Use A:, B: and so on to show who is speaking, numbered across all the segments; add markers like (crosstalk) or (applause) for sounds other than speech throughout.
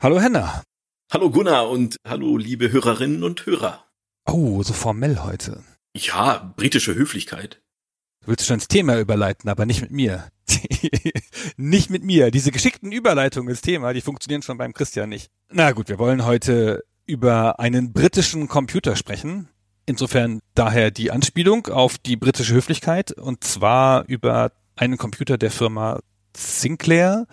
A: Hallo Henna.
B: Hallo Gunnar und hallo liebe Hörerinnen und Hörer.
A: Oh, so formell heute.
B: Ja, britische Höflichkeit.
A: Du willst schon ins Thema überleiten, aber nicht mit mir. (laughs) nicht mit mir. Diese geschickten Überleitungen ins Thema, die funktionieren schon beim Christian nicht. Na gut, wir wollen heute über einen britischen Computer sprechen. Insofern daher die Anspielung auf die britische Höflichkeit und zwar über einen Computer der Firma Sinclair,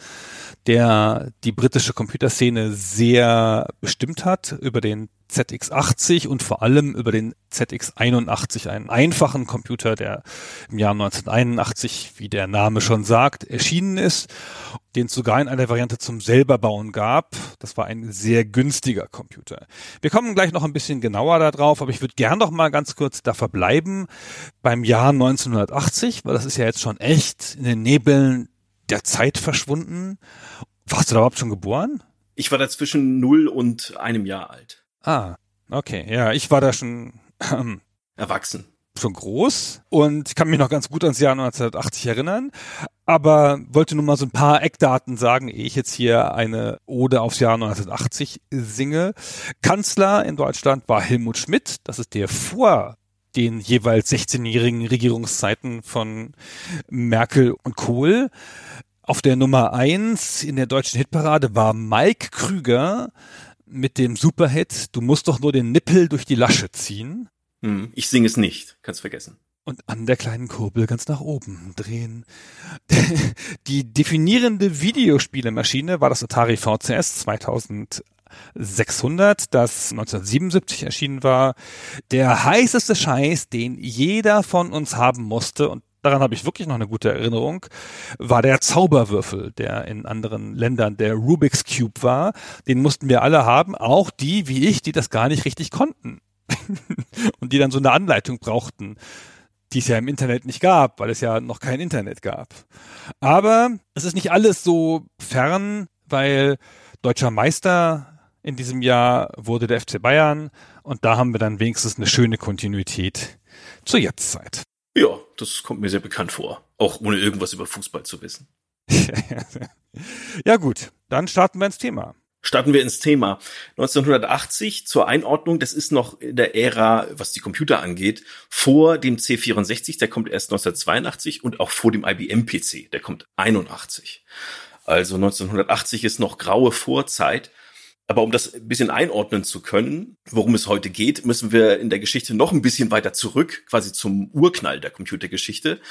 A: der die britische Computerszene sehr bestimmt hat, über den ZX80 und vor allem über den ZX81, einen einfachen Computer, der im Jahr 1981, wie der Name schon sagt, erschienen ist, den es sogar in einer Variante zum selberbauen gab. Das war ein sehr günstiger Computer. Wir kommen gleich noch ein bisschen genauer darauf, aber ich würde gern noch mal ganz kurz da verbleiben beim Jahr 1980, weil das ist ja jetzt schon echt in den Nebeln der Zeit verschwunden. Warst du da überhaupt schon geboren?
B: Ich war da zwischen null und einem Jahr alt.
A: Ah, okay. Ja, ich war da schon ähm,
B: erwachsen.
A: Schon groß und ich kann mich noch ganz gut ans Jahr 1980 erinnern, aber wollte nur mal so ein paar Eckdaten sagen, ehe ich jetzt hier eine Ode aufs Jahr 1980 singe. Kanzler in Deutschland war Helmut Schmidt, das ist der vor den jeweils 16-jährigen Regierungszeiten von Merkel und Kohl. Auf der Nummer eins in der deutschen Hitparade war Mike Krüger mit dem Superhit Du musst doch nur den Nippel durch die Lasche ziehen.
B: Hm, ich singe es nicht, kannst vergessen.
A: Und an der kleinen Kurbel ganz nach oben drehen. (laughs) Die definierende Videospielemaschine war das Atari VCS 2000 600, das 1977 erschienen war. Der heißeste Scheiß, den jeder von uns haben musste und daran habe ich wirklich noch eine gute Erinnerung, war der Zauberwürfel, der in anderen Ländern der Rubik's Cube war. Den mussten wir alle haben, auch die wie ich, die das gar nicht richtig konnten (laughs) und die dann so eine Anleitung brauchten die es ja im Internet nicht gab, weil es ja noch kein Internet gab. Aber es ist nicht alles so fern, weil deutscher Meister in diesem Jahr wurde der FC Bayern und da haben wir dann wenigstens eine schöne Kontinuität zur Jetztzeit.
B: Ja, das kommt mir sehr bekannt vor, auch ohne irgendwas über Fußball zu wissen. (laughs)
A: ja gut, dann starten wir ins Thema.
B: Starten wir ins Thema. 1980 zur Einordnung, das ist noch in der Ära, was die Computer angeht, vor dem C64, der kommt erst 1982 und auch vor dem IBM PC, der kommt 81. Also 1980 ist noch graue Vorzeit. Aber um das ein bisschen einordnen zu können, worum es heute geht, müssen wir in der Geschichte noch ein bisschen weiter zurück, quasi zum Urknall der Computergeschichte.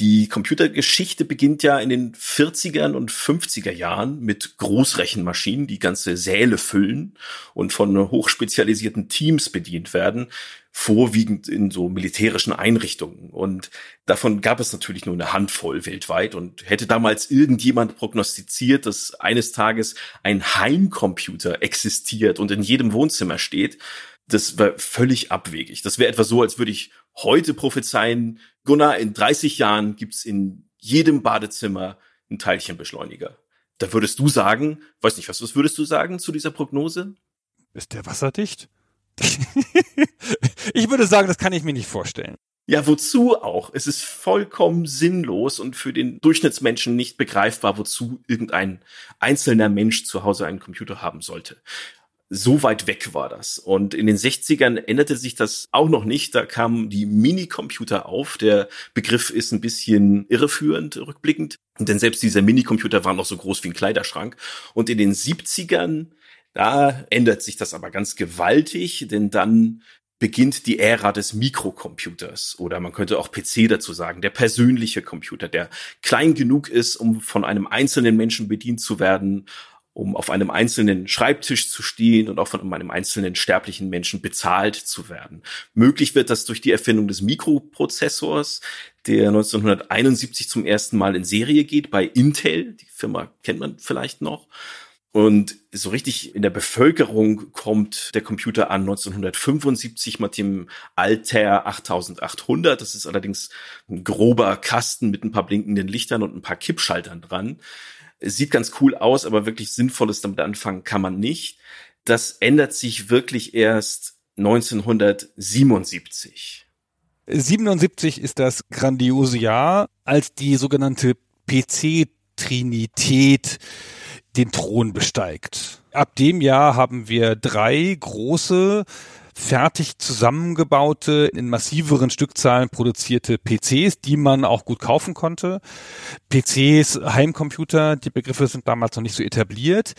B: Die Computergeschichte beginnt ja in den 40ern und 50er Jahren mit Großrechenmaschinen, die ganze Säle füllen und von hochspezialisierten Teams bedient werden, vorwiegend in so militärischen Einrichtungen. Und davon gab es natürlich nur eine Handvoll weltweit. Und hätte damals irgendjemand prognostiziert, dass eines Tages ein Heimcomputer existiert und in jedem Wohnzimmer steht, das war völlig abwegig. Das wäre etwa so, als würde ich heute prophezeien, Gunnar, in 30 Jahren gibt's in jedem Badezimmer einen Teilchenbeschleuniger. Da würdest du sagen, weiß nicht, was, was würdest du sagen zu dieser Prognose?
A: Ist der wasserdicht? (laughs) ich würde sagen, das kann ich mir nicht vorstellen.
B: Ja, wozu auch? Es ist vollkommen sinnlos und für den Durchschnittsmenschen nicht begreifbar, wozu irgendein einzelner Mensch zu Hause einen Computer haben sollte so weit weg war das. Und in den 60ern änderte sich das auch noch nicht. Da kamen die Minicomputer auf. Der Begriff ist ein bisschen irreführend, rückblickend. Denn selbst dieser Minicomputer war noch so groß wie ein Kleiderschrank. Und in den 70ern, da ändert sich das aber ganz gewaltig, denn dann beginnt die Ära des Mikrocomputers oder man könnte auch PC dazu sagen, der persönliche Computer, der klein genug ist, um von einem einzelnen Menschen bedient zu werden, um auf einem einzelnen Schreibtisch zu stehen und auch von einem einzelnen sterblichen Menschen bezahlt zu werden. Möglich wird das durch die Erfindung des Mikroprozessors, der 1971 zum ersten Mal in Serie geht bei Intel. Die Firma kennt man vielleicht noch. Und so richtig in der Bevölkerung kommt der Computer an 1975 mit dem Altair 8800. Das ist allerdings ein grober Kasten mit ein paar blinkenden Lichtern und ein paar Kippschaltern dran. Es sieht ganz cool aus, aber wirklich Sinnvolles damit anfangen kann man nicht. Das ändert sich wirklich erst 1977.
A: 77 ist das grandiose Jahr, als die sogenannte PC-Trinität den Thron besteigt. Ab dem Jahr haben wir drei große fertig zusammengebaute, in massiveren Stückzahlen produzierte PCs, die man auch gut kaufen konnte. PCs, Heimcomputer, die Begriffe sind damals noch nicht so etabliert.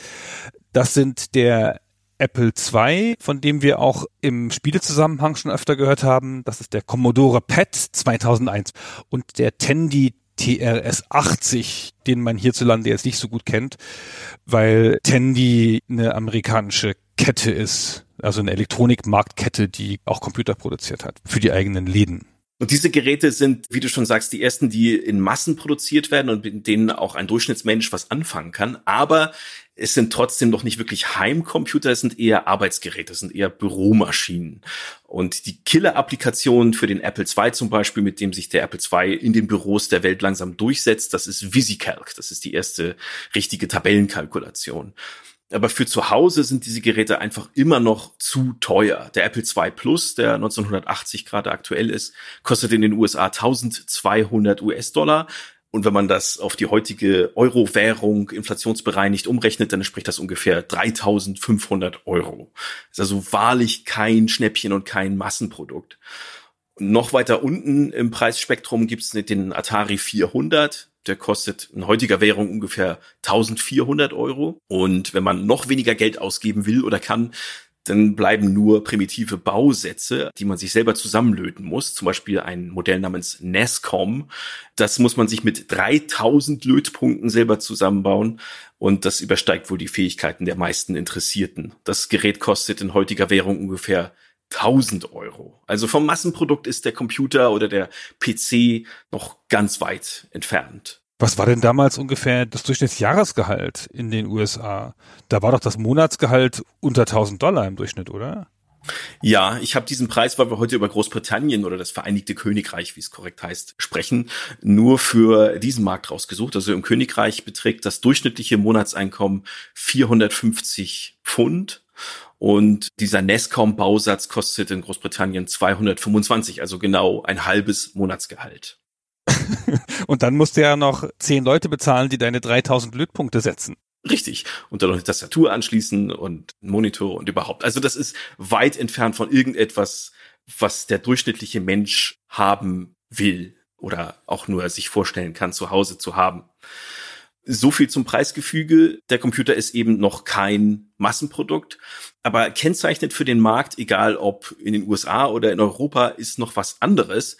A: Das sind der Apple II, von dem wir auch im Spielezusammenhang schon öfter gehört haben. Das ist der Commodore PET 2001 und der Tandy TRS 80, den man hierzulande jetzt nicht so gut kennt, weil Tandy eine amerikanische Kette ist, also eine Elektronikmarktkette, die auch Computer produziert hat für die eigenen Läden.
B: Und diese Geräte sind, wie du schon sagst, die ersten, die in Massen produziert werden und mit denen auch ein Durchschnittsmensch was anfangen kann. Aber es sind trotzdem noch nicht wirklich Heimcomputer, es sind eher Arbeitsgeräte, es sind eher Büromaschinen. Und die Killer-Applikation für den Apple II zum Beispiel, mit dem sich der Apple II in den Büros der Welt langsam durchsetzt, das ist VisiCalc. Das ist die erste richtige Tabellenkalkulation. Aber für zu Hause sind diese Geräte einfach immer noch zu teuer. Der Apple II Plus, der 1980 gerade aktuell ist, kostet in den USA 1200 US-Dollar. Und wenn man das auf die heutige Euro-Währung inflationsbereinigt umrechnet, dann entspricht das ungefähr 3500 Euro. Das ist also wahrlich kein Schnäppchen und kein Massenprodukt. Noch weiter unten im Preisspektrum gibt es den Atari 400 der kostet in heutiger Währung ungefähr 1400 Euro. Und wenn man noch weniger Geld ausgeben will oder kann, dann bleiben nur primitive Bausätze, die man sich selber zusammenlöten muss. Zum Beispiel ein Modell namens NESCOM. Das muss man sich mit 3000 Lötpunkten selber zusammenbauen. Und das übersteigt wohl die Fähigkeiten der meisten Interessierten. Das Gerät kostet in heutiger Währung ungefähr 1000 Euro. Also vom Massenprodukt ist der Computer oder der PC noch ganz weit entfernt.
A: Was war denn damals ungefähr das Durchschnittsjahresgehalt in den USA? Da war doch das Monatsgehalt unter 1000 Dollar im Durchschnitt, oder?
B: Ja, ich habe diesen Preis, weil wir heute über Großbritannien oder das Vereinigte Königreich, wie es korrekt heißt, sprechen, nur für diesen Markt rausgesucht. Also im Königreich beträgt das durchschnittliche Monatseinkommen 450 Pfund und dieser Nescom-Bausatz kostet in Großbritannien 225, also genau ein halbes Monatsgehalt. (laughs)
A: und dann musst du ja noch zehn Leute bezahlen, die deine 3000 Lötpunkte setzen.
B: Richtig. Und dann noch eine Tastatur anschließen und einen Monitor und überhaupt. Also das ist weit entfernt von irgendetwas, was der durchschnittliche Mensch haben will oder auch nur sich vorstellen kann, zu Hause zu haben. So viel zum Preisgefüge. Der Computer ist eben noch kein Massenprodukt, aber kennzeichnet für den Markt, egal ob in den USA oder in Europa, ist noch was anderes.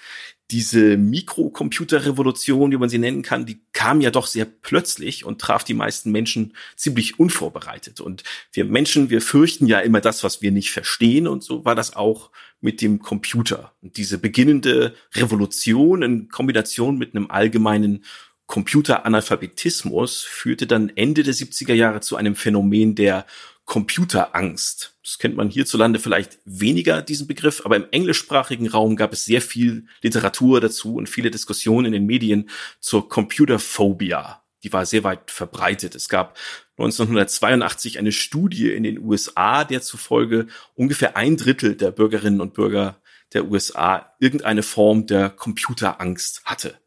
B: Diese Mikrocomputerrevolution, wie man sie nennen kann, die kam ja doch sehr plötzlich und traf die meisten Menschen ziemlich unvorbereitet. Und wir Menschen, wir fürchten ja immer das, was wir nicht verstehen. Und so war das auch mit dem Computer. Und diese beginnende Revolution in Kombination mit einem allgemeinen Computeranalphabetismus führte dann Ende der 70er Jahre zu einem Phänomen der Computerangst. Das kennt man hierzulande vielleicht weniger, diesen Begriff, aber im englischsprachigen Raum gab es sehr viel Literatur dazu und viele Diskussionen in den Medien zur Computerphobia. Die war sehr weit verbreitet. Es gab 1982 eine Studie in den USA, der zufolge ungefähr ein Drittel der Bürgerinnen und Bürger der USA irgendeine Form der Computerangst hatte.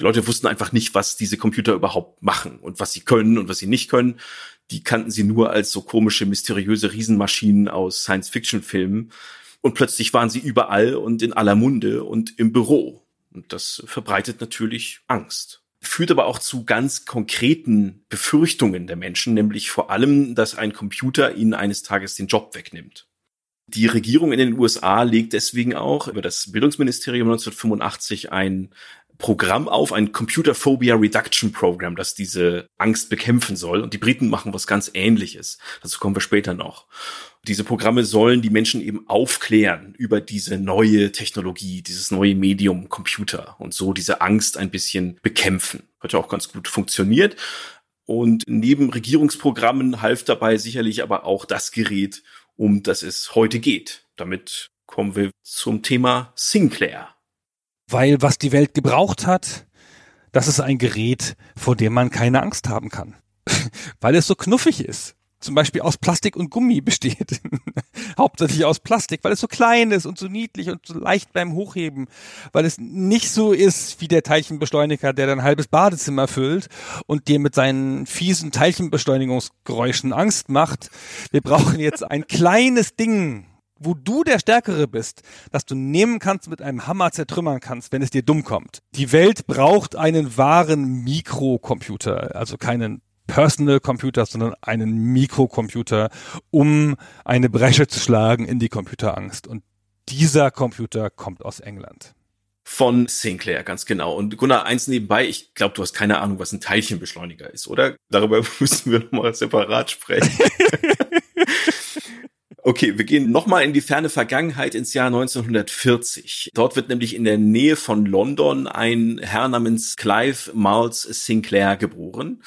B: Die Leute wussten einfach nicht, was diese Computer überhaupt machen und was sie können und was sie nicht können. Die kannten sie nur als so komische, mysteriöse Riesenmaschinen aus Science-Fiction-Filmen. Und plötzlich waren sie überall und in aller Munde und im Büro. Und das verbreitet natürlich Angst. Führt aber auch zu ganz konkreten Befürchtungen der Menschen, nämlich vor allem, dass ein Computer ihnen eines Tages den Job wegnimmt. Die Regierung in den USA legt deswegen auch über das Bildungsministerium 1985 ein Programm auf, ein Computer Phobia Reduction Program, das diese Angst bekämpfen soll. Und die Briten machen was ganz ähnliches. Dazu kommen wir später noch. Diese Programme sollen die Menschen eben aufklären über diese neue Technologie, dieses neue Medium Computer und so diese Angst ein bisschen bekämpfen. Hat ja auch ganz gut funktioniert. Und neben Regierungsprogrammen half dabei sicherlich aber auch das Gerät, um das es heute geht. Damit kommen wir zum Thema Sinclair.
A: Weil was die Welt gebraucht hat, das ist ein Gerät, vor dem man keine Angst haben kann. (laughs) Weil es so knuffig ist. zum Beispiel aus Plastik und Gummi besteht. (laughs) Hauptsächlich aus Plastik, weil es so klein ist und so niedlich und so leicht beim Hochheben, weil es nicht so ist wie der Teilchenbeschleuniger, der dein halbes Badezimmer füllt und dir mit seinen fiesen Teilchenbeschleunigungsgeräuschen Angst macht. Wir brauchen jetzt ein (laughs) kleines Ding, wo du der Stärkere bist, dass du nehmen kannst, mit einem Hammer zertrümmern kannst, wenn es dir dumm kommt. Die Welt braucht einen wahren Mikrocomputer, also keinen Personal Computer, sondern einen Mikrocomputer, um eine Bresche zu schlagen in die Computerangst. Und dieser Computer kommt aus England.
B: Von Sinclair, ganz genau. Und Gunnar, eins nebenbei, ich glaube, du hast keine Ahnung, was ein Teilchenbeschleuniger ist, oder? Darüber (laughs) müssen wir nochmal separat sprechen. (laughs) Okay, wir gehen nochmal in die ferne Vergangenheit ins Jahr 1940. Dort wird nämlich in der Nähe von London ein Herr namens Clive Miles Sinclair geboren.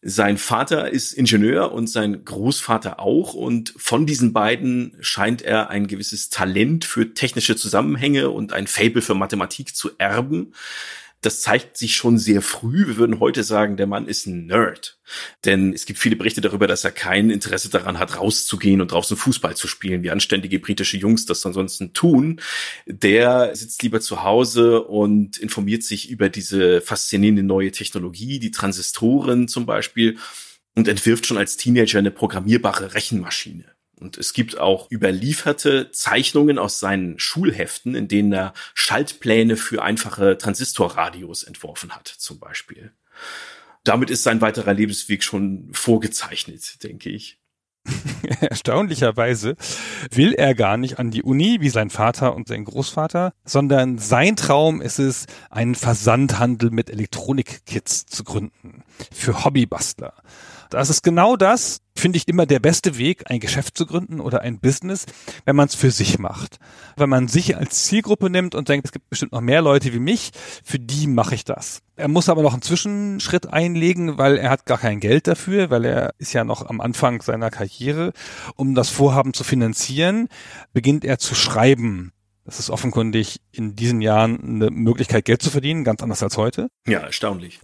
B: Sein Vater ist Ingenieur und sein Großvater auch. Und von diesen beiden scheint er ein gewisses Talent für technische Zusammenhänge und ein Fable für Mathematik zu erben. Das zeigt sich schon sehr früh. Wir würden heute sagen, der Mann ist ein Nerd. Denn es gibt viele Berichte darüber, dass er kein Interesse daran hat, rauszugehen und draußen Fußball zu spielen, wie anständige britische Jungs das ansonsten tun. Der sitzt lieber zu Hause und informiert sich über diese faszinierende neue Technologie, die Transistoren zum Beispiel, und entwirft schon als Teenager eine programmierbare Rechenmaschine. Und es gibt auch überlieferte Zeichnungen aus seinen Schulheften, in denen er Schaltpläne für einfache Transistorradios entworfen hat, zum Beispiel. Damit ist sein weiterer Lebensweg schon vorgezeichnet, denke ich. (laughs)
A: Erstaunlicherweise will er gar nicht an die Uni wie sein Vater und sein Großvater, sondern sein Traum ist es, einen Versandhandel mit Elektronikkits zu gründen für Hobbybastler. Das ist genau das, finde ich immer der beste Weg, ein Geschäft zu gründen oder ein Business, wenn man es für sich macht. Wenn man sich als Zielgruppe nimmt und denkt, es gibt bestimmt noch mehr Leute wie mich, für die mache ich das. Er muss aber noch einen Zwischenschritt einlegen, weil er hat gar kein Geld dafür, weil er ist ja noch am Anfang seiner Karriere. Um das Vorhaben zu finanzieren, beginnt er zu schreiben das ist offenkundig in diesen Jahren eine Möglichkeit, Geld zu verdienen, ganz anders als heute. (laughs)
B: Ja, erstaunlich.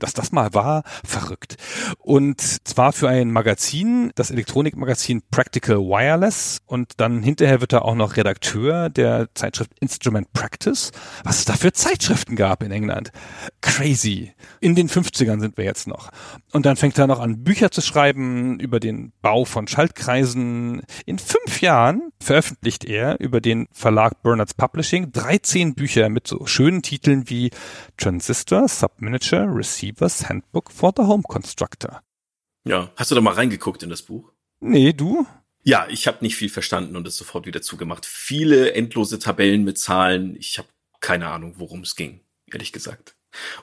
A: Dass das mal war, verrückt. Und zwar für ein Magazin, das Elektronikmagazin Practical Wireless. Und dann hinterher wird er auch noch Redakteur der Zeitschrift Instrument Practice. Was es da für Zeitschriften gab in England. Crazy. In den 50ern sind wir jetzt noch. Und dann fängt er noch an, Bücher zu schreiben über den Bau von Schaltkreisen. In fünf Jahren veröffentlicht er über den Verlag Verlag Bernards Publishing 13 Bücher mit so schönen Titeln wie Transistor, Subminiature, Receivers, Handbook for the Home Constructor.
B: Ja, hast du da mal reingeguckt in das Buch?
A: Nee, du?
B: Ja, ich habe nicht viel verstanden und es sofort wieder zugemacht. Viele endlose Tabellen mit Zahlen. Ich habe keine Ahnung, worum es ging, ehrlich gesagt.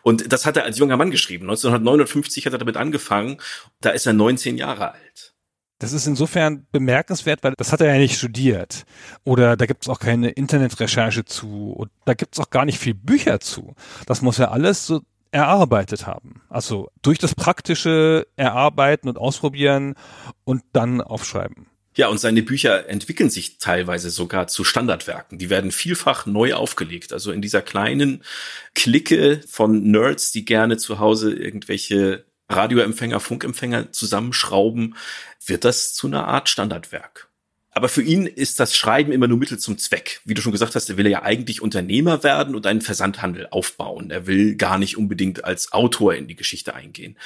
B: Und das hat er als junger Mann geschrieben. 1959 hat er damit angefangen. Da ist er 19 Jahre alt.
A: Das ist insofern bemerkenswert, weil das hat er ja nicht studiert. Oder da gibt es auch keine Internetrecherche zu. Und da gibt es auch gar nicht viel Bücher zu. Das muss er alles so erarbeitet haben. Also durch das praktische Erarbeiten und Ausprobieren und dann aufschreiben.
B: Ja, und seine Bücher entwickeln sich teilweise sogar zu Standardwerken. Die werden vielfach neu aufgelegt. Also in dieser kleinen Clique von Nerds, die gerne zu Hause irgendwelche Radioempfänger, Funkempfänger zusammenschrauben, wird das zu einer Art Standardwerk. Aber für ihn ist das Schreiben immer nur Mittel zum Zweck. Wie du schon gesagt hast, er will ja eigentlich Unternehmer werden und einen Versandhandel aufbauen. Er will gar nicht unbedingt als Autor in die Geschichte eingehen.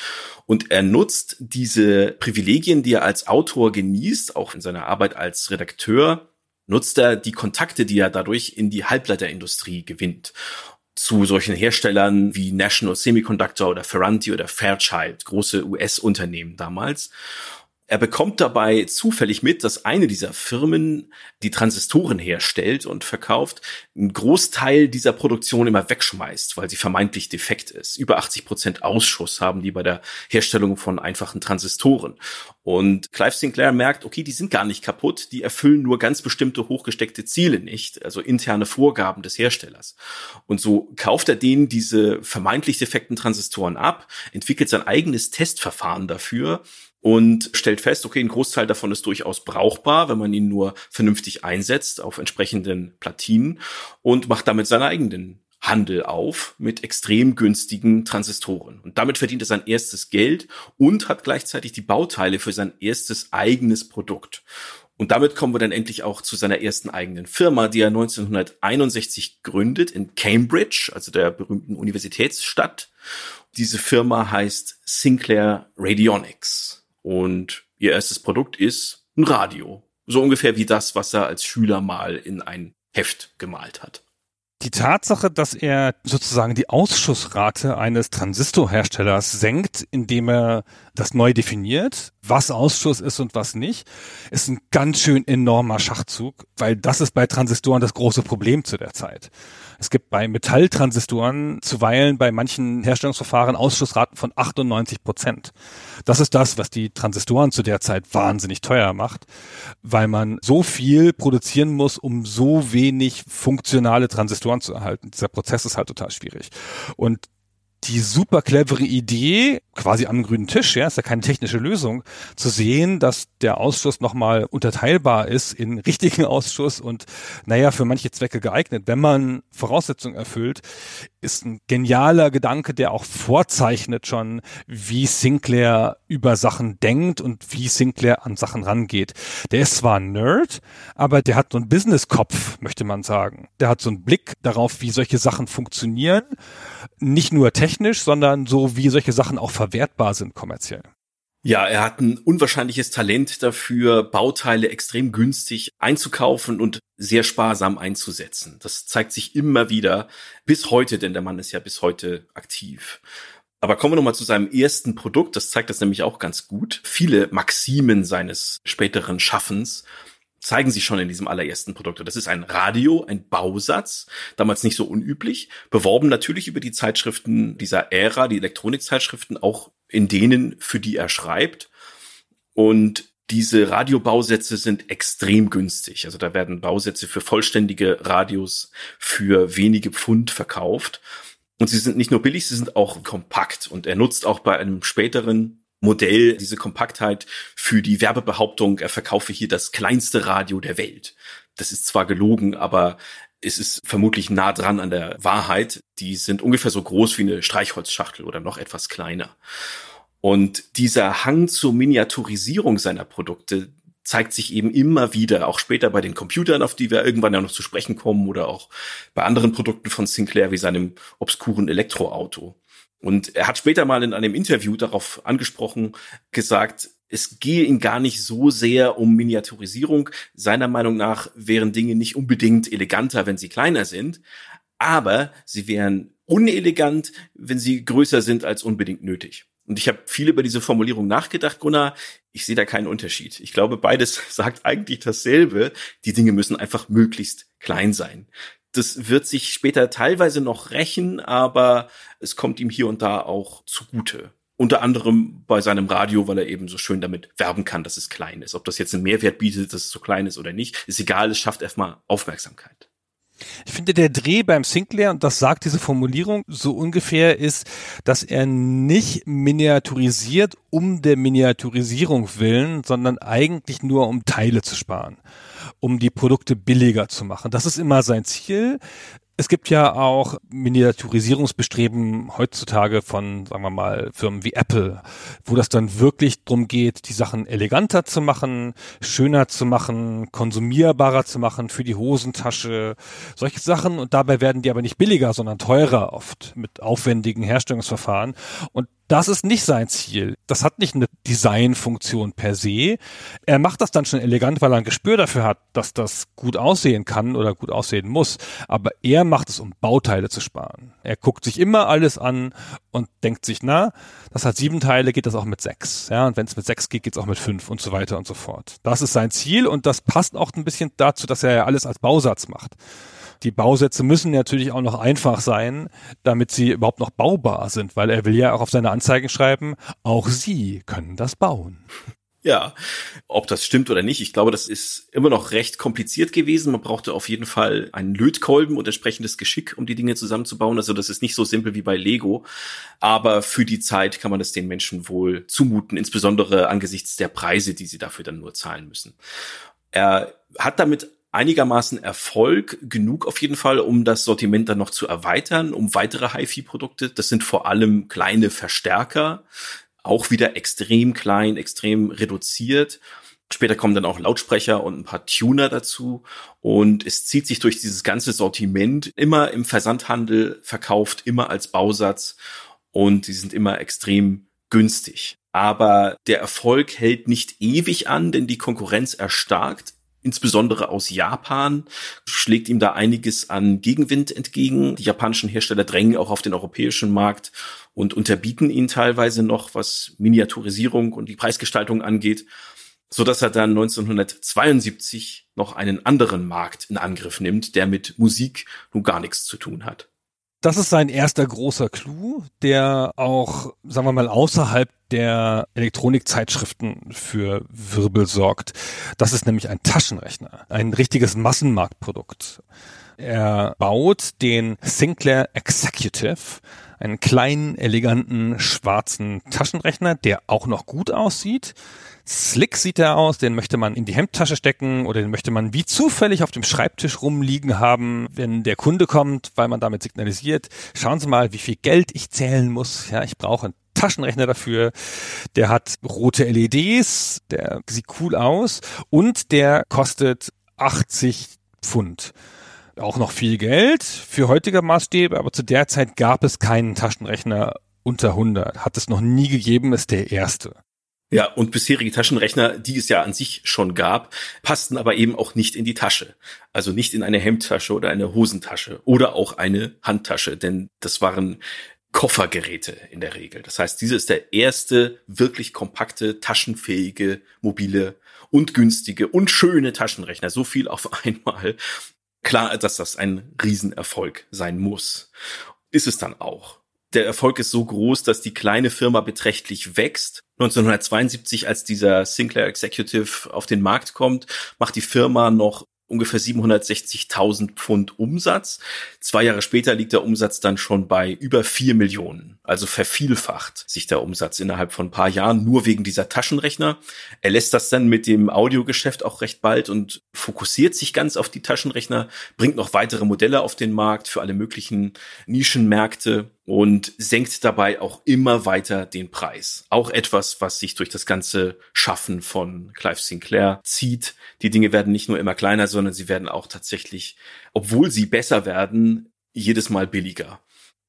B: Und er nutzt diese Privilegien, die er als Autor genießt, auch in seiner Arbeit als Redakteur, nutzt er die Kontakte, die er dadurch in die Halbleiterindustrie gewinnt zu solchen Herstellern wie National Semiconductor oder Ferranti oder Fairchild, große US-Unternehmen damals. Er bekommt dabei zufällig mit, dass eine dieser Firmen, die Transistoren herstellt und verkauft, einen Großteil dieser Produktion immer wegschmeißt, weil sie vermeintlich defekt ist. Über 80 Prozent Ausschuss haben die bei der Herstellung von einfachen Transistoren. Und Clive Sinclair merkt, okay, die sind gar nicht kaputt, die erfüllen nur ganz bestimmte hochgesteckte Ziele nicht, also interne Vorgaben des Herstellers. Und so kauft er denen diese vermeintlich defekten Transistoren ab, entwickelt sein eigenes Testverfahren dafür und stellt fest, okay, ein Großteil davon ist durchaus brauchbar, wenn man ihn nur vernünftig einsetzt auf entsprechenden Platinen und macht damit seine eigenen Handel auf mit extrem günstigen Transistoren. Und damit verdient er sein erstes Geld und hat gleichzeitig die Bauteile für sein erstes eigenes Produkt. Und damit kommen wir dann endlich auch zu seiner ersten eigenen Firma, die er 1961 gründet in Cambridge, also der berühmten Universitätsstadt. Diese Firma heißt Sinclair Radionics und ihr erstes Produkt ist ein Radio. So ungefähr wie das, was er als Schüler mal in ein Heft gemalt hat.
A: Die Tatsache, dass er sozusagen die Ausschussrate eines Transistorherstellers senkt, indem er das neu definiert, was Ausschuss ist und was nicht, ist ein ganz schön enormer Schachzug, weil das ist bei Transistoren das große Problem zu der Zeit. Es gibt bei Metalltransistoren zuweilen bei manchen Herstellungsverfahren Ausschussraten von 98 Prozent. Das ist das, was die Transistoren zu der Zeit wahnsinnig teuer macht, weil man so viel produzieren muss, um so wenig funktionale Transistoren zu erhalten. Dieser Prozess ist halt total schwierig. Und die super clevere Idee, quasi am grünen Tisch, ja, ist ja keine technische Lösung, zu sehen, dass der Ausschuss nochmal unterteilbar ist in richtigen (laughs) Ausschuss und, naja, für manche Zwecke geeignet, wenn man Voraussetzungen erfüllt, ist ein genialer Gedanke, der auch vorzeichnet schon, wie Sinclair über Sachen denkt und wie Sinclair an Sachen rangeht. Der ist zwar ein Nerd, aber der hat so einen Business-Kopf, möchte man sagen. Der hat so einen Blick darauf, wie solche Sachen funktionieren. Nicht nur technisch, sondern so, wie solche Sachen auch verwertbar sind kommerziell.
B: Ja, er hat ein unwahrscheinliches Talent dafür, Bauteile extrem günstig einzukaufen und sehr sparsam einzusetzen. Das zeigt sich immer wieder bis heute, denn der Mann ist ja bis heute aktiv. Aber kommen wir nochmal zu seinem ersten Produkt. Das zeigt das nämlich auch ganz gut. Viele Maximen seines späteren Schaffens zeigen sich schon in diesem allerersten Produkt. Das ist ein Radio, ein Bausatz, damals nicht so unüblich, beworben natürlich über die Zeitschriften dieser Ära, die Elektronikzeitschriften, auch in denen, für die er schreibt. Und diese Radiobausätze sind extrem günstig. Also da werden Bausätze für vollständige Radios für wenige Pfund verkauft. Und sie sind nicht nur billig, sie sind auch kompakt. Und er nutzt auch bei einem späteren Modell diese Kompaktheit für die Werbebehauptung, er verkaufe hier das kleinste Radio der Welt. Das ist zwar gelogen, aber es ist vermutlich nah dran an der Wahrheit. Die sind ungefähr so groß wie eine Streichholzschachtel oder noch etwas kleiner. Und dieser Hang zur Miniaturisierung seiner Produkte zeigt sich eben immer wieder, auch später bei den Computern, auf die wir irgendwann ja noch zu sprechen kommen, oder auch bei anderen Produkten von Sinclair wie seinem obskuren Elektroauto. Und er hat später mal in einem Interview darauf angesprochen, gesagt, es gehe ihm gar nicht so sehr um Miniaturisierung. Seiner Meinung nach wären Dinge nicht unbedingt eleganter, wenn sie kleiner sind, aber sie wären unelegant, wenn sie größer sind als unbedingt nötig. Und ich habe viel über diese Formulierung nachgedacht, Gunnar. Ich sehe da keinen Unterschied. Ich glaube, beides (laughs) sagt eigentlich dasselbe. Die Dinge müssen einfach möglichst klein sein. Das wird sich später teilweise noch rächen, aber es kommt ihm hier und da auch zugute. Unter anderem bei seinem Radio, weil er eben so schön damit werben kann, dass es klein ist. Ob das jetzt einen Mehrwert bietet, dass es so klein ist oder nicht, ist egal, es schafft erstmal Aufmerksamkeit.
A: Ich finde, der Dreh beim Sinclair, und das sagt diese Formulierung so ungefähr, ist, dass er nicht miniaturisiert um der Miniaturisierung willen, sondern eigentlich nur um Teile zu sparen um die Produkte billiger zu machen. Das ist immer sein Ziel. Es gibt ja auch Miniaturisierungsbestreben heutzutage von, sagen wir mal, Firmen wie Apple, wo das dann wirklich drum geht, die Sachen eleganter zu machen, schöner zu machen, konsumierbarer zu machen für die Hosentasche, solche Sachen. Und dabei werden die aber nicht billiger, sondern teurer oft mit aufwendigen Herstellungsverfahren. Und das ist nicht sein Ziel. Das hat nicht eine Designfunktion per se. Er macht das dann schon elegant, weil er ein Gespür dafür hat, dass das gut aussehen kann oder gut aussehen muss. Aber er macht es, um Bauteile zu sparen. Er guckt sich immer alles an und denkt sich, na, das hat sieben Teile, geht das auch mit sechs. Ja, und wenn es mit sechs geht, geht es auch mit fünf und so weiter und so fort. Das ist sein Ziel und das passt auch ein bisschen dazu, dass er ja alles als Bausatz macht. Die Bausätze müssen natürlich auch noch einfach sein, damit sie überhaupt noch baubar sind, weil er will ja auch auf seine Anzeigen schreiben, auch Sie können das bauen.
B: Ja, ob das stimmt oder nicht, ich glaube, das ist immer noch recht kompliziert gewesen. Man brauchte auf jeden Fall einen Lötkolben und entsprechendes Geschick, um die Dinge zusammenzubauen. Also das ist nicht so simpel wie bei Lego. Aber für die Zeit kann man es den Menschen wohl zumuten, insbesondere angesichts der Preise, die sie dafür dann nur zahlen müssen. Er hat damit einigermaßen Erfolg, genug auf jeden Fall, um das Sortiment dann noch zu erweitern, um weitere HiFi-Produkte. Das sind vor allem kleine Verstärker, auch wieder extrem klein, extrem reduziert. Später kommen dann auch Lautsprecher und ein paar Tuner dazu. Und es zieht sich durch dieses ganze Sortiment immer im Versandhandel verkauft, immer als Bausatz. Und die sind immer extrem günstig. Aber der Erfolg hält nicht ewig an, denn die Konkurrenz erstarkt insbesondere aus Japan, schlägt ihm da einiges an Gegenwind entgegen. Die japanischen Hersteller drängen auch auf den europäischen Markt und unterbieten ihn teilweise noch, was Miniaturisierung und die Preisgestaltung angeht, so dass er dann 1972 noch einen anderen Markt in Angriff nimmt, der mit Musik nun gar nichts zu tun hat.
A: Das ist sein erster großer Clou, der auch, sagen wir mal, außerhalb der Elektronikzeitschriften für Wirbel sorgt. Das ist nämlich ein Taschenrechner, ein richtiges Massenmarktprodukt. Er baut den Sinclair Executive, einen kleinen, eleganten, schwarzen Taschenrechner, der auch noch gut aussieht. Slick sieht er aus, den möchte man in die Hemdtasche stecken oder den möchte man wie zufällig auf dem Schreibtisch rumliegen haben, wenn der Kunde kommt, weil man damit signalisiert, schauen Sie mal, wie viel Geld ich zählen muss. Ja, ich brauche einen Taschenrechner dafür. Der hat rote LEDs, der sieht cool aus und der kostet 80 Pfund auch noch viel Geld für heutige Maßstäbe, aber zu der Zeit gab es keinen Taschenrechner unter 100. Hat es noch nie gegeben, ist der erste.
B: Ja, und bisherige Taschenrechner, die es ja an sich schon gab, passten aber eben auch nicht in die Tasche. Also nicht in eine Hemdtasche oder eine Hosentasche oder auch eine Handtasche, denn das waren Koffergeräte in der Regel. Das heißt, diese ist der erste wirklich kompakte, taschenfähige, mobile und günstige und schöne Taschenrechner. So viel auf (laughs) einmal. Klar, dass das ein Riesenerfolg sein muss. Ist es dann auch. Der Erfolg ist so groß, dass die kleine Firma beträchtlich wächst 1972, als dieser Sinclair Executive auf den Markt kommt, macht die Firma noch ungefähr 760.000 Pfund Umsatz. Zwei Jahre später liegt der Umsatz dann schon bei über vier Millionen. Also vervielfacht sich der Umsatz innerhalb von ein paar Jahren nur wegen dieser Taschenrechner. Er lässt das dann mit dem Audiogeschäft auch recht bald und fokussiert sich ganz auf die Taschenrechner, bringt noch weitere Modelle auf den Markt für alle möglichen Nischenmärkte und senkt dabei auch immer weiter den Preis. Auch etwas, was sich durch das ganze Schaffen von Clive Sinclair zieht. Die Dinge werden nicht nur immer kleiner, sondern sie werden auch tatsächlich, obwohl sie besser werden, jedes Mal billiger.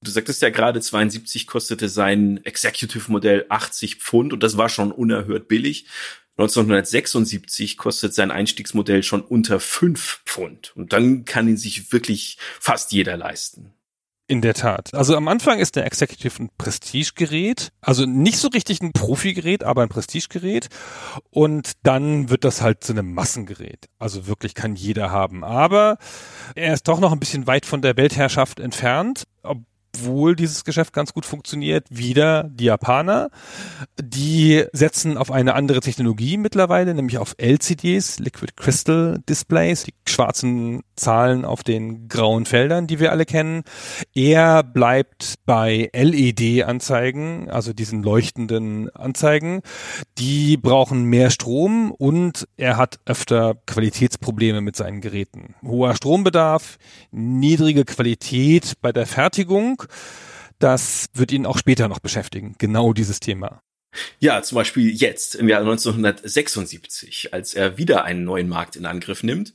B: Du sagtest ja gerade, 72 kostete sein Executive-Modell 80 Pfund und das war schon unerhört billig. 1976 kostet sein Einstiegsmodell schon unter 5 Pfund und dann kann ihn sich wirklich fast jeder leisten.
A: In der Tat. Also am Anfang ist der Executive ein Prestigegerät, also nicht so richtig ein Profigerät, aber ein Prestigegerät. Und dann wird das halt zu einem Massengerät. Also wirklich kann jeder haben. Aber er ist doch noch ein bisschen weit von der Weltherrschaft entfernt, obwohl dieses Geschäft ganz gut funktioniert, wieder die Japaner. Die setzen auf eine andere Technologie mittlerweile, nämlich auf LCDs, Liquid Crystal Displays, die schwarzen Zahlen auf den grauen Feldern, die wir alle kennen. Er bleibt bei LED-Anzeigen, also diesen leuchtenden Anzeigen. Die brauchen mehr Strom und er hat öfter Qualitätsprobleme mit seinen Geräten. Hoher Strombedarf, niedrige Qualität bei der Fertigung. Das wird ihn auch später noch beschäftigen, genau dieses Thema.
B: Ja, zum Beispiel jetzt im Jahr 1976, als er wieder einen neuen Markt in Angriff nimmt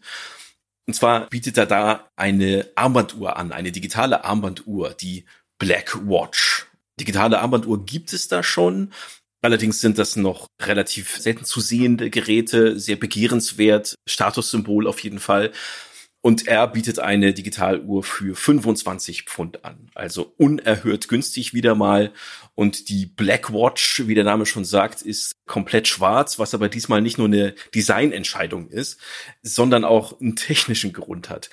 B: und zwar bietet er da eine Armbanduhr an, eine digitale Armbanduhr, die Black Watch. Digitale Armbanduhr gibt es da schon. Allerdings sind das noch relativ selten zu sehende Geräte, sehr begehrenswert, Statussymbol auf jeden Fall. Und er bietet eine Digitaluhr für 25 Pfund an. Also unerhört günstig wieder mal. Und die Black Watch, wie der Name schon sagt, ist komplett schwarz, was aber diesmal nicht nur eine Designentscheidung ist, sondern auch einen technischen Grund hat.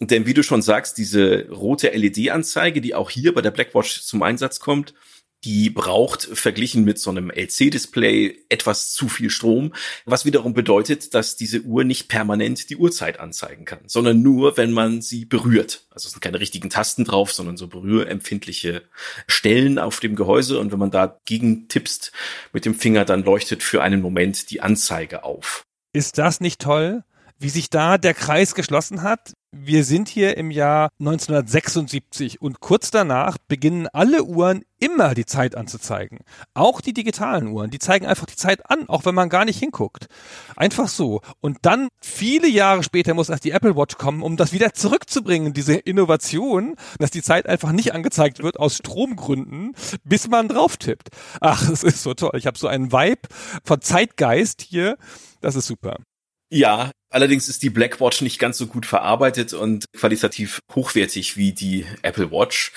B: Denn wie du schon sagst, diese rote LED-Anzeige, die auch hier bei der Black Watch zum Einsatz kommt, die braucht verglichen mit so einem LC-Display etwas zu viel Strom, was wiederum bedeutet, dass diese Uhr nicht permanent die Uhrzeit anzeigen kann, sondern nur, wenn man sie berührt. Also es sind keine richtigen Tasten drauf, sondern so berührempfindliche Stellen auf dem Gehäuse und wenn man dagegen tippst mit dem Finger, dann leuchtet für einen Moment die Anzeige auf.
A: Ist das nicht toll? Wie sich da der Kreis geschlossen hat. Wir sind hier im Jahr 1976 und kurz danach beginnen alle Uhren immer die Zeit anzuzeigen. Auch die digitalen Uhren, die zeigen einfach die Zeit an, auch wenn man gar nicht hinguckt. Einfach so. Und dann, viele Jahre später, muss erst die Apple Watch kommen, um das wieder zurückzubringen, diese Innovation, dass die Zeit einfach nicht angezeigt wird aus Stromgründen, bis man drauf tippt. Ach, es ist so toll. Ich habe so einen Vibe von Zeitgeist hier. Das ist super.
B: Ja, allerdings ist die Black Watch nicht ganz so gut verarbeitet und qualitativ hochwertig wie die Apple Watch.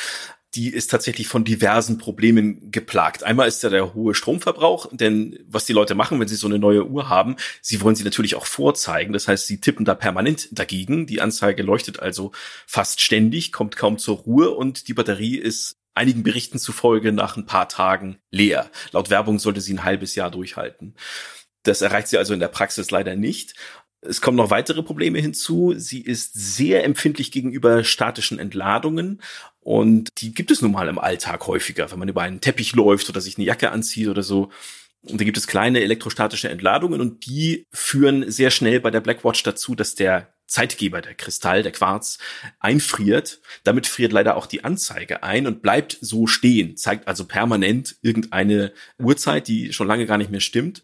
B: Die ist tatsächlich von diversen Problemen geplagt. Einmal ist ja der hohe Stromverbrauch, denn was die Leute machen, wenn sie so eine neue Uhr haben, sie wollen sie natürlich auch vorzeigen. Das heißt, sie tippen da permanent dagegen. Die Anzeige leuchtet also fast ständig, kommt kaum zur Ruhe und die Batterie ist einigen Berichten zufolge nach ein paar Tagen leer. Laut Werbung sollte sie ein halbes Jahr durchhalten. Das erreicht sie also in der Praxis leider nicht. Es kommen noch weitere Probleme hinzu. Sie ist sehr empfindlich gegenüber statischen Entladungen und die gibt es nun mal im Alltag häufiger, wenn man über einen Teppich läuft oder sich eine Jacke anzieht oder so. Und da gibt es kleine elektrostatische Entladungen und die führen sehr schnell bei der Blackwatch dazu, dass der Zeitgeber, der Kristall, der Quarz, einfriert. Damit friert leider auch die Anzeige ein und bleibt so stehen, zeigt also permanent irgendeine Uhrzeit, die schon lange gar nicht mehr stimmt.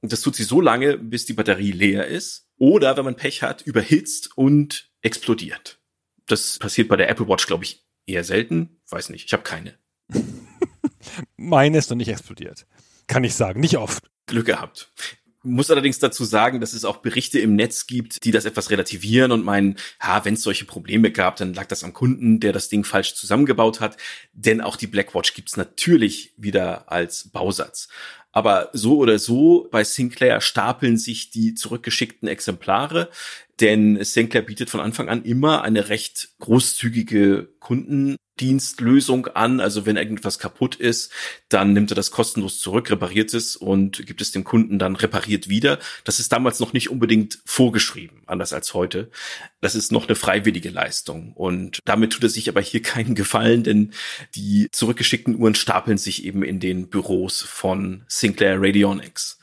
B: Und das tut sie so lange, bis die Batterie leer ist. Oder, wenn man Pech hat, überhitzt und explodiert. Das passiert bei der Apple Watch, glaube ich, eher selten. Weiß nicht, ich habe keine. (laughs)
A: Meine ist noch nicht explodiert. Kann ich sagen, nicht oft.
B: Glück gehabt. Muss allerdings dazu sagen, dass es auch Berichte im Netz gibt, die das etwas relativieren und meinen, ja, wenn es solche Probleme gab, dann lag das am Kunden, der das Ding falsch zusammengebaut hat. Denn auch die Blackwatch gibt's natürlich wieder als Bausatz. Aber so oder so, bei Sinclair stapeln sich die zurückgeschickten Exemplare, denn Sinclair bietet von Anfang an immer eine recht großzügige Kunden Dienstlösung an. Also wenn irgendwas kaputt ist, dann nimmt er das kostenlos zurück, repariert es und gibt es dem Kunden dann repariert wieder. Das ist damals noch nicht unbedingt vorgeschrieben, anders als heute. Das ist noch eine freiwillige Leistung. Und damit tut er sich aber hier keinen Gefallen, denn die zurückgeschickten Uhren stapeln sich eben in den Büros von Sinclair Radionics.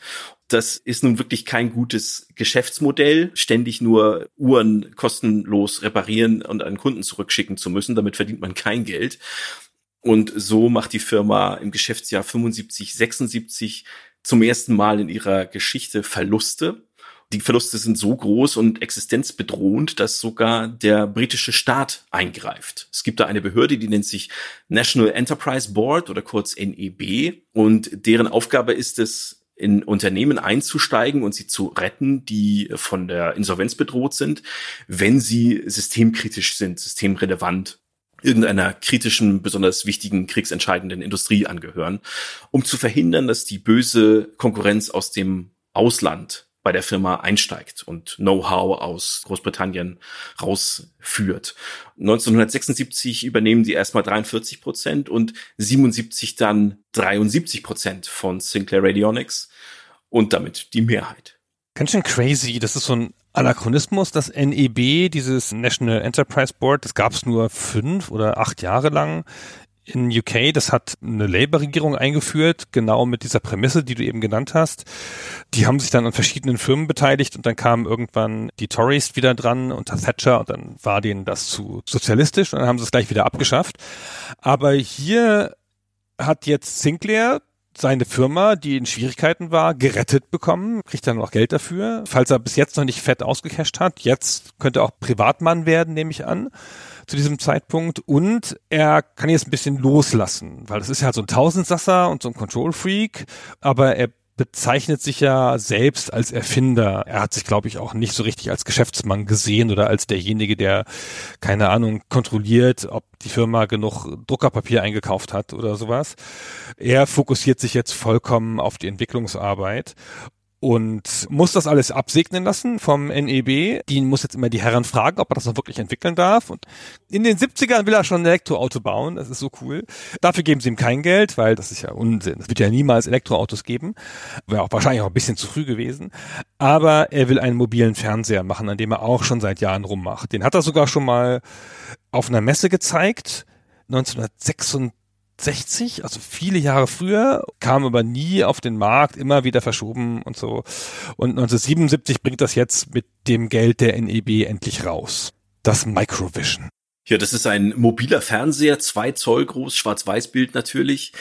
B: Das ist nun wirklich kein gutes Geschäftsmodell, ständig nur Uhren kostenlos reparieren und an Kunden zurückschicken zu müssen. Damit verdient man kein Geld. Und so macht die Firma im Geschäftsjahr 75, 76 zum ersten Mal in ihrer Geschichte Verluste. Die Verluste sind so groß und existenzbedrohend, dass sogar der britische Staat eingreift. Es gibt da eine Behörde, die nennt sich National Enterprise Board oder kurz NEB und deren Aufgabe ist es, in Unternehmen einzusteigen und sie zu retten, die von der Insolvenz bedroht sind, wenn sie systemkritisch sind, systemrelevant irgendeiner kritischen, besonders wichtigen, kriegsentscheidenden Industrie angehören, um zu verhindern, dass die böse Konkurrenz aus dem Ausland bei der Firma einsteigt und Know-how aus Großbritannien rausführt. 1976 übernehmen sie erstmal 43 Prozent und 77 dann 73 Prozent von Sinclair Radionics und damit die Mehrheit.
A: Ganz schön crazy. Das ist so ein Anachronismus. Das NEB, dieses National Enterprise Board, das gab es nur fünf oder acht Jahre lang in UK, das hat eine Labour-Regierung eingeführt, genau mit dieser Prämisse, die du eben genannt hast. Die haben sich dann an verschiedenen Firmen beteiligt und dann kamen irgendwann die Tories wieder dran unter Thatcher und dann war denen das zu sozialistisch und dann haben sie es gleich wieder abgeschafft. Aber hier hat jetzt Sinclair seine Firma, die in Schwierigkeiten war, gerettet bekommen, kriegt dann auch Geld dafür, falls er bis jetzt noch nicht fett ausgecasht hat. Jetzt könnte er auch Privatmann werden, nehme ich an zu diesem Zeitpunkt und er kann jetzt ein bisschen loslassen, weil das ist ja halt so ein Tausendsasser und so ein Control Freak, aber er bezeichnet sich ja selbst als Erfinder. Er hat sich, glaube ich, auch nicht so richtig als Geschäftsmann gesehen oder als derjenige, der, keine Ahnung, kontrolliert, ob die Firma genug Druckerpapier eingekauft hat oder sowas. Er fokussiert sich jetzt vollkommen auf die Entwicklungsarbeit und muss das alles absegnen lassen vom NEB. Die muss jetzt immer die Herren fragen, ob er das noch wirklich entwickeln darf. Und in den 70ern will er schon ein Elektroauto bauen. Das ist so cool. Dafür geben sie ihm kein Geld, weil das ist ja Unsinn. Es wird ja niemals Elektroautos geben. Wäre auch wahrscheinlich auch ein bisschen zu früh gewesen. Aber er will einen mobilen Fernseher machen, an dem er auch schon seit Jahren rummacht. Den hat er sogar schon mal auf einer Messe gezeigt. 1936 1960, also viele Jahre früher, kam aber nie auf den Markt, immer wieder verschoben und so. Und 1977 bringt das jetzt mit dem Geld der NEB endlich raus. Das Microvision.
B: Ja, das ist ein mobiler Fernseher, zwei Zoll groß, Schwarz-Weiß-Bild natürlich,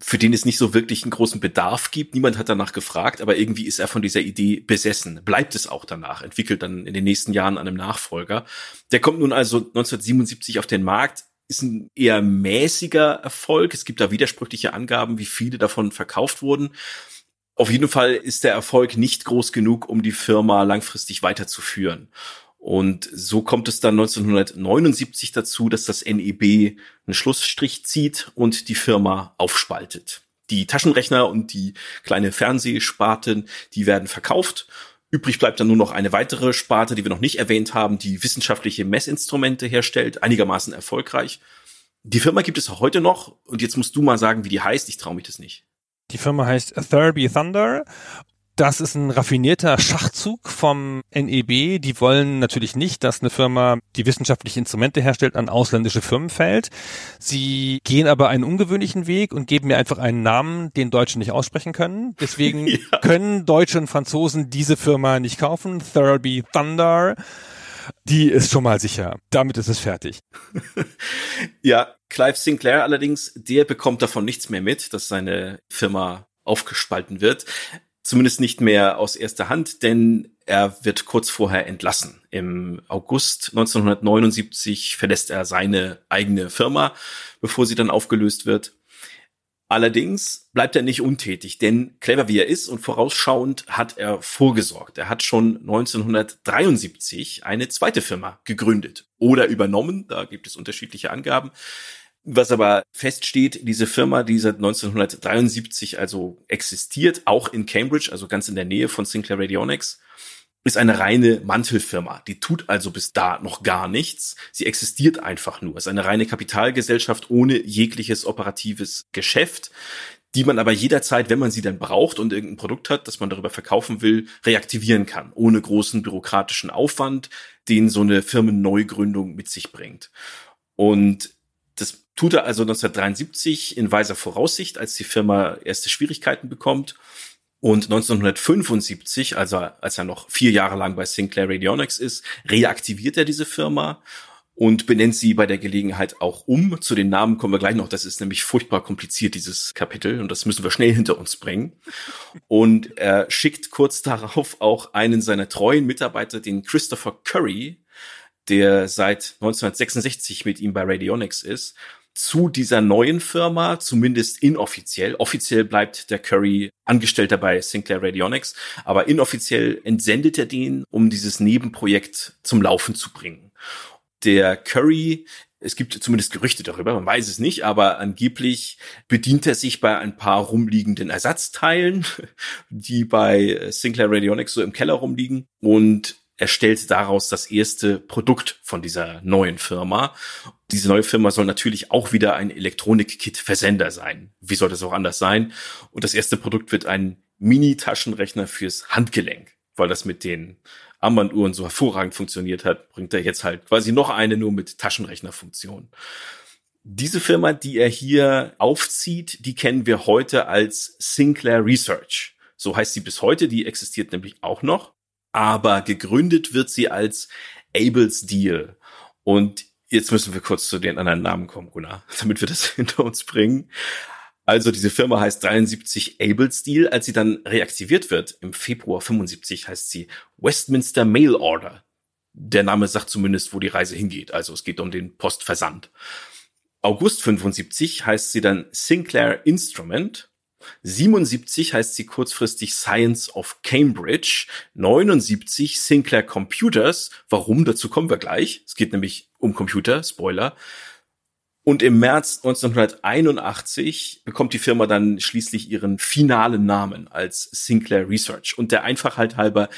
B: für den es nicht so wirklich einen großen Bedarf gibt. Niemand hat danach gefragt, aber irgendwie ist er von dieser Idee besessen. Bleibt es auch danach, entwickelt dann in den nächsten Jahren einem Nachfolger. Der kommt nun also 1977 auf den Markt, ist ein eher mäßiger Erfolg. Es gibt da widersprüchliche Angaben, wie viele davon verkauft wurden. Auf jeden Fall ist der Erfolg nicht groß genug, um die Firma langfristig weiterzuführen. Und so kommt es dann 1979 dazu, dass das NEB einen Schlussstrich zieht und die Firma aufspaltet. Die Taschenrechner und die kleine Fernsehsparten, die werden verkauft. Übrig bleibt dann nur noch eine weitere Sparte, die wir noch nicht erwähnt haben, die wissenschaftliche Messinstrumente herstellt, einigermaßen erfolgreich. Die Firma gibt es heute noch und jetzt musst du mal sagen, wie die heißt. Ich traue mich das nicht.
A: Die Firma heißt Therapy Thunder das ist ein raffinierter Schachzug vom NEB. Die wollen natürlich nicht, dass eine Firma, die wissenschaftliche Instrumente herstellt, an ausländische Firmen fällt. Sie gehen aber einen ungewöhnlichen Weg und geben mir einfach einen Namen, den Deutschen nicht aussprechen können. Deswegen (laughs) ja. können Deutsche und Franzosen diese Firma nicht kaufen. Thurby Thunder. Die ist schon mal sicher. Damit ist es fertig. (laughs)
B: ja, Clive Sinclair allerdings, der bekommt davon nichts mehr mit, dass seine Firma aufgespalten wird. Zumindest nicht mehr aus erster Hand, denn er wird kurz vorher entlassen. Im August 1979 verlässt er seine eigene Firma, bevor sie dann aufgelöst wird. Allerdings bleibt er nicht untätig, denn clever wie er ist und vorausschauend hat er vorgesorgt. Er hat schon 1973 eine zweite Firma gegründet oder übernommen, da gibt es unterschiedliche Angaben. Was aber feststeht, diese Firma, die seit 1973 also existiert, auch in Cambridge, also ganz in der Nähe von Sinclair Radionics, ist eine reine Mantelfirma. Die tut also bis da noch gar nichts. Sie existiert einfach nur. Es ist eine reine Kapitalgesellschaft ohne jegliches operatives Geschäft, die man aber jederzeit, wenn man sie dann braucht und irgendein Produkt hat, das man darüber verkaufen will, reaktivieren kann, ohne großen bürokratischen Aufwand, den so eine Firmenneugründung mit sich bringt. Und tut er also 1973 in weiser Voraussicht, als die Firma erste Schwierigkeiten bekommt. Und 1975, also als er noch vier Jahre lang bei Sinclair Radionics ist, reaktiviert er diese Firma und benennt sie bei der Gelegenheit auch um. Zu den Namen kommen wir gleich noch. Das ist nämlich furchtbar kompliziert, dieses Kapitel. Und das müssen wir schnell hinter uns bringen. Und er schickt kurz darauf auch einen seiner treuen Mitarbeiter, den Christopher Curry, der seit 1966 mit ihm bei Radionics ist, zu dieser neuen Firma, zumindest inoffiziell. Offiziell bleibt der Curry Angestellter bei Sinclair Radionics, aber inoffiziell entsendet er den, um dieses Nebenprojekt zum Laufen zu bringen. Der Curry es gibt zumindest Gerüchte darüber, man weiß es nicht, aber angeblich bedient er sich bei ein paar rumliegenden Ersatzteilen, (laughs) die bei Sinclair Radionics so im Keller rumliegen und erstellt daraus das erste Produkt von dieser neuen Firma. Diese neue Firma soll natürlich auch wieder ein Elektronik-Kit-Versender sein. Wie soll das auch anders sein? Und das erste Produkt wird ein Mini-Taschenrechner fürs Handgelenk, weil das mit den Armbanduhren so hervorragend funktioniert hat, bringt er jetzt halt quasi noch eine nur mit Taschenrechnerfunktion. Diese Firma, die er hier aufzieht, die kennen wir heute als Sinclair Research. So heißt sie bis heute, die existiert nämlich auch noch aber gegründet wird sie als Abel's Deal. Und jetzt müssen wir kurz zu den anderen Namen kommen, Gunnar, (laughs) damit wir das (laughs) hinter uns bringen. Also diese Firma heißt 73 Abel's Deal. Als sie dann reaktiviert wird, im Februar 75 heißt sie Westminster Mail Order. Der Name sagt zumindest, wo die Reise hingeht. Also es geht um den Postversand. August 75 heißt sie dann Sinclair Instrument 77 heißt sie kurzfristig Science of Cambridge. 79 Sinclair Computers. Warum? Dazu kommen wir gleich. Es geht nämlich um Computer. Spoiler. Und im März 1981 bekommt die Firma dann schließlich ihren finalen Namen als Sinclair Research. Und der Einfachheit halber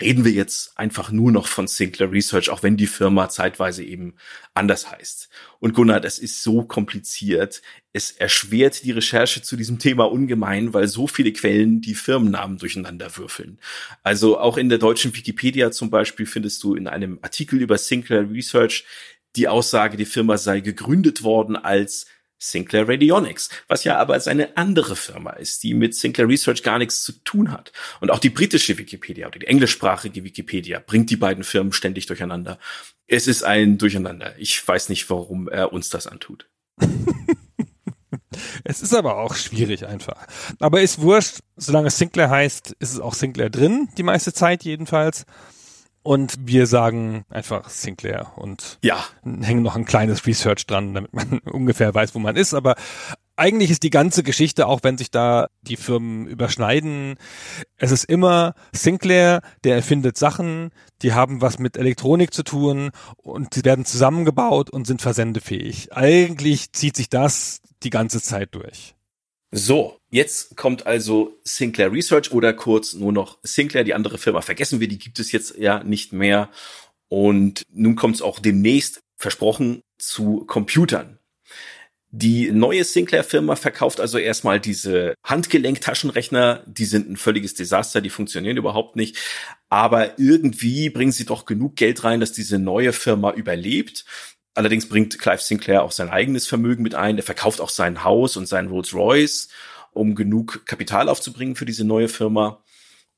B: reden wir jetzt einfach nur noch von Sinclair Research, auch wenn die Firma zeitweise eben anders heißt. Und Gunnar, das ist so kompliziert. Es erschwert die Recherche zu diesem Thema ungemein, weil so viele Quellen die Firmennamen durcheinander würfeln. Also auch in der deutschen Wikipedia zum Beispiel findest du in einem Artikel über Sinclair Research die Aussage, die Firma sei gegründet worden als Sinclair Radionics, was ja aber seine andere Firma ist, die mit Sinclair Research gar nichts zu tun hat. Und auch die britische Wikipedia oder die englischsprachige Wikipedia bringt die beiden Firmen ständig durcheinander. Es ist ein Durcheinander. Ich weiß nicht, warum er uns das antut. (laughs)
A: es ist aber auch schwierig einfach. Aber ist wurscht, solange Sinclair heißt, ist es auch Sinclair drin, die meiste Zeit jedenfalls. Und wir sagen einfach Sinclair und
B: ja.
A: hängen noch ein kleines Research dran, damit man (laughs) ungefähr weiß, wo man ist. Aber eigentlich ist die ganze Geschichte, auch wenn sich da die Firmen überschneiden, es ist immer Sinclair, der erfindet Sachen, die haben was mit Elektronik zu tun und die werden zusammengebaut und sind versendefähig. Eigentlich zieht sich das die ganze Zeit durch.
B: So, jetzt kommt also Sinclair Research oder kurz nur noch Sinclair, die andere Firma. Vergessen wir, die gibt es jetzt ja nicht mehr. Und nun kommt es auch demnächst, versprochen, zu Computern. Die neue Sinclair-Firma verkauft also erstmal diese Handgelenk-Taschenrechner. Die sind ein völliges Desaster, die funktionieren überhaupt nicht. Aber irgendwie bringen sie doch genug Geld rein, dass diese neue Firma überlebt. Allerdings bringt Clive Sinclair auch sein eigenes Vermögen mit ein. Er verkauft auch sein Haus und sein Rolls Royce, um genug Kapital aufzubringen für diese neue Firma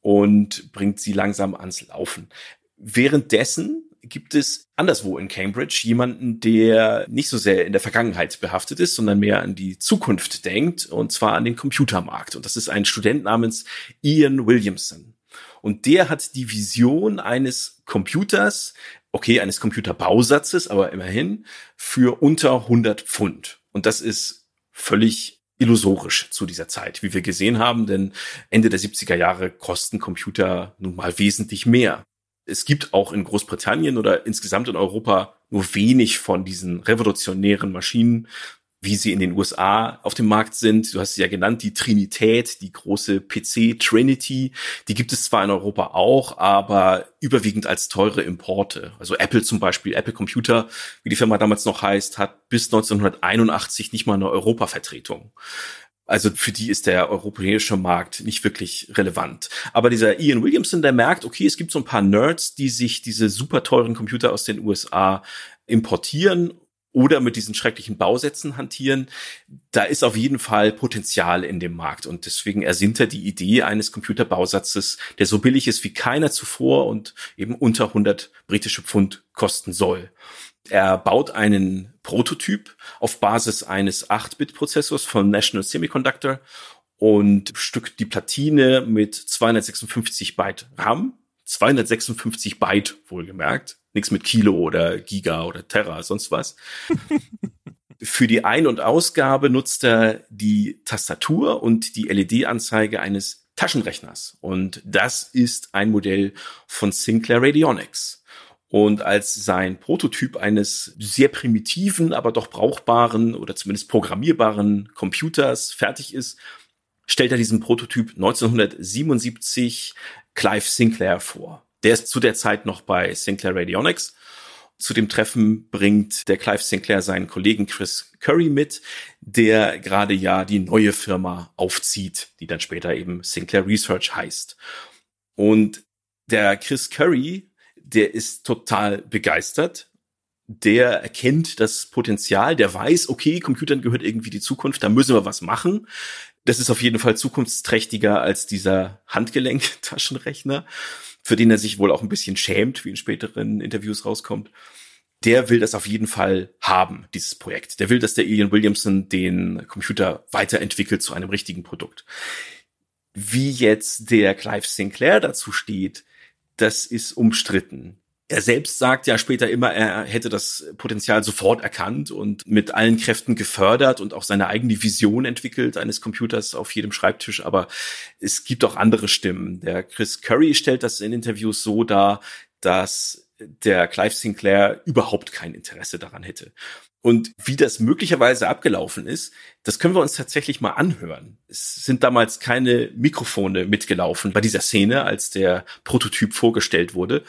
B: und bringt sie langsam ans Laufen. Währenddessen gibt es anderswo in Cambridge jemanden, der nicht so sehr in der Vergangenheit behaftet ist, sondern mehr an die Zukunft denkt, und zwar an den Computermarkt. Und das ist ein Student namens Ian Williamson. Und der hat die Vision eines Computers, okay, eines Computerbausatzes, aber immerhin für unter 100 Pfund. Und das ist völlig illusorisch zu dieser Zeit, wie wir gesehen haben, denn Ende der 70er Jahre kosten Computer nun mal wesentlich mehr. Es gibt auch in Großbritannien oder insgesamt in Europa nur wenig von diesen revolutionären Maschinen, wie sie in den USA auf dem Markt sind. Du hast sie ja genannt, die Trinität, die große PC Trinity. Die gibt es zwar in Europa auch, aber überwiegend als teure Importe. Also Apple zum Beispiel, Apple Computer, wie die Firma damals noch heißt, hat bis 1981 nicht mal eine Europavertretung. Also für die ist der europäische Markt nicht wirklich relevant. Aber dieser Ian Williamson, der merkt, okay, es gibt so ein paar Nerds, die sich diese super teuren Computer aus den USA importieren oder mit diesen schrecklichen Bausätzen hantieren, da ist auf jeden Fall Potenzial in dem Markt. Und deswegen ersinnt er die Idee eines Computerbausatzes, der so billig ist wie keiner zuvor und eben unter 100 britische Pfund kosten soll. Er baut einen Prototyp auf Basis eines 8-Bit-Prozessors von National Semiconductor und stückt die Platine mit 256 Byte RAM 256 Byte wohlgemerkt. Nichts mit Kilo oder Giga oder Terra, sonst was. (laughs) Für die Ein- und Ausgabe nutzt er die Tastatur und die LED-Anzeige eines Taschenrechners. Und das ist ein Modell von Sinclair Radionics. Und als sein Prototyp eines sehr primitiven, aber doch brauchbaren oder zumindest programmierbaren Computers fertig ist, stellt er diesen Prototyp 1977 Clive Sinclair vor. Der ist zu der Zeit noch bei Sinclair Radionics. Zu dem Treffen bringt der Clive Sinclair seinen Kollegen Chris Curry mit, der gerade ja die neue Firma aufzieht, die dann später eben Sinclair Research heißt. Und der Chris Curry, der ist total begeistert. Der erkennt das Potenzial, der weiß, okay, Computern gehört irgendwie die Zukunft, da müssen wir was machen. Das ist auf jeden Fall zukunftsträchtiger als dieser Handgelenk-Taschenrechner, für den er sich wohl auch ein bisschen schämt, wie in späteren Interviews rauskommt. Der will das auf jeden Fall haben, dieses Projekt. Der will, dass der Ian Williamson den Computer weiterentwickelt zu einem richtigen Produkt. Wie jetzt der Clive Sinclair dazu steht, das ist umstritten. Er selbst sagt ja später immer, er hätte das Potenzial sofort erkannt und mit allen Kräften gefördert und auch seine eigene Vision entwickelt eines Computers auf jedem Schreibtisch. Aber es gibt auch andere Stimmen. Der Chris Curry stellt das in Interviews so dar, dass der Clive Sinclair überhaupt kein Interesse daran hätte. Und wie das möglicherweise abgelaufen ist, das können wir uns tatsächlich mal anhören. Es sind damals keine Mikrofone mitgelaufen bei dieser Szene, als der Prototyp vorgestellt wurde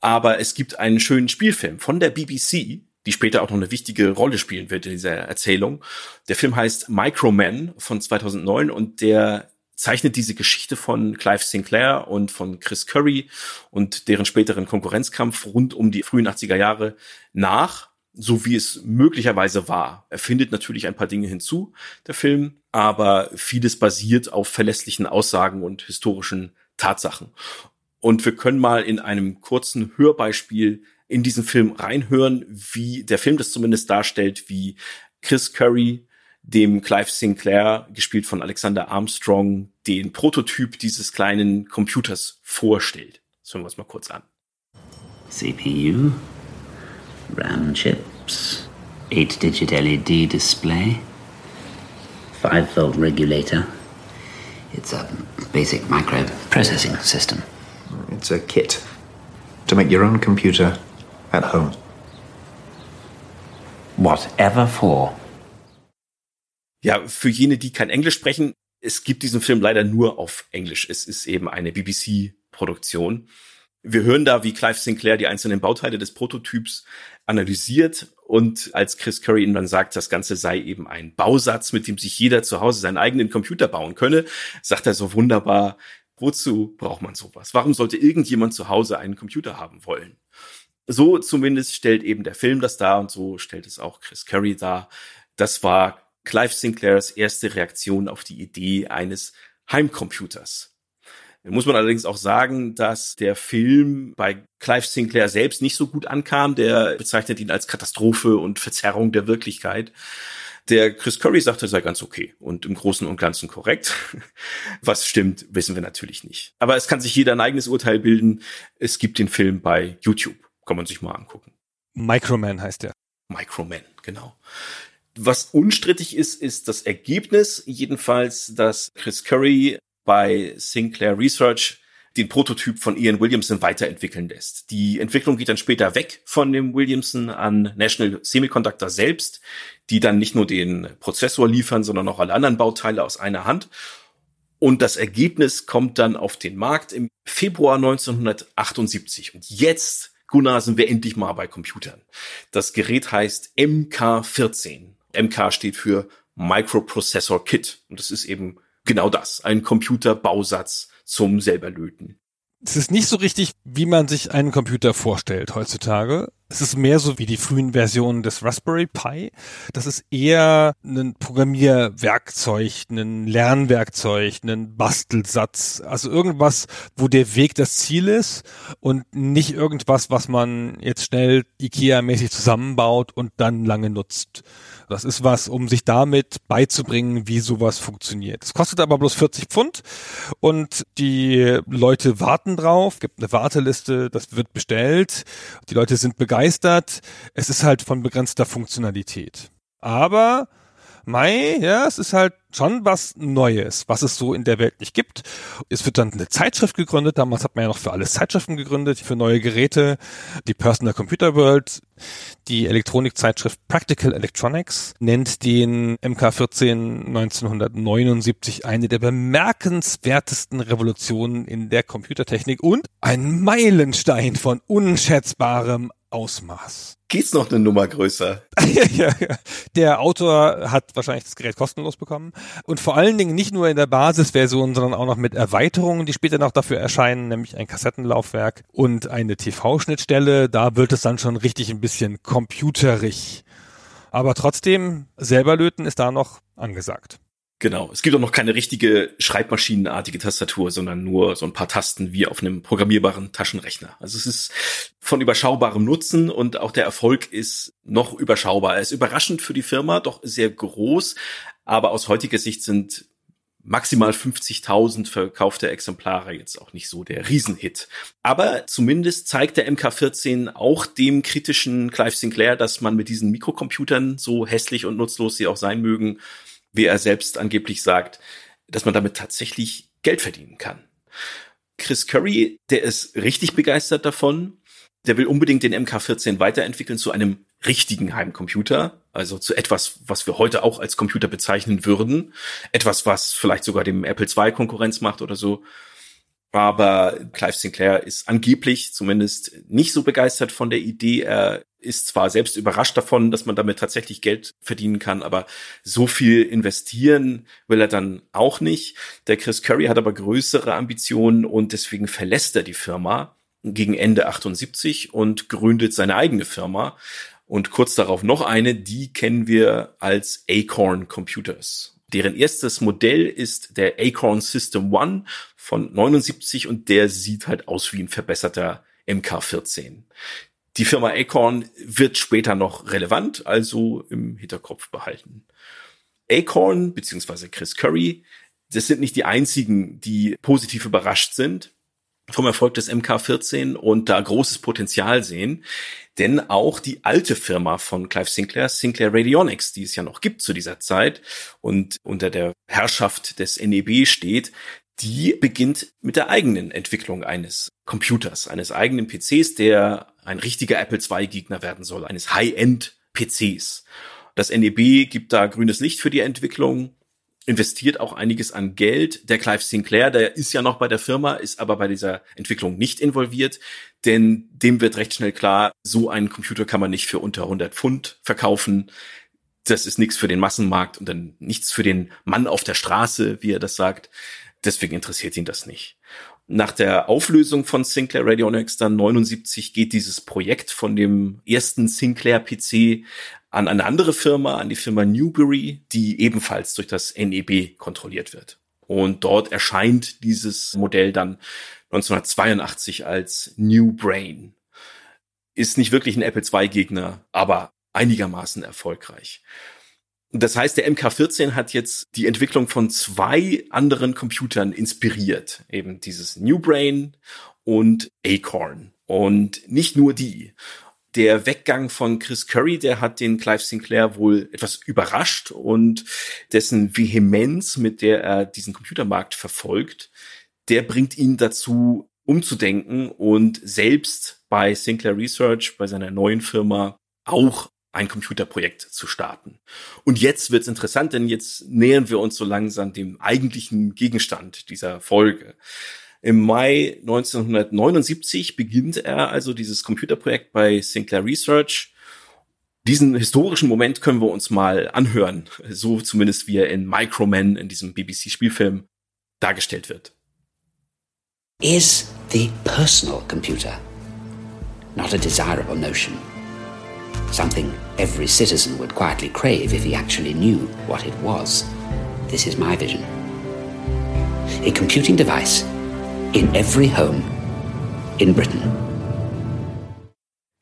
B: aber es gibt einen schönen Spielfilm von der BBC, die später auch noch eine wichtige Rolle spielen wird in dieser Erzählung. Der Film heißt Microman von 2009 und der zeichnet diese Geschichte von Clive Sinclair und von Chris Curry und deren späteren Konkurrenzkampf rund um die frühen 80er Jahre nach. so wie es möglicherweise war. Er findet natürlich ein paar Dinge hinzu, der Film, aber vieles basiert auf verlässlichen Aussagen und historischen Tatsachen. Und wir können mal in einem kurzen Hörbeispiel in diesen Film reinhören, wie der Film das zumindest darstellt, wie Chris Curry dem Clive Sinclair, gespielt von Alexander Armstrong, den Prototyp dieses kleinen Computers vorstellt. Das hören wir uns mal kurz an.
C: CPU, RAM chips, 8-digit LED display, 5-volt regulator. It's a basic microprocessing system.
D: It's a kit to make your own computer at home.
C: Whatever for.
B: Ja, für jene, die kein Englisch sprechen, es gibt diesen Film leider nur auf Englisch. Es ist eben eine BBC-Produktion. Wir hören da, wie Clive Sinclair die einzelnen Bauteile des Prototyps analysiert und als Chris Curry ihm dann sagt, das Ganze sei eben ein Bausatz, mit dem sich jeder zu Hause seinen eigenen Computer bauen könne, sagt er so wunderbar, wozu braucht man sowas? Warum sollte irgendjemand zu Hause einen Computer haben wollen? So zumindest stellt eben der Film das dar und so stellt es auch Chris Curry dar. Das war Clive Sinclairs erste Reaktion auf die Idee eines Heimcomputers. Muss man allerdings auch sagen, dass der Film bei Clive Sinclair selbst nicht so gut ankam. Der bezeichnet ihn als Katastrophe und Verzerrung der Wirklichkeit. Der Chris Curry sagte, sei ganz okay und im Großen und Ganzen korrekt. (laughs) Was stimmt, wissen wir natürlich nicht. Aber es kann sich jeder ein eigenes Urteil bilden. Es gibt den Film bei YouTube. Kann man sich mal angucken.
A: Microman heißt der.
B: Microman, genau. Was unstrittig ist, ist das Ergebnis. Jedenfalls, dass Chris Curry bei Sinclair Research den Prototyp von Ian Williamson weiterentwickeln lässt. Die Entwicklung geht dann später weg von dem Williamson an National Semiconductor selbst, die dann nicht nur den Prozessor liefern, sondern auch alle anderen Bauteile aus einer Hand. Und das Ergebnis kommt dann auf den Markt im Februar 1978. Und jetzt, Gunnar, sind wir endlich mal bei Computern. Das Gerät heißt MK14. MK steht für Microprocessor Kit. Und das ist eben genau das, ein Computerbausatz zum selberlöten.
A: Es ist nicht so richtig, wie man sich einen Computer vorstellt heutzutage. Es ist mehr so wie die frühen Versionen des Raspberry Pi. Das ist eher ein Programmierwerkzeug, ein Lernwerkzeug, ein Bastelsatz. Also irgendwas, wo der Weg das Ziel ist und nicht irgendwas, was man jetzt schnell IKEA-mäßig zusammenbaut und dann lange nutzt. Das ist was, um sich damit beizubringen, wie sowas funktioniert. Es kostet aber bloß 40 Pfund und die Leute warten drauf, gibt eine Warteliste, das wird bestellt, die Leute sind begeistert. Es ist halt von begrenzter Funktionalität. Aber Mai, ja, es ist halt schon was Neues, was es so in der Welt nicht gibt. Es wird dann eine Zeitschrift gegründet. Damals hat man ja noch für alles Zeitschriften gegründet, für neue Geräte. Die Personal Computer World, die Elektronikzeitschrift Practical Electronics nennt den MK14 1979 eine der bemerkenswertesten Revolutionen in der Computertechnik und ein Meilenstein von unschätzbarem Ausmaß.
B: Geht's noch eine Nummer größer? (laughs)
A: Der Autor hat wahrscheinlich das Gerät kostenlos bekommen und vor allen Dingen nicht nur in der Basisversion, sondern auch noch mit Erweiterungen, die später noch dafür erscheinen, nämlich ein Kassettenlaufwerk und eine TV-Schnittstelle. Da wird es dann schon richtig ein bisschen computerig. Aber trotzdem, selber löten ist da noch angesagt.
B: Genau. Es gibt auch noch keine richtige schreibmaschinenartige Tastatur, sondern nur so ein paar Tasten wie auf einem programmierbaren Taschenrechner. Also es ist von überschaubarem Nutzen und auch der Erfolg ist noch überschaubar. Er ist überraschend für die Firma, doch sehr groß, aber aus heutiger Sicht sind maximal 50.000 verkaufte Exemplare jetzt auch nicht so der Riesenhit. Aber zumindest zeigt der MK14 auch dem kritischen Clive Sinclair, dass man mit diesen Mikrocomputern, so hässlich und nutzlos sie auch sein mögen, wie er selbst angeblich sagt, dass man damit tatsächlich Geld verdienen kann. Chris Curry, der ist richtig begeistert davon. Der will unbedingt den MK14 weiterentwickeln zu einem richtigen Heimcomputer, also zu etwas, was wir heute auch als Computer bezeichnen würden. Etwas, was vielleicht sogar dem Apple II Konkurrenz macht oder so. Aber Clive Sinclair ist angeblich zumindest nicht so begeistert von der Idee. Er ist zwar selbst überrascht davon, dass man damit tatsächlich Geld verdienen kann, aber so viel investieren will er dann auch nicht. Der Chris Curry hat aber größere Ambitionen und deswegen verlässt er die Firma gegen Ende 78 und gründet seine eigene Firma. und kurz darauf noch eine, die kennen wir als Acorn Computers. Deren erstes Modell ist der Acorn System One von 79 und der sieht halt aus wie ein verbesserter MK14. Die Firma Acorn wird später noch relevant, also im Hinterkopf behalten. Acorn bzw. Chris Curry, das sind nicht die einzigen, die positiv überrascht sind vom Erfolg des MK14 und da großes Potenzial sehen. Denn auch die alte Firma von Clive Sinclair, Sinclair Radionics, die es ja noch gibt zu dieser Zeit und unter der Herrschaft des NEB steht, die beginnt mit der eigenen Entwicklung eines Computers, eines eigenen PCs, der ein richtiger Apple II-Gegner werden soll, eines High-End-PCs. Das NEB gibt da grünes Licht für die Entwicklung investiert auch einiges an Geld. Der Clive Sinclair, der ist ja noch bei der Firma, ist aber bei dieser Entwicklung nicht involviert, denn dem wird recht schnell klar, so einen Computer kann man nicht für unter 100 Pfund verkaufen. Das ist nichts für den Massenmarkt und dann nichts für den Mann auf der Straße, wie er das sagt. Deswegen interessiert ihn das nicht. Nach der Auflösung von Sinclair Radionics dann 79 geht dieses Projekt von dem ersten Sinclair PC an eine andere Firma, an die Firma Newbury, die ebenfalls durch das NEB kontrolliert wird. Und dort erscheint dieses Modell dann 1982 als New Brain. Ist nicht wirklich ein Apple II-Gegner, aber einigermaßen erfolgreich. Das heißt, der MK14 hat jetzt die Entwicklung von zwei anderen Computern inspiriert. Eben dieses New Brain und Acorn. Und nicht nur die der Weggang von Chris Curry, der hat den Clive Sinclair wohl etwas überrascht und dessen Vehemenz, mit der er diesen Computermarkt verfolgt, der bringt ihn dazu, umzudenken und selbst bei Sinclair Research, bei seiner neuen Firma, auch ein Computerprojekt zu starten. Und jetzt wird's interessant, denn jetzt nähern wir uns so langsam dem eigentlichen Gegenstand dieser Folge. Im Mai 1979 beginnt er also dieses Computerprojekt bei Sinclair Research. Diesen historischen Moment können wir uns mal anhören, so zumindest wie er in Microman in diesem BBC-Spielfilm dargestellt wird.
C: Is the personal computer not a desirable notion? Something every citizen would quietly crave if he actually knew what it was. This is my vision. A computing device in every home in Britain.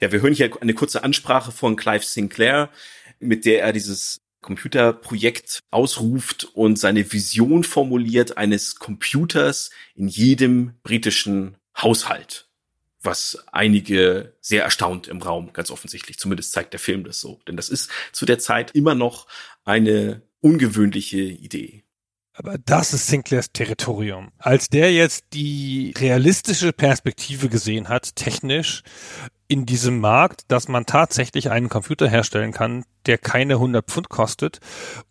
B: Ja, wir hören hier eine kurze Ansprache von Clive Sinclair, mit der er dieses Computerprojekt ausruft und seine Vision formuliert eines Computers in jedem britischen Haushalt. Was einige sehr erstaunt im Raum, ganz offensichtlich. Zumindest zeigt der Film das so. Denn das ist zu der Zeit immer noch eine ungewöhnliche Idee.
A: Aber das ist Sinclairs Territorium. Als der jetzt die realistische Perspektive gesehen hat, technisch, in diesem Markt, dass man tatsächlich einen Computer herstellen kann, der keine 100 Pfund kostet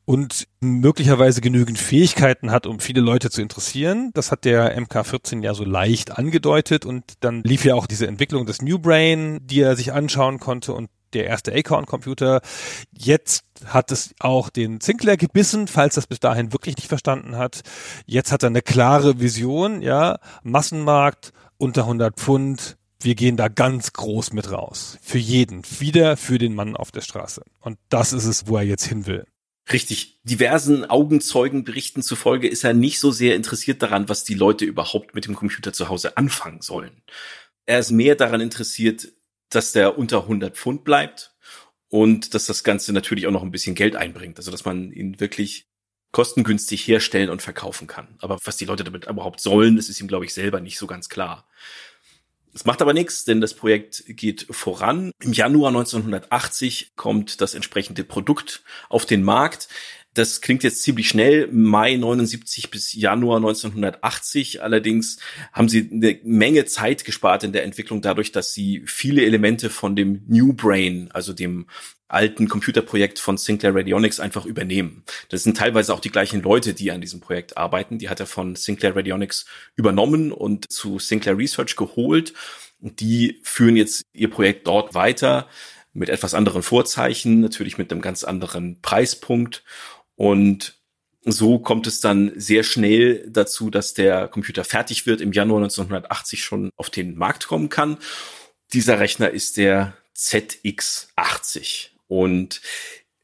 A: und möglicherweise genügend Fähigkeiten hat, um viele Leute zu interessieren. Das hat der MK14 ja so leicht angedeutet und dann lief ja auch diese Entwicklung des New Brain, die er sich anschauen konnte und der erste Acorn-Computer. Jetzt hat es auch den Sinclair gebissen, falls das bis dahin wirklich nicht verstanden hat. Jetzt hat er eine klare Vision, ja, Massenmarkt unter 100 Pfund. Wir gehen da ganz groß mit raus. Für jeden. Wieder für den Mann auf der Straße. Und das ist es, wo er jetzt hin will.
B: Richtig. Diversen Augenzeugenberichten zufolge ist er nicht so sehr interessiert daran, was die Leute überhaupt mit dem Computer zu Hause anfangen sollen. Er ist mehr daran interessiert, dass der unter 100 Pfund bleibt und dass das Ganze natürlich auch noch ein bisschen Geld einbringt. Also dass man ihn wirklich kostengünstig herstellen und verkaufen kann. Aber was die Leute damit überhaupt sollen, das ist ihm, glaube ich, selber nicht so ganz klar. Es macht aber nichts, denn das Projekt geht voran. Im Januar 1980 kommt das entsprechende Produkt auf den Markt. Das klingt jetzt ziemlich schnell, Mai 79 bis Januar 1980. Allerdings haben sie eine Menge Zeit gespart in der Entwicklung dadurch, dass sie viele Elemente von dem New Brain, also dem alten Computerprojekt von Sinclair Radionics einfach übernehmen. Das sind teilweise auch die gleichen Leute, die an diesem Projekt arbeiten. Die hat er von Sinclair Radionics übernommen und zu Sinclair Research geholt. Und die führen jetzt ihr Projekt dort weiter mit etwas anderen Vorzeichen, natürlich mit einem ganz anderen Preispunkt. Und so kommt es dann sehr schnell dazu, dass der Computer fertig wird, im Januar 1980 schon auf den Markt kommen kann. Dieser Rechner ist der ZX80. Und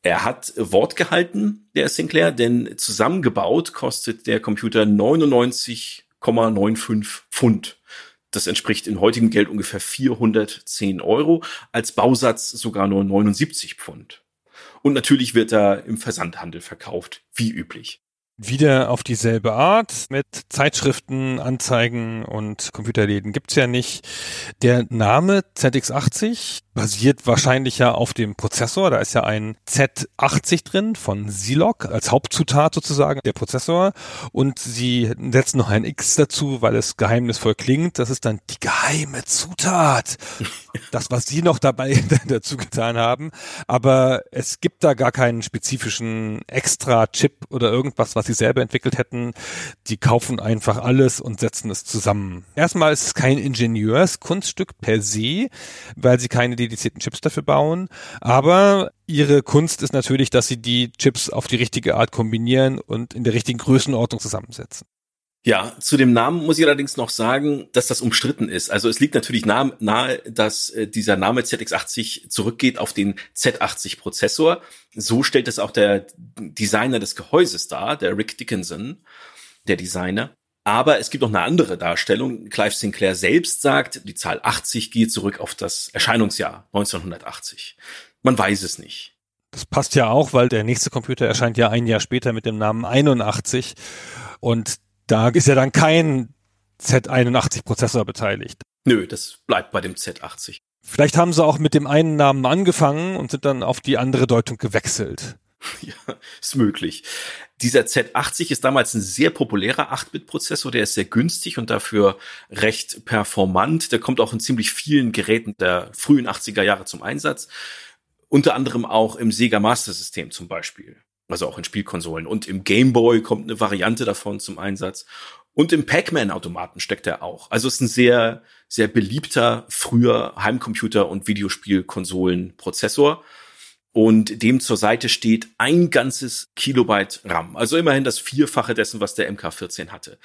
B: er hat Wort gehalten, der Sinclair, denn zusammengebaut kostet der Computer 99,95 Pfund. Das entspricht in heutigem Geld ungefähr 410 Euro, als Bausatz sogar nur 79 Pfund. Und natürlich wird er im Versandhandel verkauft, wie üblich
A: wieder auf dieselbe Art mit Zeitschriften, Anzeigen und Computerläden gibt's ja nicht. Der Name ZX80 basiert wahrscheinlich ja auf dem Prozessor. Da ist ja ein Z80 drin von Zilog als Hauptzutat sozusagen der Prozessor. Und sie setzen noch ein X dazu, weil es geheimnisvoll klingt. Das ist dann die geheime Zutat. (laughs) Das, was sie noch dabei (laughs) dazu getan haben. Aber es gibt da gar keinen spezifischen Extra-Chip oder irgendwas, was sie selber entwickelt hätten. Die kaufen einfach alles und setzen es zusammen. Erstmal ist es kein Ingenieurskunststück per se, weil sie keine dedizierten Chips dafür bauen. Aber ihre Kunst ist natürlich, dass sie die Chips auf die richtige Art kombinieren und in der richtigen Größenordnung zusammensetzen.
B: Ja, zu dem Namen muss ich allerdings noch sagen, dass das umstritten ist. Also es liegt natürlich nahe, nahe dass äh, dieser Name ZX80 zurückgeht auf den Z80-Prozessor. So stellt es auch der Designer des Gehäuses dar, der Rick Dickinson, der Designer. Aber es gibt noch eine andere Darstellung. Clive Sinclair selbst sagt, die Zahl 80 geht zurück auf das Erscheinungsjahr 1980. Man weiß es nicht.
A: Das passt ja auch, weil der nächste Computer erscheint ja ein Jahr später mit dem Namen 81. Und da ist ja dann kein Z81-Prozessor beteiligt.
B: Nö, das bleibt bei dem Z80.
A: Vielleicht haben sie auch mit dem einen Namen angefangen und sind dann auf die andere Deutung gewechselt. (laughs)
B: Ja, ist möglich. Dieser Z80 ist damals ein sehr populärer 8-Bit-Prozessor, der ist sehr günstig und dafür recht performant. Der kommt auch in ziemlich vielen Geräten der frühen 80er Jahre zum Einsatz. Unter anderem auch im Sega Master System zum Beispiel. Also auch in Spielkonsolen. Und im Game Boy kommt eine Variante davon zum Einsatz. Und im Pac-Man-Automaten steckt er auch. Also ist ein sehr, sehr beliebter früher Heimcomputer- und Videospielkonsolen-Prozessor. Und dem zur Seite steht ein ganzes Kilobyte RAM. Also immerhin das Vierfache dessen, was der MK14 hatte.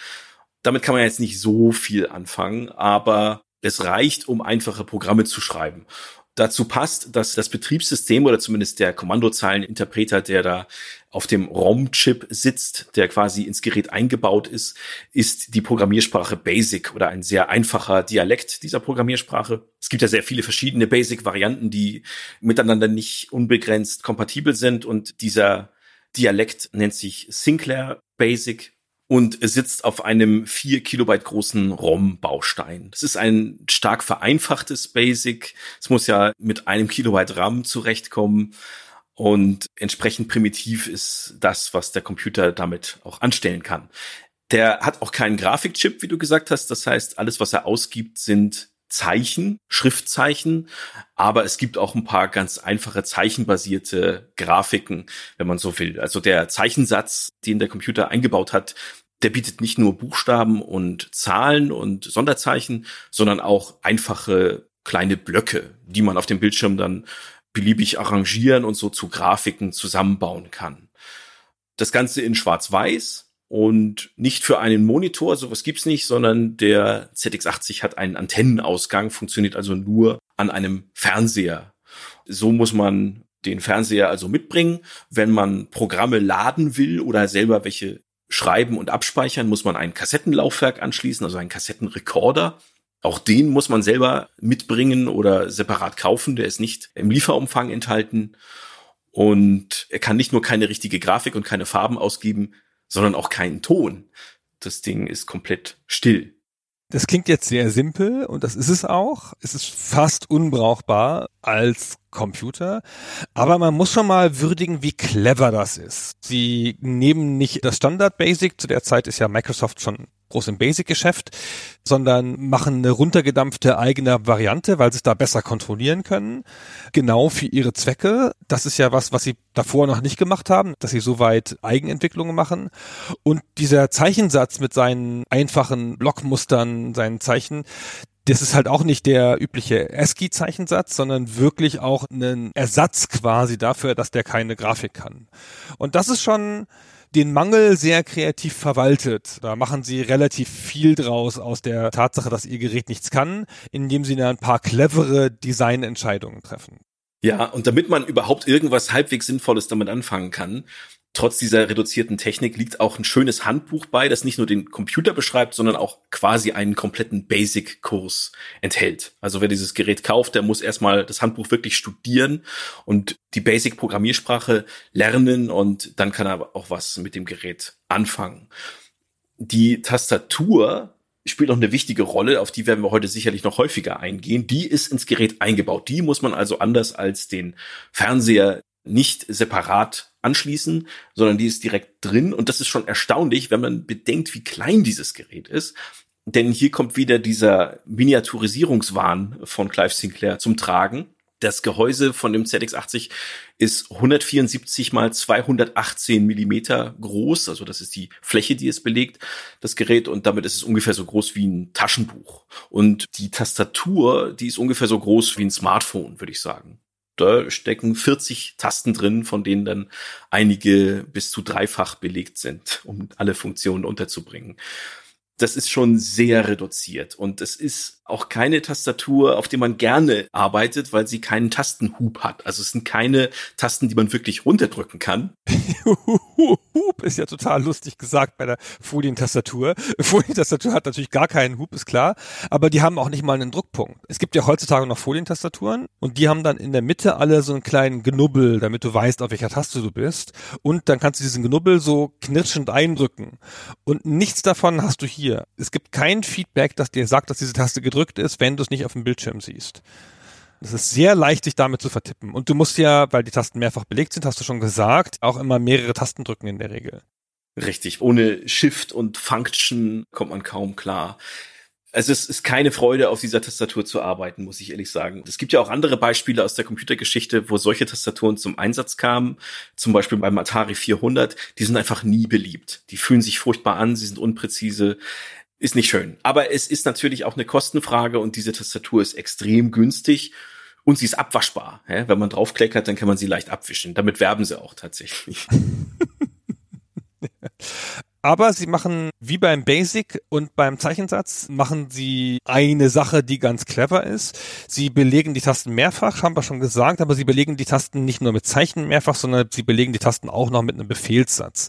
B: Damit kann man jetzt nicht so viel anfangen, aber es reicht, um einfache Programme zu schreiben dazu passt, dass das Betriebssystem oder zumindest der Kommandozeileninterpreter, der da auf dem ROM-Chip sitzt, der quasi ins Gerät eingebaut ist, ist die Programmiersprache BASIC oder ein sehr einfacher Dialekt dieser Programmiersprache. Es gibt ja sehr viele verschiedene BASIC-Varianten, die miteinander nicht unbegrenzt kompatibel sind und dieser Dialekt nennt sich Sinclair Basic und sitzt auf einem vier Kilobyte großen ROM-Baustein. Das ist ein stark vereinfachtes Basic. Es muss ja mit einem Kilobyte RAM zurechtkommen. Und entsprechend primitiv ist das, was der Computer damit auch anstellen kann. Der hat auch keinen Grafikchip, wie du gesagt hast. Das heißt, alles, was er ausgibt, sind Zeichen, Schriftzeichen, aber es gibt auch ein paar ganz einfache zeichenbasierte Grafiken, wenn man so will. Also der Zeichensatz, den der Computer eingebaut hat, der bietet nicht nur Buchstaben und Zahlen und Sonderzeichen, sondern auch einfache kleine Blöcke, die man auf dem Bildschirm dann beliebig arrangieren und so zu Grafiken zusammenbauen kann. Das Ganze in Schwarz-Weiß und nicht für einen Monitor, sowas gibt's nicht, sondern der ZX80 hat einen Antennenausgang, funktioniert also nur an einem Fernseher. So muss man den Fernseher also mitbringen. Wenn man Programme laden will oder selber welche schreiben und abspeichern, muss man ein Kassettenlaufwerk anschließen, also einen Kassettenrekorder. Auch den muss man selber mitbringen oder separat kaufen. Der ist nicht im Lieferumfang enthalten. Und er kann nicht nur keine richtige Grafik und keine Farben ausgeben, sondern auch keinen Ton. Das Ding ist komplett still.
A: Das klingt jetzt sehr simpel und das ist es auch. Es ist fast unbrauchbar als Computer. Aber man muss schon mal würdigen, wie clever das ist. Sie nehmen nicht das Standard Basic, zu der Zeit ist ja Microsoft schon groß im Basic-Geschäft, sondern machen eine runtergedampfte eigene Variante, weil sie es da besser kontrollieren können. Genau für ihre Zwecke. Das ist ja was, was sie davor noch nicht gemacht haben, dass sie soweit Eigenentwicklungen machen. Und dieser Zeichensatz mit seinen einfachen Blockmustern, seinen Zeichen, das ist halt auch nicht der übliche ASCII-Zeichensatz, sondern wirklich auch ein Ersatz quasi dafür, dass der keine Grafik kann. Und das ist schon den Mangel sehr kreativ verwaltet. Da machen sie relativ viel draus aus der Tatsache, dass ihr Gerät nichts kann, indem sie ein paar clevere Designentscheidungen treffen.
B: Ja, und damit man überhaupt irgendwas halbwegs Sinnvolles damit anfangen kann, trotz dieser reduzierten Technik liegt auch ein schönes Handbuch bei, das nicht nur den Computer beschreibt, sondern auch quasi einen kompletten Basic-Kurs enthält. Also wer dieses Gerät kauft, der muss erstmal das Handbuch wirklich studieren und die Basic-Programmiersprache lernen und dann kann er auch was mit dem Gerät anfangen. Die Tastatur spielt auch eine wichtige Rolle, auf die werden wir heute sicherlich noch häufiger eingehen. Die ist ins Gerät eingebaut. Die muss man also anders als den Fernseher nicht separat anschließen, sondern die ist direkt drin. Und das ist schon erstaunlich, wenn man bedenkt, wie klein dieses Gerät ist. Denn hier kommt wieder dieser Miniaturisierungswahn von Clive Sinclair zum Tragen. Das Gehäuse von dem ZX80 ist 174 mal 218 Millimeter groß, also das ist die Fläche, die es belegt, das Gerät, und damit ist es ungefähr so groß wie ein Taschenbuch. Und die Tastatur, die ist ungefähr so groß wie ein Smartphone, würde ich sagen da stecken 40 Tasten drin, von denen dann einige bis zu dreifach belegt sind, um alle Funktionen unterzubringen. Das ist schon sehr reduziert und es ist auch keine Tastatur, auf der man gerne arbeitet, weil sie keinen Tastenhub hat. Also es sind keine Tasten, die man wirklich runterdrücken kann. (laughs)
A: Hub ist ja total lustig gesagt bei der Folientastatur. (laughs) Folientastatur hat natürlich gar keinen Hub, ist klar, aber die haben auch nicht mal einen Druckpunkt. Es gibt ja heutzutage noch Folientastaturen und die haben dann in der Mitte alle so einen kleinen Genubbel, damit du weißt, auf welcher Taste du bist. Und dann kannst du diesen Genubbel so knirschend eindrücken. Und nichts davon hast du hier. Es gibt kein Feedback, das dir sagt, dass diese Taste gedrückt ist, wenn du es nicht auf dem Bildschirm siehst. Es ist sehr leicht, sich damit zu vertippen. Und du musst ja, weil die Tasten mehrfach belegt sind, hast du schon gesagt, auch immer mehrere Tasten drücken in der Regel.
B: Richtig. Ohne Shift und Function kommt man kaum klar. Also es ist keine Freude, auf dieser Tastatur zu arbeiten, muss ich ehrlich sagen. Es gibt ja auch andere Beispiele aus der Computergeschichte, wo solche Tastaturen zum Einsatz kamen. Zum Beispiel beim Atari 400. Die sind einfach nie beliebt. Die fühlen sich furchtbar an, sie sind unpräzise ist nicht schön. Aber es ist natürlich auch eine Kostenfrage und diese Tastatur ist extrem günstig und sie ist abwaschbar. Wenn man draufkleckert, dann kann man sie leicht abwischen. Damit werben sie auch tatsächlich. (laughs)
A: Aber sie machen, wie beim Basic und beim Zeichensatz, machen sie eine Sache, die ganz clever ist. Sie belegen die Tasten mehrfach, haben wir schon gesagt, aber sie belegen die Tasten nicht nur mit Zeichen mehrfach, sondern sie belegen die Tasten auch noch mit einem Befehlssatz.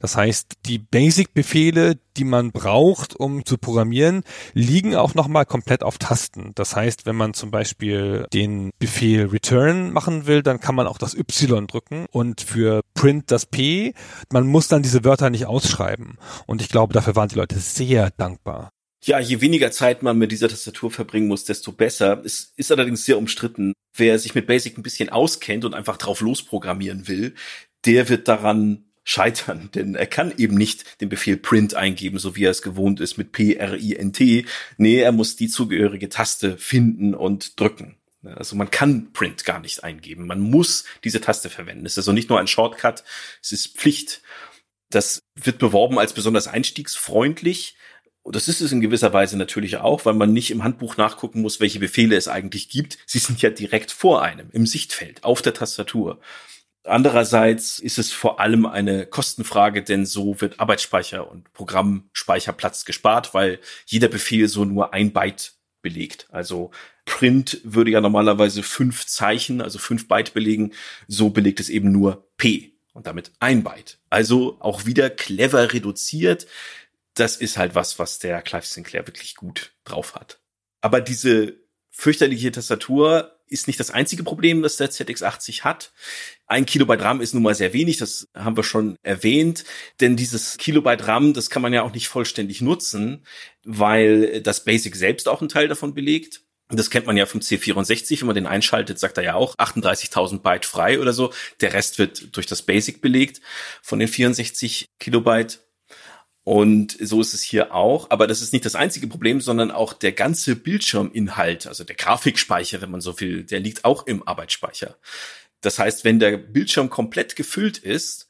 A: Das heißt, die Basic-Befehle, die man braucht, um zu programmieren, liegen auch nochmal komplett auf Tasten. Das heißt, wenn man zum Beispiel den Befehl return machen will, dann kann man auch das Y drücken und für print das P. Man muss dann diese Wörter nicht ausschreiben. Und ich glaube, dafür waren die Leute sehr dankbar.
B: Ja, je weniger Zeit man mit dieser Tastatur verbringen muss, desto besser. Es ist allerdings sehr umstritten. Wer sich mit Basic ein bisschen auskennt und einfach drauf losprogrammieren will, der wird daran scheitern, (laughs) denn er kann eben nicht den Befehl print eingeben, so wie er es gewohnt ist mit P-R-I-N-T. Nee, er muss die zugehörige Taste finden und drücken. Also man kann Print gar nicht eingeben. Man muss diese Taste verwenden. Es ist also nicht nur ein Shortcut, es ist Pflicht. Das wird beworben als besonders einstiegsfreundlich. Und das ist es in gewisser Weise natürlich auch, weil man nicht im Handbuch nachgucken muss, welche Befehle es eigentlich gibt. Sie sind ja direkt vor einem, im Sichtfeld, auf der Tastatur. Andererseits ist es vor allem eine Kostenfrage, denn so wird Arbeitsspeicher und Programmspeicherplatz gespart, weil jeder Befehl so nur ein Byte belegt. Also Print würde ja normalerweise fünf Zeichen, also fünf Byte belegen. So belegt es eben nur P und damit ein Byte. Also auch wieder clever reduziert. Das ist halt was, was der Clive Sinclair wirklich gut drauf hat. Aber diese fürchterliche Tastatur ist nicht das einzige Problem, das der ZX80 hat. Ein Kilobyte RAM ist nun mal sehr wenig, das haben wir schon erwähnt, denn dieses Kilobyte RAM, das kann man ja auch nicht vollständig nutzen, weil das Basic selbst auch einen Teil davon belegt. Das kennt man ja vom C64, wenn man den einschaltet, sagt er ja auch 38.000 Byte frei oder so. Der Rest wird durch das Basic belegt von den 64 Kilobyte. Und so ist es hier auch. Aber das ist nicht das einzige Problem, sondern auch der ganze Bildschirminhalt, also der Grafikspeicher, wenn man so will, der liegt auch im Arbeitsspeicher. Das heißt, wenn der Bildschirm komplett gefüllt ist,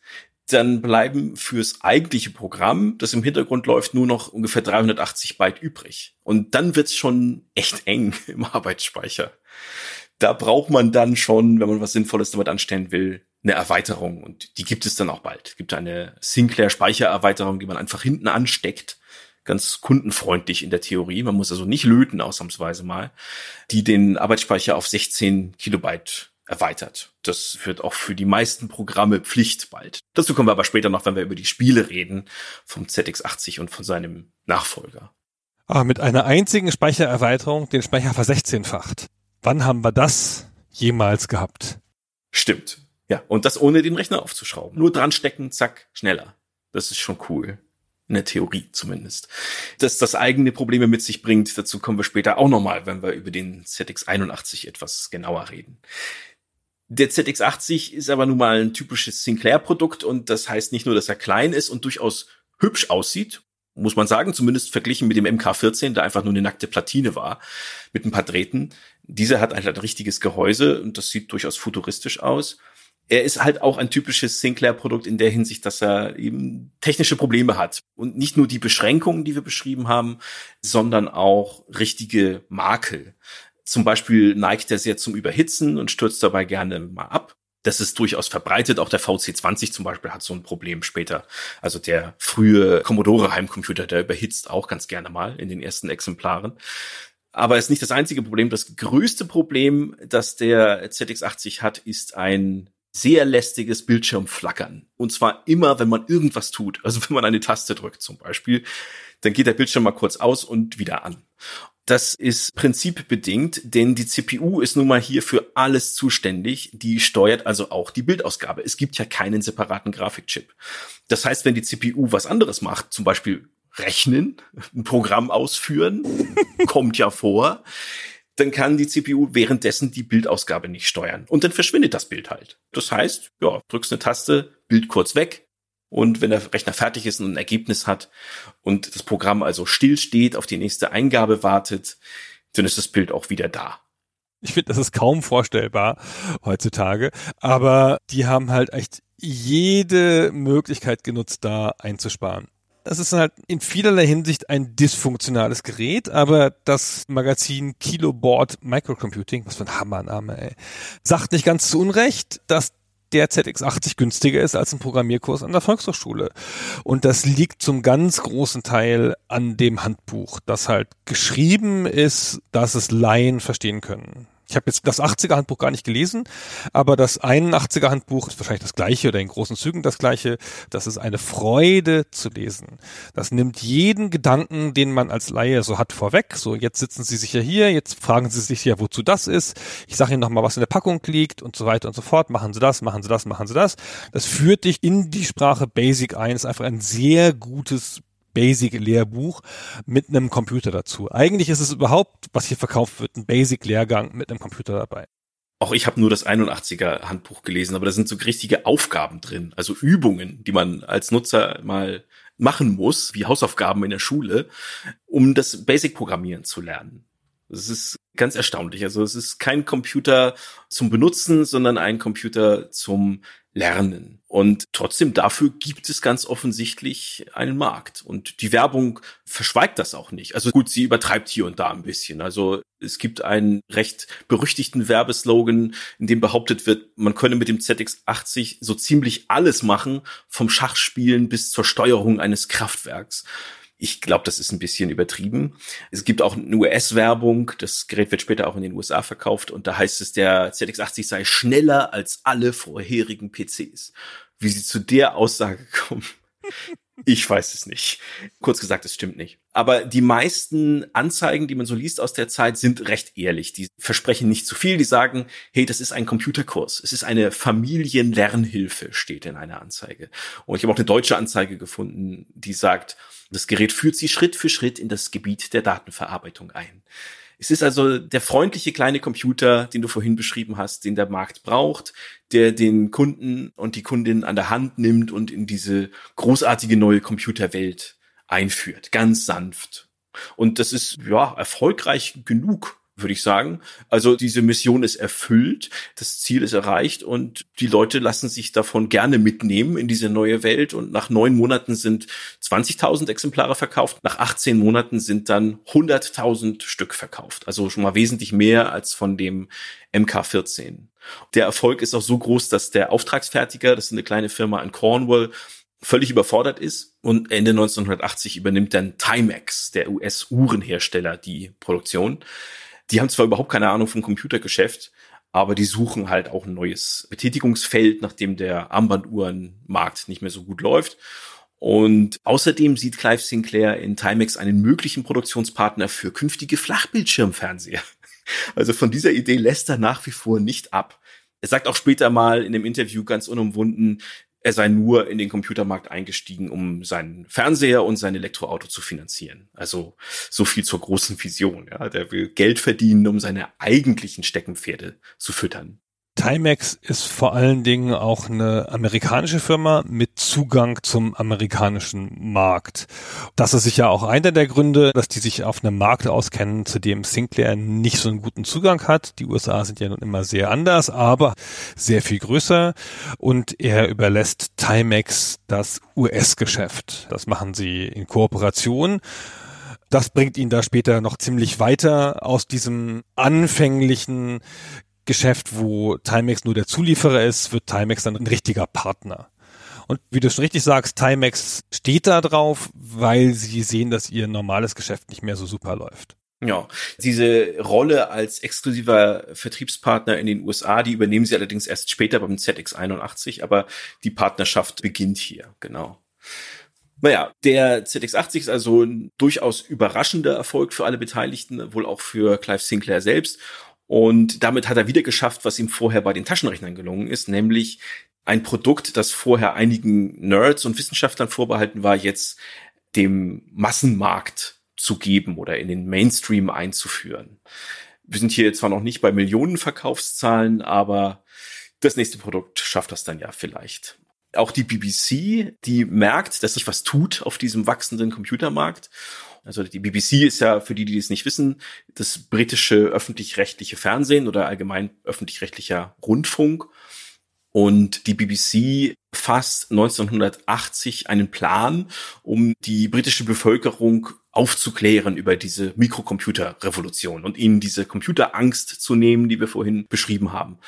B: dann bleiben fürs eigentliche Programm, das im Hintergrund läuft, nur noch ungefähr 380 Byte übrig. Und dann wird's schon echt eng (laughs) im Arbeitsspeicher. Da braucht man dann schon, wenn man was Sinnvolles damit anstellen will, eine Erweiterung und die gibt es dann auch bald. Es gibt eine Sinclair Speichererweiterung, die man einfach hinten ansteckt. Ganz kundenfreundlich in der Theorie. Man muss also nicht löten, ausnahmsweise mal, die den Arbeitsspeicher auf 16 Kilobyte erweitert. Das wird auch für die meisten Programme Pflicht bald. Dazu kommen wir aber später noch, wenn wir über die Spiele reden, vom ZX80 und von seinem Nachfolger.
A: Ah, mit einer einzigen Speichererweiterung den Speicher versechzehnfacht. Wann haben wir das jemals gehabt?
B: Stimmt. Ja, und das ohne den Rechner aufzuschrauben. Nur dran stecken, zack, schneller. Das ist schon cool. In der Theorie zumindest. Dass das eigene Probleme mit sich bringt, dazu kommen wir später auch nochmal, wenn wir über den ZX81 etwas genauer reden. Der ZX80 ist aber nun mal ein typisches Sinclair-Produkt und das heißt nicht nur, dass er klein ist und durchaus hübsch aussieht, muss man sagen, zumindest verglichen mit dem MK14, der einfach nur eine nackte Platine war, mit ein paar Drähten. Dieser hat halt ein richtiges Gehäuse und das sieht durchaus futuristisch aus. Er ist halt auch ein typisches Sinclair-Produkt in der Hinsicht, dass er eben technische Probleme hat. Und nicht nur die Beschränkungen, die wir beschrieben haben, sondern auch richtige Makel. Zum Beispiel neigt er sehr zum Überhitzen und stürzt dabei gerne mal ab. Das ist durchaus verbreitet. Auch der VC20 zum Beispiel hat so ein Problem später. Also der frühe Commodore Heimcomputer, der überhitzt auch ganz gerne mal in den ersten Exemplaren. Aber ist nicht das einzige Problem. Das größte Problem, das der ZX80 hat, ist ein sehr lästiges Bildschirmflackern. Und zwar immer, wenn man irgendwas tut. Also wenn man eine Taste drückt zum Beispiel, dann geht der Bildschirm mal kurz aus und wieder an. Das ist prinzipbedingt, denn die CPU ist nun mal hier für alles zuständig. Die steuert also auch die Bildausgabe. Es gibt ja keinen separaten Grafikchip. Das heißt, wenn die CPU was anderes macht, zum Beispiel rechnen, ein Programm ausführen, (laughs) kommt ja vor, dann kann die CPU währenddessen die Bildausgabe nicht steuern. Und dann verschwindet das Bild halt. Das heißt, ja, drückst eine Taste, Bild kurz weg, und wenn der Rechner fertig ist und ein Ergebnis hat und das Programm also stillsteht, auf die nächste Eingabe wartet, dann ist das Bild auch wieder da.
A: Ich finde, das ist kaum vorstellbar heutzutage, aber die haben halt echt jede Möglichkeit genutzt, da einzusparen. Das ist halt in vielerlei Hinsicht ein dysfunktionales Gerät, aber das Magazin Kiloboard Microcomputing, was für ein Hammername, ey, sagt nicht ganz zu Unrecht, dass der ZX80 günstiger ist als ein Programmierkurs an der Volkshochschule. Und das liegt zum ganz großen Teil an dem Handbuch, das halt geschrieben ist, dass es Laien verstehen können. Ich habe jetzt das 80er Handbuch gar nicht gelesen, aber das 81er Handbuch ist wahrscheinlich das gleiche oder in großen Zügen das gleiche. Das ist eine Freude zu lesen. Das nimmt jeden Gedanken, den man als Laie so hat, vorweg. So, jetzt sitzen Sie sicher hier, jetzt fragen Sie sich ja, wozu das ist. Ich sage Ihnen nochmal, was in der Packung liegt und so weiter und so fort. Machen Sie das, machen Sie das, machen Sie das. Das führt dich in die Sprache Basic ein. Ist einfach ein sehr gutes Basic-Lehrbuch mit einem Computer dazu. Eigentlich ist es überhaupt, was hier verkauft wird, ein Basic-Lehrgang mit einem Computer dabei.
B: Auch ich habe nur das 81er Handbuch gelesen, aber da sind so richtige Aufgaben drin, also Übungen, die man als Nutzer mal machen muss, wie Hausaufgaben in der Schule, um das Basic-Programmieren zu lernen. Das ist ganz erstaunlich. Also es ist kein Computer zum Benutzen, sondern ein Computer zum lernen. Und trotzdem dafür gibt es ganz offensichtlich einen Markt. Und die Werbung verschweigt das auch nicht. Also gut, sie übertreibt hier und da ein bisschen. Also es gibt einen recht berüchtigten Werbeslogan, in dem behauptet wird, man könne mit dem ZX80 so ziemlich alles machen, vom Schachspielen bis zur Steuerung eines Kraftwerks. Ich glaube, das ist ein bisschen übertrieben. Es gibt auch eine US-Werbung. Das Gerät wird später auch in den USA verkauft. Und da heißt es, der ZX80 sei schneller als alle vorherigen PCs. Wie sie zu der Aussage kommen, (laughs) ich weiß es nicht. Kurz gesagt, es stimmt nicht. Aber die meisten Anzeigen, die man so liest aus der Zeit, sind recht ehrlich. Die versprechen nicht zu viel. Die sagen, hey, das ist ein Computerkurs. Es ist eine Familienlernhilfe, steht in einer Anzeige. Und ich habe auch eine deutsche Anzeige gefunden, die sagt, das Gerät führt Sie Schritt für Schritt in das Gebiet der Datenverarbeitung ein. Es ist also der freundliche kleine Computer, den du vorhin beschrieben hast, den der Markt braucht, der den Kunden und die Kundin an der Hand nimmt und in diese großartige neue Computerwelt einführt. Ganz sanft. Und das ist, ja, erfolgreich genug würde ich sagen. Also diese Mission ist erfüllt, das Ziel ist erreicht und die Leute lassen sich davon gerne mitnehmen in diese neue Welt und nach neun Monaten sind 20.000 Exemplare verkauft, nach 18 Monaten sind dann 100.000 Stück verkauft. Also schon mal wesentlich mehr als von dem MK14. Der Erfolg ist auch so groß, dass der Auftragsfertiger, das ist eine kleine Firma in Cornwall, völlig überfordert ist und Ende 1980 übernimmt dann Timex, der US-Uhrenhersteller, die Produktion. Die haben zwar überhaupt keine Ahnung vom Computergeschäft, aber die suchen halt auch ein neues Betätigungsfeld, nachdem der Armbanduhrenmarkt nicht mehr so gut läuft. Und außerdem sieht Clive Sinclair in Timex einen möglichen Produktionspartner für künftige Flachbildschirmfernseher. (laughs) Also von dieser Idee lässt er nach wie vor nicht ab. Er sagt auch später mal in dem Interview ganz unumwunden, er sei nur in den Computermarkt eingestiegen, um seinen Fernseher und sein Elektroauto zu finanzieren. Also so viel zur großen Vision. Ja. Der will Geld verdienen, um seine eigentlichen Steckenpferde zu füttern.
A: Timex ist vor allen Dingen auch eine amerikanische Firma mit Zugang zum amerikanischen Markt. Das ist sicher auch einer der Gründe, dass die sich auf einem Markt auskennen, zu dem Sinclair nicht so einen guten Zugang hat. Die USA sind ja nun immer sehr anders, aber sehr viel größer und er überlässt Timex das US-Geschäft. Das machen sie in Kooperation. Das bringt ihn da später noch ziemlich weiter aus diesem anfänglichen Geschäft, wo Timex nur der Zulieferer ist, wird Timex dann ein richtiger Partner. Und wie du schon richtig sagst, Timex steht da drauf, weil sie sehen, dass ihr normales Geschäft nicht mehr so super läuft.
B: Ja, diese Rolle als exklusiver Vertriebspartner in den USA, die übernehmen sie allerdings erst später beim ZX81, aber die Partnerschaft beginnt hier, genau. Naja, der ZX80 ist also ein durchaus überraschender Erfolg für alle Beteiligten, wohl auch für Clive Sinclair selbst. Und damit hat er wieder geschafft, was ihm vorher bei den Taschenrechnern gelungen ist, nämlich ein Produkt, das vorher einigen Nerds und Wissenschaftlern vorbehalten war, jetzt dem Massenmarkt zu geben oder in den Mainstream einzuführen. Wir sind hier zwar noch nicht bei Millionen Verkaufszahlen, aber das nächste Produkt schafft das dann ja vielleicht. Auch die BBC, die merkt, dass sich was tut auf diesem wachsenden Computermarkt also die BBC ist ja, für die, die es nicht wissen, das britische öffentlich-rechtliche Fernsehen oder allgemein öffentlich-rechtlicher Rundfunk. Und die BBC fasst 1980 einen Plan, um die britische Bevölkerung aufzuklären über diese Mikrocomputer-Revolution und ihnen diese Computerangst zu nehmen, die wir vorhin beschrieben haben.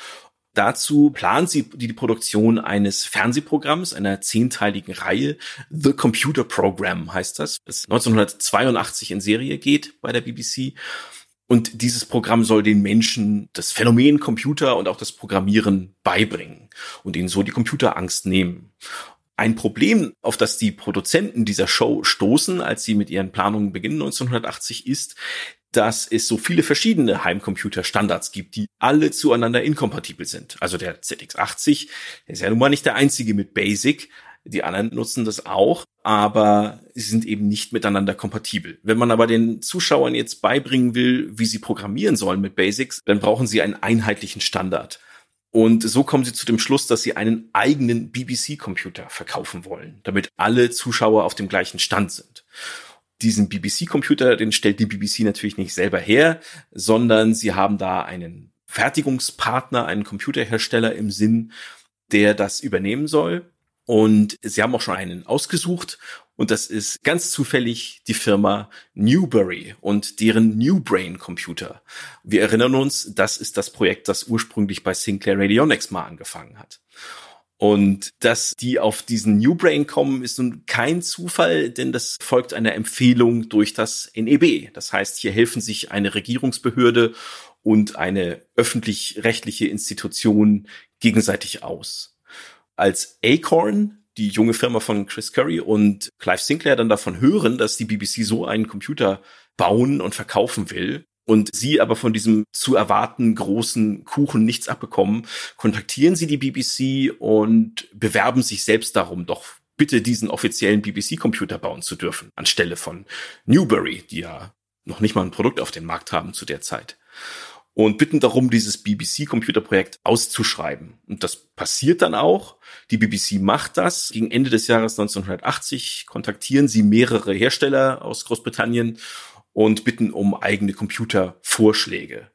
B: Dazu plant sie die Produktion eines Fernsehprogramms, einer zehnteiligen Reihe. The Computer Program heißt das, das 1982 in Serie geht bei der BBC. Und dieses Programm soll den Menschen das Phänomen Computer und auch das Programmieren beibringen und ihnen so die Computerangst nehmen. Ein Problem, auf das die Produzenten dieser Show stoßen, als sie mit ihren Planungen beginnen 1980, ist, dass es so viele verschiedene Heimcomputer-Standards gibt, die alle zueinander inkompatibel sind. Also der ZX80 der ist ja nun mal nicht der einzige mit Basic. Die anderen nutzen das auch, aber sie sind eben nicht miteinander kompatibel. Wenn man aber den Zuschauern jetzt beibringen will, wie sie programmieren sollen mit Basics, dann brauchen sie einen einheitlichen Standard. Und so kommen sie zu dem Schluss, dass sie einen eigenen BBC-Computer verkaufen wollen, damit alle Zuschauer auf dem gleichen Stand sind diesen BBC-Computer, den stellt die BBC natürlich nicht selber her, sondern sie haben da einen Fertigungspartner, einen Computerhersteller im Sinn, der das übernehmen soll. Und sie haben auch schon einen ausgesucht und das ist ganz zufällig die Firma Newbury und deren Newbrain Computer. Wir erinnern uns, das ist das Projekt, das ursprünglich bei Sinclair Radionics mal angefangen hat. Und dass die auf diesen New Brain kommen, ist nun kein Zufall, denn das folgt einer Empfehlung durch das NEB. Das heißt, hier helfen sich eine Regierungsbehörde und eine öffentlich-rechtliche Institution gegenseitig aus. Als Acorn, die junge Firma von Chris Curry und Clive Sinclair dann davon hören, dass die BBC so einen Computer bauen und verkaufen will, und Sie aber von diesem zu erwarten großen Kuchen nichts abbekommen, kontaktieren Sie die BBC und bewerben sich selbst darum, doch bitte diesen offiziellen BBC-Computer bauen zu dürfen, anstelle von Newbury, die ja noch nicht mal ein Produkt auf dem Markt haben zu der Zeit. Und bitten darum, dieses BBC-Computerprojekt auszuschreiben. Und das passiert dann auch. Die BBC macht das. Gegen Ende des Jahres 1980 kontaktieren sie mehrere Hersteller aus Großbritannien und bitten um eigene Computervorschläge.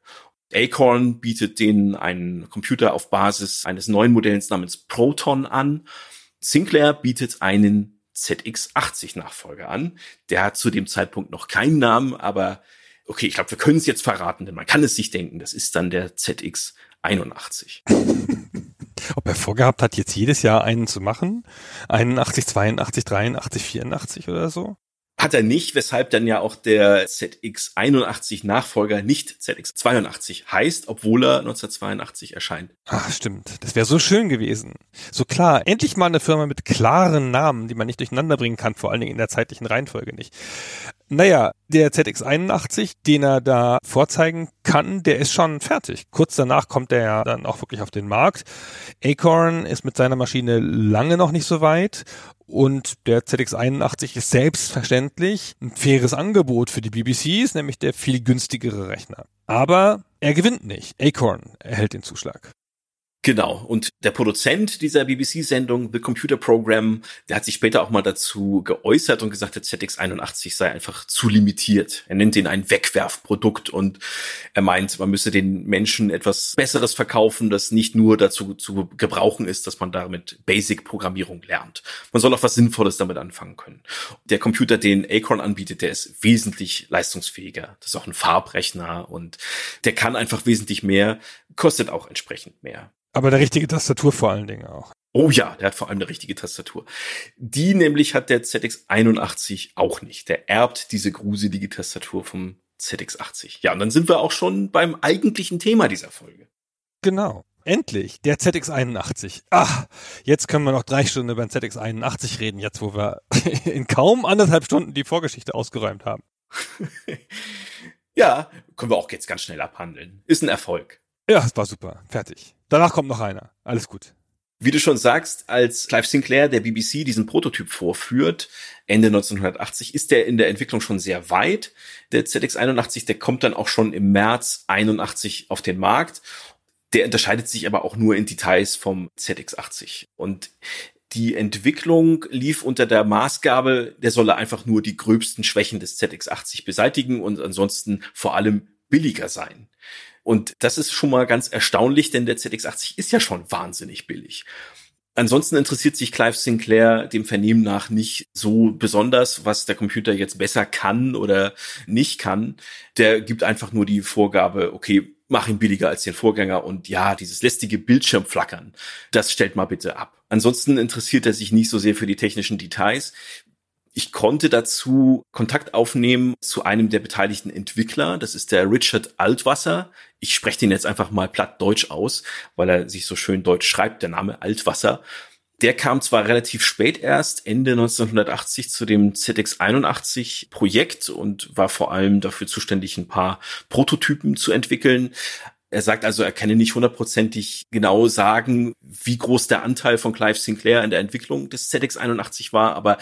B: Acorn bietet denen einen Computer auf Basis eines neuen Modells namens Proton an. Sinclair bietet einen ZX80-Nachfolger an. Der hat zu dem Zeitpunkt noch keinen Namen, aber okay, ich glaube, wir können es jetzt verraten, denn man kann es sich denken. Das ist dann der ZX 81. (laughs)
A: Ob er vorgehabt hat, jetzt jedes Jahr einen zu machen? 81, 82, 83, 84 oder so?
B: Hat er nicht, weshalb dann ja auch der ZX81 Nachfolger nicht ZX82 heißt, obwohl er 1982 erscheint.
A: Ach, stimmt. Das wäre so schön gewesen. So klar, endlich mal eine Firma mit klaren Namen, die man nicht durcheinander bringen kann, vor allen Dingen in der zeitlichen Reihenfolge nicht. Naja, der ZX81, den er da vorzeigen kann, der ist schon fertig. Kurz danach kommt er ja dann auch wirklich auf den Markt. Acorn ist mit seiner Maschine lange noch nicht so weit und der ZX81 ist selbstverständlich ein faires Angebot für die BBCs, nämlich der viel günstigere Rechner. Aber er gewinnt nicht. Acorn erhält den Zuschlag.
B: Genau. Und der Produzent dieser BBC-Sendung, The Computer Program, der hat sich später auch mal dazu geäußert und gesagt, der ZX81 sei einfach zu limitiert. Er nennt ihn ein Wegwerfprodukt und er meint, man müsse den Menschen etwas Besseres verkaufen, das nicht nur dazu zu gebrauchen ist, dass man damit Basic-Programmierung lernt. Man soll auch was Sinnvolles damit anfangen können. Der Computer, den Acorn anbietet, der ist wesentlich leistungsfähiger. Das ist auch ein Farbrechner und der kann einfach wesentlich mehr, kostet auch entsprechend mehr.
A: Aber eine richtige Tastatur vor allen Dingen auch.
B: Oh ja, der hat vor allem eine richtige Tastatur. Die nämlich hat der ZX81 auch nicht. Der erbt diese gruselige Tastatur vom ZX80. Ja, und dann sind wir auch schon beim eigentlichen Thema dieser Folge.
A: Genau. Endlich, der ZX81. Ach, jetzt können wir noch drei Stunden über den ZX81 reden, jetzt wo wir (laughs) in kaum anderthalb Stunden die Vorgeschichte ausgeräumt haben. (laughs)
B: ja, können wir auch jetzt ganz schnell abhandeln. Ist ein Erfolg.
A: Ja, es war super. Fertig. Danach kommt noch einer. Alles gut.
B: Wie du schon sagst, als Clive Sinclair der BBC diesen Prototyp vorführt, Ende 1980, ist der in der Entwicklung schon sehr weit. Der ZX81, der kommt dann auch schon im März 81 auf den Markt. Der unterscheidet sich aber auch nur in Details vom ZX80. Und die Entwicklung lief unter der Maßgabe, der solle einfach nur die gröbsten Schwächen des ZX80 beseitigen und ansonsten vor allem billiger sein. Und das ist schon mal ganz erstaunlich, denn der ZX80 ist ja schon wahnsinnig billig. Ansonsten interessiert sich Clive Sinclair dem Vernehmen nach nicht so besonders, was der Computer jetzt besser kann oder nicht kann. Der gibt einfach nur die Vorgabe, okay, mach ihn billiger als den Vorgänger und ja, dieses lästige Bildschirmflackern, das stellt mal bitte ab. Ansonsten interessiert er sich nicht so sehr für die technischen Details. Ich konnte dazu Kontakt aufnehmen zu einem der beteiligten Entwickler. Das ist der Richard Altwasser. Ich spreche den jetzt einfach mal platt Deutsch aus, weil er sich so schön deutsch schreibt, der Name Altwasser. Der kam zwar relativ spät erst, Ende 1980, zu dem ZX81 Projekt und war vor allem dafür zuständig, ein paar Prototypen zu entwickeln. Er sagt also, er könne nicht hundertprozentig genau sagen, wie groß der Anteil von Clive Sinclair in der Entwicklung des ZX81 war, aber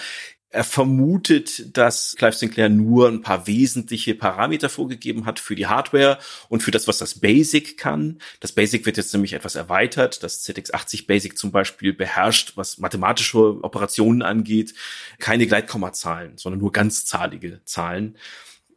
B: er vermutet, dass Clive Sinclair nur ein paar wesentliche Parameter vorgegeben hat für die Hardware und für das, was das Basic kann. Das Basic wird jetzt nämlich etwas erweitert. Das ZX80 Basic zum Beispiel beherrscht, was mathematische Operationen angeht, keine Gleitkommazahlen, sondern nur ganzzahlige Zahlen.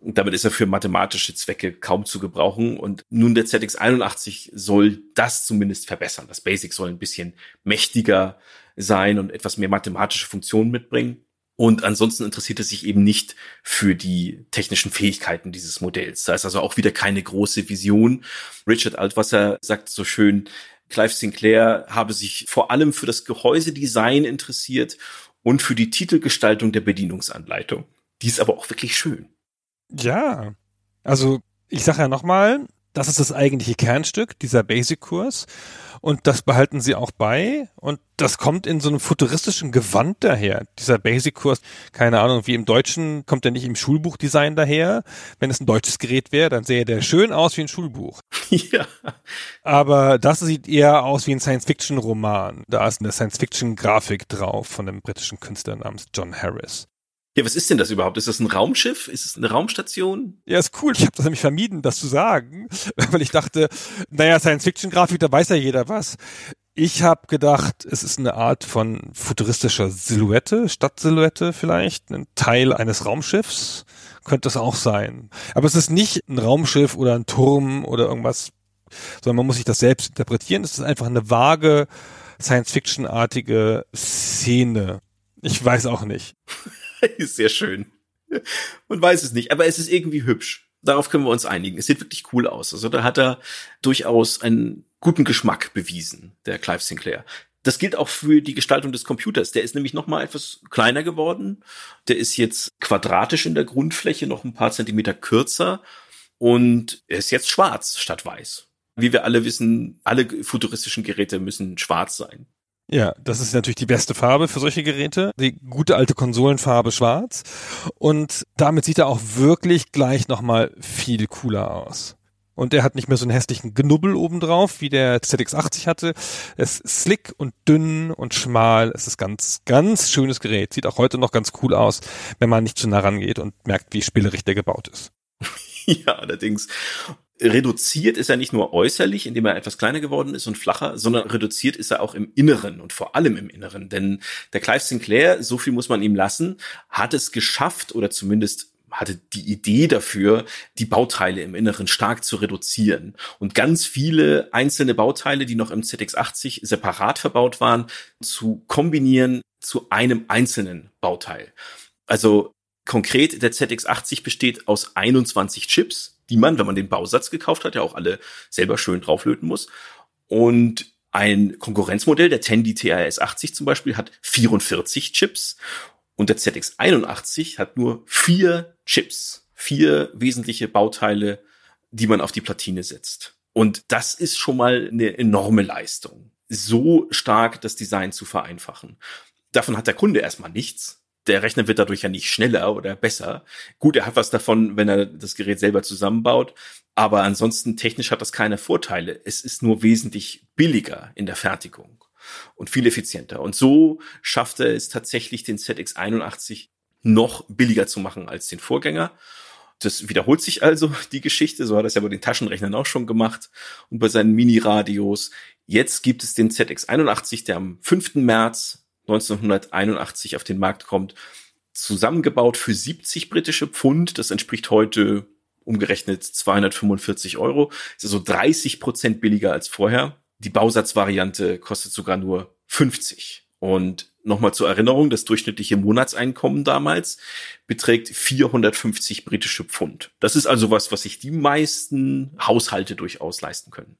B: Und damit ist er für mathematische Zwecke kaum zu gebrauchen. Und nun der ZX81 soll das zumindest verbessern. Das Basic soll ein bisschen mächtiger sein und etwas mehr mathematische Funktionen mitbringen. Und ansonsten interessiert er sich eben nicht für die technischen Fähigkeiten dieses Modells. Da ist also auch wieder keine große Vision. Richard Altwasser sagt so schön, Clive Sinclair habe sich vor allem für das Gehäusedesign interessiert und für die Titelgestaltung der Bedienungsanleitung. Die ist aber auch wirklich schön.
A: Ja, also ich sage ja nochmal, das ist das eigentliche Kernstück, dieser Basic-Kurs. Und das behalten sie auch bei. Und das kommt in so einem futuristischen Gewand daher. Dieser Basic-Kurs, keine Ahnung, wie im Deutschen kommt der nicht im Schulbuchdesign daher. Wenn es ein deutsches Gerät wäre, dann sähe der schön aus wie ein Schulbuch. (laughs) Ja. Aber das sieht eher aus wie ein Science-Fiction-Roman. Da ist eine Science-Fiction-Grafik drauf von einem britischen Künstler namens John Harris.
B: Ja, was ist denn das überhaupt? Ist das ein Raumschiff? Ist es eine Raumstation?
A: Ja, ist cool. Ich habe das nämlich vermieden, das zu sagen, (laughs) weil ich dachte, naja, Science-Fiction-Grafik, da weiß ja jeder was. Ich habe gedacht, es ist eine Art von futuristischer Silhouette, Stadtsilhouette vielleicht, ein Teil eines Raumschiffs könnte es auch sein. Aber es ist nicht ein Raumschiff oder ein Turm oder irgendwas, sondern man muss sich das selbst interpretieren. Es ist einfach eine vage, Science-Fiction-artige Szene. Ich weiß auch nicht. (laughs) (laughs)
B: ist sehr schön. Man weiß es nicht, aber es ist irgendwie hübsch. Darauf können wir uns einigen. Es sieht wirklich cool aus. Also da hat er durchaus ein guten Geschmack bewiesen, der Clive Sinclair. Das gilt auch für die Gestaltung des Computers. Der ist nämlich noch mal etwas kleiner geworden. Der ist jetzt quadratisch in der Grundfläche, noch ein paar Zentimeter kürzer und er ist jetzt schwarz statt weiß. Wie wir alle wissen, alle futuristischen Geräte müssen schwarz sein.
A: Ja, das ist natürlich die beste Farbe für solche Geräte. Die gute alte Konsolenfarbe schwarz. Und damit sieht er auch wirklich gleich nochmal viel cooler aus. Und er hat nicht mehr so einen hässlichen Knubbel obendrauf, wie der ZX80 hatte. Es ist slick und dünn und schmal. Es ist ganz, ganz schönes Gerät. Sieht auch heute noch ganz cool aus, wenn man nicht zu nah rangeht und merkt, wie spielerisch der gebaut ist. (laughs)
B: ja, allerdings. Reduziert ist er nicht nur äußerlich, indem er etwas kleiner geworden ist und flacher, sondern reduziert ist er auch im Inneren und vor allem im Inneren. Denn der Clive Sinclair, so viel muss man ihm lassen, hat es geschafft oder zumindest hatte die Idee dafür, die Bauteile im Inneren stark zu reduzieren. Und ganz viele einzelne Bauteile, die noch im ZX80 separat verbaut waren, zu kombinieren zu einem einzelnen Bauteil. Also konkret, der ZX80 besteht aus 21 Chips, die man, wenn man den Bausatz gekauft hat, ja auch alle selber schön drauflöten muss. Und ein Konkurrenzmodell, der Tandy TRS 80 zum Beispiel, hat 44 Chips und der ZX81 hat nur vier Chips, vier wesentliche Bauteile, die man auf die Platine setzt. Und das ist schon mal eine enorme Leistung, so stark das Design zu vereinfachen. Davon hat der Kunde erstmal nichts. Der Rechner wird dadurch ja nicht schneller oder besser. Gut, er hat was davon, wenn er das Gerät selber zusammenbaut. Aber ansonsten technisch hat das keine Vorteile. Es ist nur wesentlich billiger in der Fertigung und viel effizienter. Und so schafft er es tatsächlich, den ZX81 noch billiger zu machen als den Vorgänger. Das wiederholt sich also die Geschichte. So hat er es ja bei den Taschenrechnern auch schon gemacht und bei seinen Mini-Radios. Jetzt gibt es den ZX81, der am 5. März 1981 auf den Markt kommt, zusammengebaut für 70 britische Pfund. Das entspricht heute umgerechnet 245 Euro. ist also 30 Prozent billiger als vorher. Die Bausatzvariante kostet sogar nur 50. Und nochmal zur Erinnerung, das durchschnittliche Monatseinkommen damals beträgt 450 britische Pfund. Das ist also was, was sich die meisten Haushalte durchaus leisten können.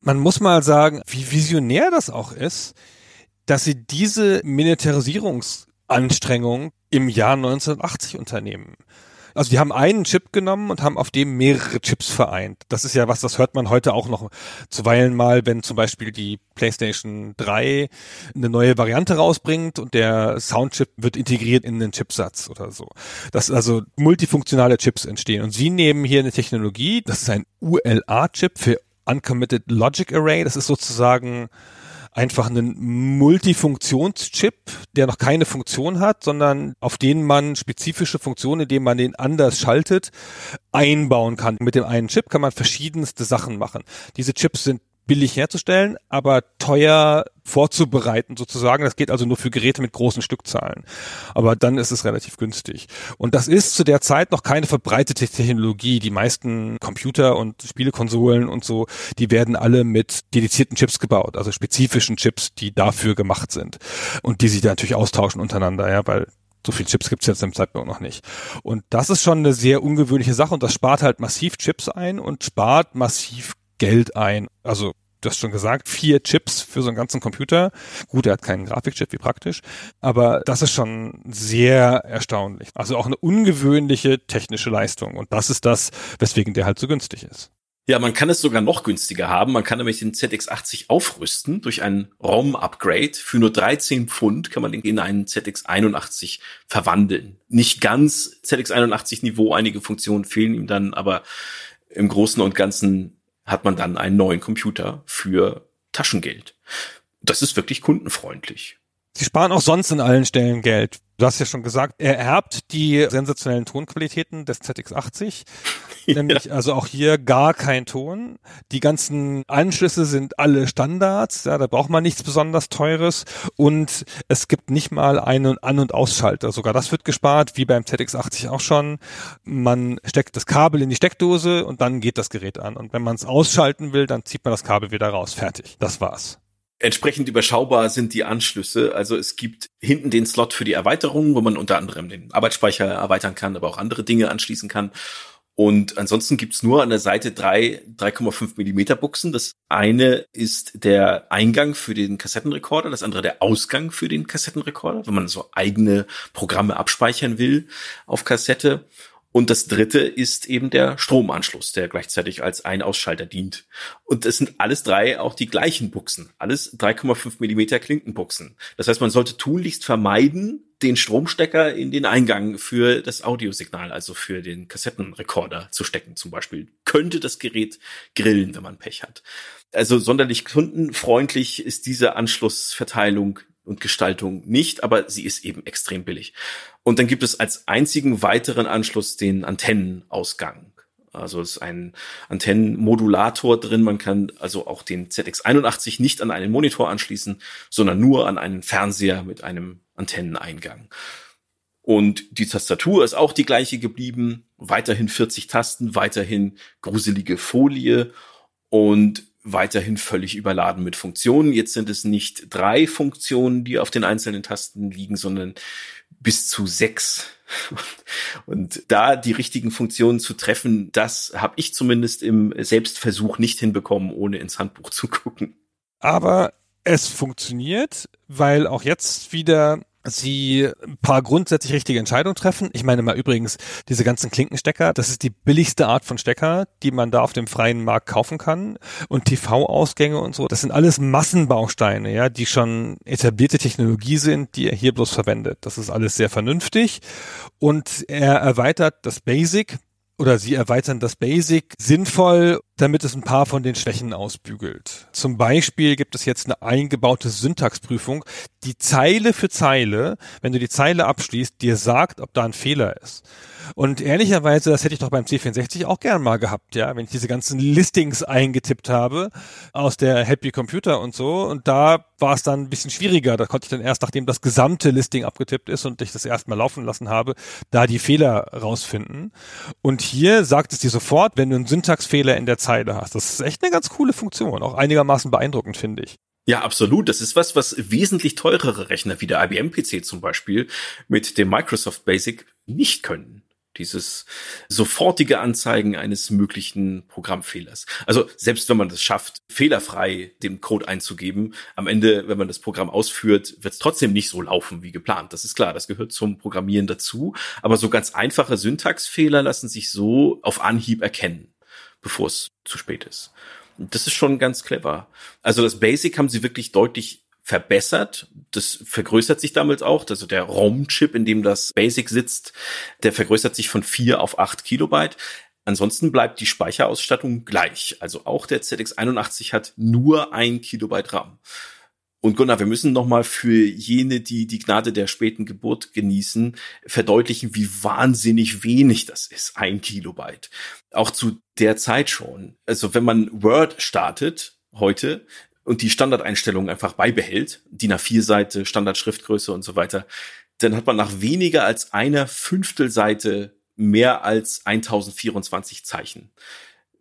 A: Man muss mal sagen, wie visionär das auch ist, dass sie diese Militarisierungsanstrengung im Jahr 1980 unternehmen. Also die haben einen Chip genommen und haben auf dem mehrere Chips vereint. Das ist ja was, das hört man heute auch noch zuweilen mal, wenn zum Beispiel die PlayStation 3 eine neue Variante rausbringt und der Soundchip wird integriert in den Chipsatz oder so. Dass also multifunktionale Chips entstehen. Und sie nehmen hier eine Technologie, das ist ein ULA-Chip für Uncommitted Logic Array. Das ist sozusagen einfach einen Multifunktionschip, der noch keine Funktion hat, sondern auf den man spezifische Funktionen, indem man den anders schaltet, einbauen kann. Mit dem einen Chip kann man verschiedenste Sachen machen. Diese Chips sind billig herzustellen, aber teuer vorzubereiten sozusagen. Das geht also nur für Geräte mit großen Stückzahlen. Aber dann ist es relativ günstig. Und das ist zu der Zeit noch keine verbreitete Technologie. Die meisten Computer und Spielekonsolen und so, die werden alle mit dedizierten Chips gebaut, also spezifischen Chips, die dafür gemacht sind und die sich da natürlich austauschen untereinander, ja, weil so viel Chips gibt's jetzt im Zeitpunkt noch nicht. Und das ist schon eine sehr ungewöhnliche Sache und das spart halt massiv Chips ein und spart massiv Geld ein. Also du hast schon gesagt, vier Chips für so einen ganzen Computer. Gut, er hat keinen Grafikchip, wie praktisch, aber das ist schon sehr erstaunlich. Also auch eine ungewöhnliche technische Leistung und das ist das, weswegen der halt so günstig ist.
B: Ja, man kann es sogar noch günstiger haben. Man kann nämlich den ZX80 aufrüsten durch ein ROM-Upgrade. Für nur 13 Pfund kann man den in einen ZX81 verwandeln. Nicht ganz ZX81-Niveau, einige Funktionen fehlen ihm dann, aber im Großen und Ganzen hat man dann einen neuen Computer für Taschengeld. Das ist wirklich kundenfreundlich.
A: Sie sparen auch sonst in allen Stellen Geld. Du hast ja schon gesagt, er erbt die sensationellen Tonqualitäten des ZX80. (laughs) Nämlich ja. also auch hier gar kein Ton. Die ganzen Anschlüsse sind alle Standards, ja, da braucht man nichts besonders teures und es gibt nicht mal einen An- und Ausschalter. Sogar das wird gespart, wie beim ZX80 auch schon. Man steckt das Kabel in die Steckdose und dann geht das Gerät an. Und wenn man es ausschalten will, dann zieht man das Kabel wieder raus. Fertig. Das war's.
B: Entsprechend überschaubar sind die Anschlüsse. Also es gibt hinten den Slot für die Erweiterung, wo man unter anderem den Arbeitsspeicher erweitern kann, aber auch andere Dinge anschließen kann. Und ansonsten gibt's nur an der Seite drei 3,5 Millimeter Buchsen. Das eine ist der Eingang für den Kassettenrekorder, das andere der Ausgang für den Kassettenrekorder, wenn man so eigene Programme abspeichern will auf Kassette. Und das dritte ist eben der Stromanschluss, der gleichzeitig als ein Ausschalter dient. Und es sind alles drei auch die gleichen Buchsen. Alles 3,5 Millimeter Klinkenbuchsen. Das heißt, man sollte tunlichst vermeiden, den Stromstecker in den Eingang für das Audiosignal, also für den Kassettenrekorder zu stecken zum Beispiel. Könnte das Gerät grillen, wenn man Pech hat. Also sonderlich kundenfreundlich ist diese Anschlussverteilung und Gestaltung nicht, aber sie ist eben extrem billig. Und dann gibt es als einzigen weiteren Anschluss den Antennenausgang. Also es ist ein Antennenmodulator drin. Man kann also auch den ZX81 nicht an einen Monitor anschließen, sondern nur an einen Fernseher mit einem Antenneneingang. Und die Tastatur ist auch die gleiche geblieben. Weiterhin 40 Tasten, weiterhin gruselige Folie und weiterhin völlig überladen mit Funktionen. Jetzt sind es nicht drei Funktionen, die auf den einzelnen Tasten liegen, sondern bis zu sechs. (laughs) Und da die richtigen Funktionen zu treffen, das habe ich zumindest im Selbstversuch nicht hinbekommen, ohne ins Handbuch zu gucken.
A: Aber es funktioniert, weil auch jetzt wieder sie ein paar grundsätzlich richtige Entscheidungen treffen. Ich meine mal übrigens, diese ganzen Klinkenstecker, das ist die billigste Art von Stecker, die man da auf dem freien Markt kaufen kann. Und TV-Ausgänge und so, das sind alles Massenbausteine, ja, die schon etablierte Technologie sind, die er hier bloß verwendet. Das ist alles sehr vernünftig. Und er erweitert das Basic oder sie erweitern das Basic sinnvoll, damit es ein paar von den Schwächen ausbügelt. Zum Beispiel gibt es jetzt eine eingebaute Syntaxprüfung, die Zeile für Zeile, wenn du die Zeile abschließt, dir sagt, ob da ein Fehler ist. Und ehrlicherweise, das hätte ich doch beim C64 auch gern mal gehabt, ja, wenn ich diese ganzen Listings eingetippt habe aus der Happy Computer und so. Und da war es dann ein bisschen schwieriger. Da konnte ich dann erst, nachdem das gesamte Listing abgetippt ist und ich das erstmal laufen lassen habe, da die Fehler rausfinden. Und hier sagt es dir sofort, wenn du einen Syntaxfehler in der Zeile hast. Das ist echt eine ganz coole Funktion, auch einigermaßen beeindruckend, finde ich.
B: Ja, absolut. Das ist was, was wesentlich teurere Rechner wie der IBM PC zum Beispiel mit dem Microsoft Basic nicht können dieses sofortige Anzeigen eines möglichen Programmfehlers. Also selbst wenn man das schafft, fehlerfrei den Code einzugeben, am Ende, wenn man das Programm ausführt, wird es trotzdem nicht so laufen wie geplant. Das ist klar, das gehört zum Programmieren dazu. Aber so ganz einfache Syntaxfehler lassen sich so auf Anhieb erkennen, bevor es zu spät ist. Das ist schon ganz clever. Also das Basic haben sie wirklich deutlich verbessert. Das vergrößert sich damit auch. Also der ROM-Chip, in dem das Basic sitzt, der vergrößert sich von vier auf acht Kilobyte. Ansonsten bleibt die Speicherausstattung gleich. Also auch der ZX81 hat nur ein Kilobyte RAM. Und Gunnar, wir müssen nochmal für jene, die die Gnade der späten Geburt genießen, verdeutlichen, wie wahnsinnig wenig das ist. Ein Kilobyte. Auch zu der Zeit schon. Also wenn man Word startet, heute, und die Standardeinstellungen einfach beibehält, DIN A4-Seite, Standardschriftgröße und so weiter, dann hat man nach weniger als einer Fünftelseite mehr als 1024 Zeichen.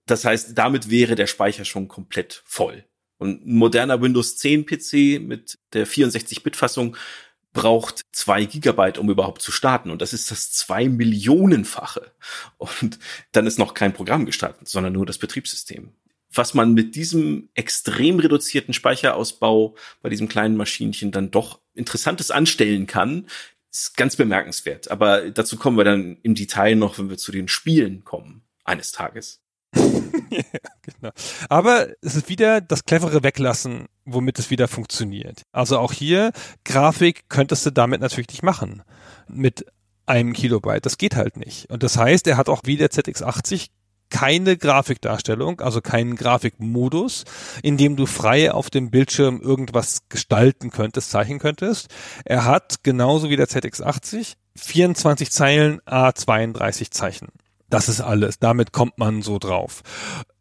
B: Das heißt, damit wäre der Speicher schon komplett voll. Und ein moderner Windows 10 PC mit der 64-Bit-Fassung braucht zwei Gigabyte, um überhaupt zu starten. Und das ist das zwei Millionenfache. Und dann ist noch kein Programm gestartet, sondern nur das Betriebssystem was man mit diesem extrem reduzierten Speicherausbau bei diesem kleinen Maschinchen dann doch Interessantes anstellen kann, ist ganz bemerkenswert. Aber dazu kommen wir dann im Detail noch, wenn wir zu den Spielen kommen, eines Tages.
A: ja, (laughs) genau. Aber es ist wieder das clevere Weglassen, womit es wieder funktioniert. Also auch hier, Grafik könntest du damit natürlich nicht machen. Mit einem Kilobyte. Das geht halt nicht. Und das heißt, er hat auch wie der ZX80 keine Grafikdarstellung, also keinen Grafikmodus, in dem du frei auf dem Bildschirm irgendwas gestalten könntest, zeichnen könntest. Er hat genauso wie der ZX80 24 Zeilen A32 Zeichen. Das ist alles. Damit kommt man so drauf.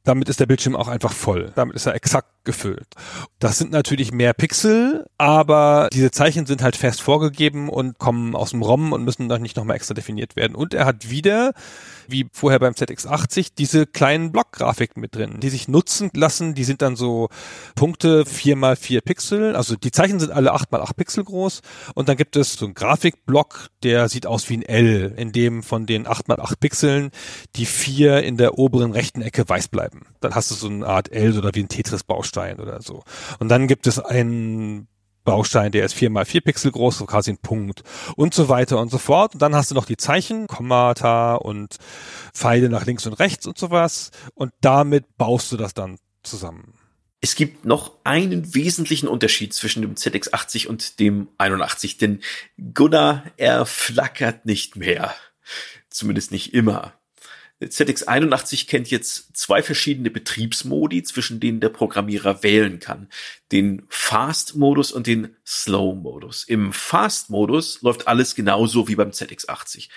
A: Damit ist der Bildschirm auch einfach voll. Damit ist er exakt gefüllt. Das sind natürlich mehr Pixel, aber diese Zeichen sind halt fest vorgegeben und kommen aus dem ROM und müssen dann nicht nochmal extra definiert werden. Und er hat wieder wie vorher beim ZX80 diese kleinen Blockgrafiken mit drin, die sich nutzen lassen. Die sind dann so Punkte vier mal vier Pixel. Also die Zeichen sind alle acht mal acht Pixel groß. Und dann gibt es so einen Grafikblock, der sieht aus wie ein L, in dem von den acht mal acht Pixeln die vier in der oberen rechten Ecke weiß bleiben. Dann hast du so eine Art L oder wie ein Tetris-Baustein oder so. Und dann gibt es einen Baustein, der ist vier mal vier Pixel groß, so quasi ein Punkt und so weiter und so fort. Und dann hast du noch die Zeichen, Kommata und Pfeile nach links und rechts und sowas. Und damit baust du das dann zusammen.
B: Es gibt noch einen wesentlichen Unterschied zwischen dem ZX80 und dem 81, denn Gunnar, er flackert nicht mehr. Zumindest nicht immer. ZX81 kennt jetzt zwei verschiedene Betriebsmodi, zwischen denen der Programmierer wählen kann. Den Fast-Modus und den Slow-Modus. Im Fast-Modus läuft alles genauso wie beim ZX80.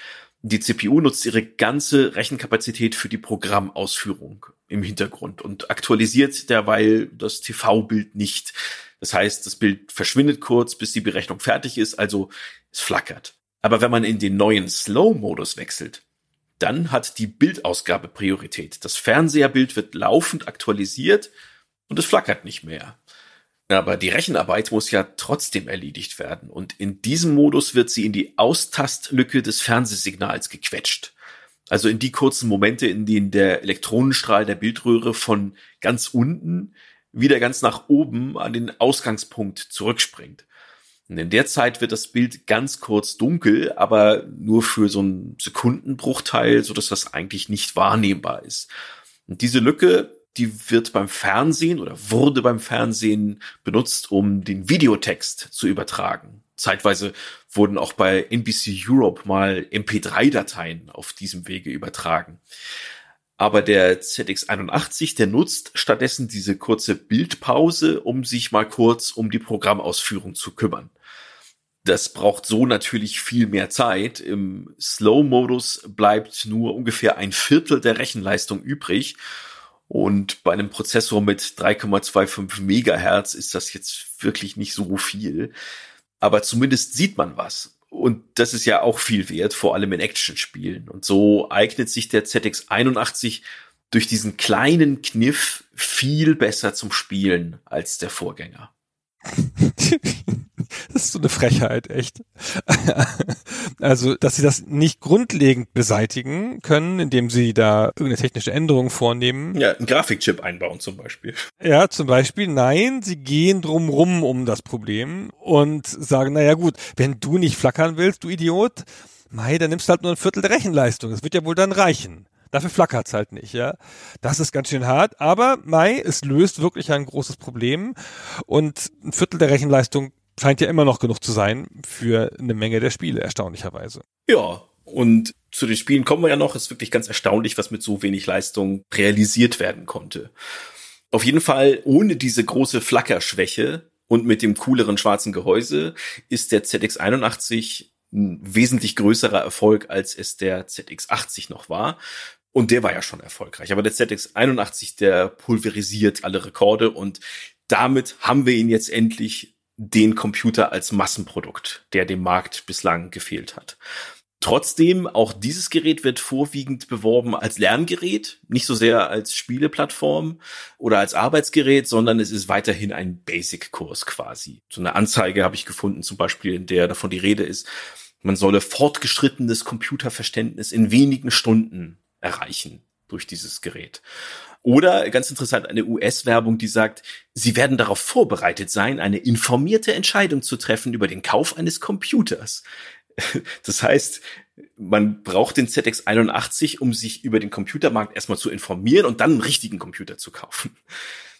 B: Die CPU nutzt ihre ganze Rechenkapazität für die Programmausführung im Hintergrund und aktualisiert derweil das TV-Bild nicht. Das heißt, das Bild verschwindet kurz, bis die Berechnung fertig ist, also es flackert. Aber wenn man in den neuen Slow-Modus wechselt, dann hat die Bildausgabe Priorität. Das Fernseherbild wird laufend aktualisiert und es flackert nicht mehr. Aber die Rechenarbeit muss ja trotzdem erledigt werden und in diesem Modus wird sie in die Austastlücke des Fernsehsignals gequetscht. Also in die kurzen Momente, in denen der Elektronenstrahl der Bildröhre von ganz unten wieder ganz nach oben an den Ausgangspunkt zurückspringt. Und in der Zeit wird das Bild ganz kurz dunkel, aber nur für so einen Sekundenbruchteil, so dass das eigentlich nicht wahrnehmbar ist. Und diese Lücke, die wird beim Fernsehen oder wurde beim Fernsehen benutzt, um den Videotext zu übertragen. Zeitweise wurden auch bei NBC Europe mal MP3-Dateien auf diesem Wege übertragen. Aber der ZX81, der nutzt stattdessen diese kurze Bildpause, um sich mal kurz um die Programmausführung zu kümmern. Das braucht so natürlich viel mehr Zeit. Im Slow-Modus bleibt nur ungefähr ein Viertel der Rechenleistung übrig. Und bei einem Prozessor mit 3,25 Megahertz ist das jetzt wirklich nicht so viel. Aber zumindest sieht man was. Und das ist ja auch viel wert, vor allem in Action-Spielen. Und so eignet sich der ZX81 durch diesen kleinen Kniff viel besser zum Spielen als der Vorgänger. (laughs)
A: Das ist so eine Frechheit, echt. (laughs) Also, dass sie das nicht grundlegend beseitigen können, indem sie da irgendeine technische Änderung vornehmen.
B: Ja, einen Grafikchip einbauen zum Beispiel.
A: Ja, zum Beispiel. Nein, sie gehen drumrum um das Problem und sagen, naja gut, wenn du nicht flackern willst, du Idiot, mei, dann nimmst du halt nur ein Viertel der Rechenleistung. Das wird ja wohl dann reichen. Dafür flackert's halt nicht, ja. Das ist ganz schön hart, aber Mai, es löst wirklich ein großes Problem und ein Viertel der Rechenleistung scheint ja immer noch genug zu sein für eine Menge der Spiele, erstaunlicherweise.
B: Ja, und zu den Spielen kommen wir ja noch. Es ist wirklich ganz erstaunlich, was mit so wenig Leistung realisiert werden konnte. Auf jeden Fall ohne diese große Flackerschwäche und mit dem cooleren schwarzen Gehäuse ist der ZX81 ein wesentlich größerer Erfolg, als es der ZX80 noch war. Und der war ja schon erfolgreich. Aber der ZX81, der pulverisiert alle Rekorde und damit haben wir ihn jetzt endlich den Computer als Massenprodukt, der dem Markt bislang gefehlt hat. Trotzdem, auch dieses Gerät wird vorwiegend beworben als Lerngerät, nicht so sehr als Spieleplattform oder als Arbeitsgerät, sondern es ist weiterhin ein Basic-Kurs quasi. So eine Anzeige habe ich gefunden, zum Beispiel, in der davon die Rede ist, man solle fortgeschrittenes Computerverständnis in wenigen Stunden erreichen durch dieses Gerät. Oder ganz interessant, eine US-Werbung, die sagt, sie werden darauf vorbereitet sein, eine informierte Entscheidung zu treffen über den Kauf eines Computers. (laughs) Das heißt, man braucht den ZX81, um sich über den Computermarkt erstmal zu informieren und dann einen richtigen Computer zu kaufen.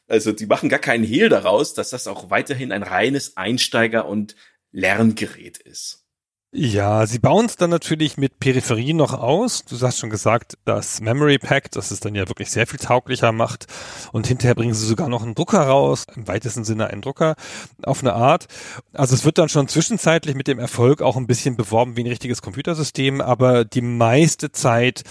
B: Also die machen gar keinen Hehl daraus, dass das auch weiterhin ein reines Einsteiger- und Lerngerät ist.
A: Ja, sie bauen es dann natürlich mit Peripherie noch aus. Du hast schon gesagt, das Memory Pack, das es dann ja wirklich sehr viel tauglicher macht. Und hinterher bringen sie sogar noch einen Drucker raus, im weitesten Sinne einen Drucker auf eine Art. Also es wird dann schon zwischenzeitlich mit dem Erfolg auch ein bisschen beworben wie ein richtiges Computersystem, aber die meiste Zeit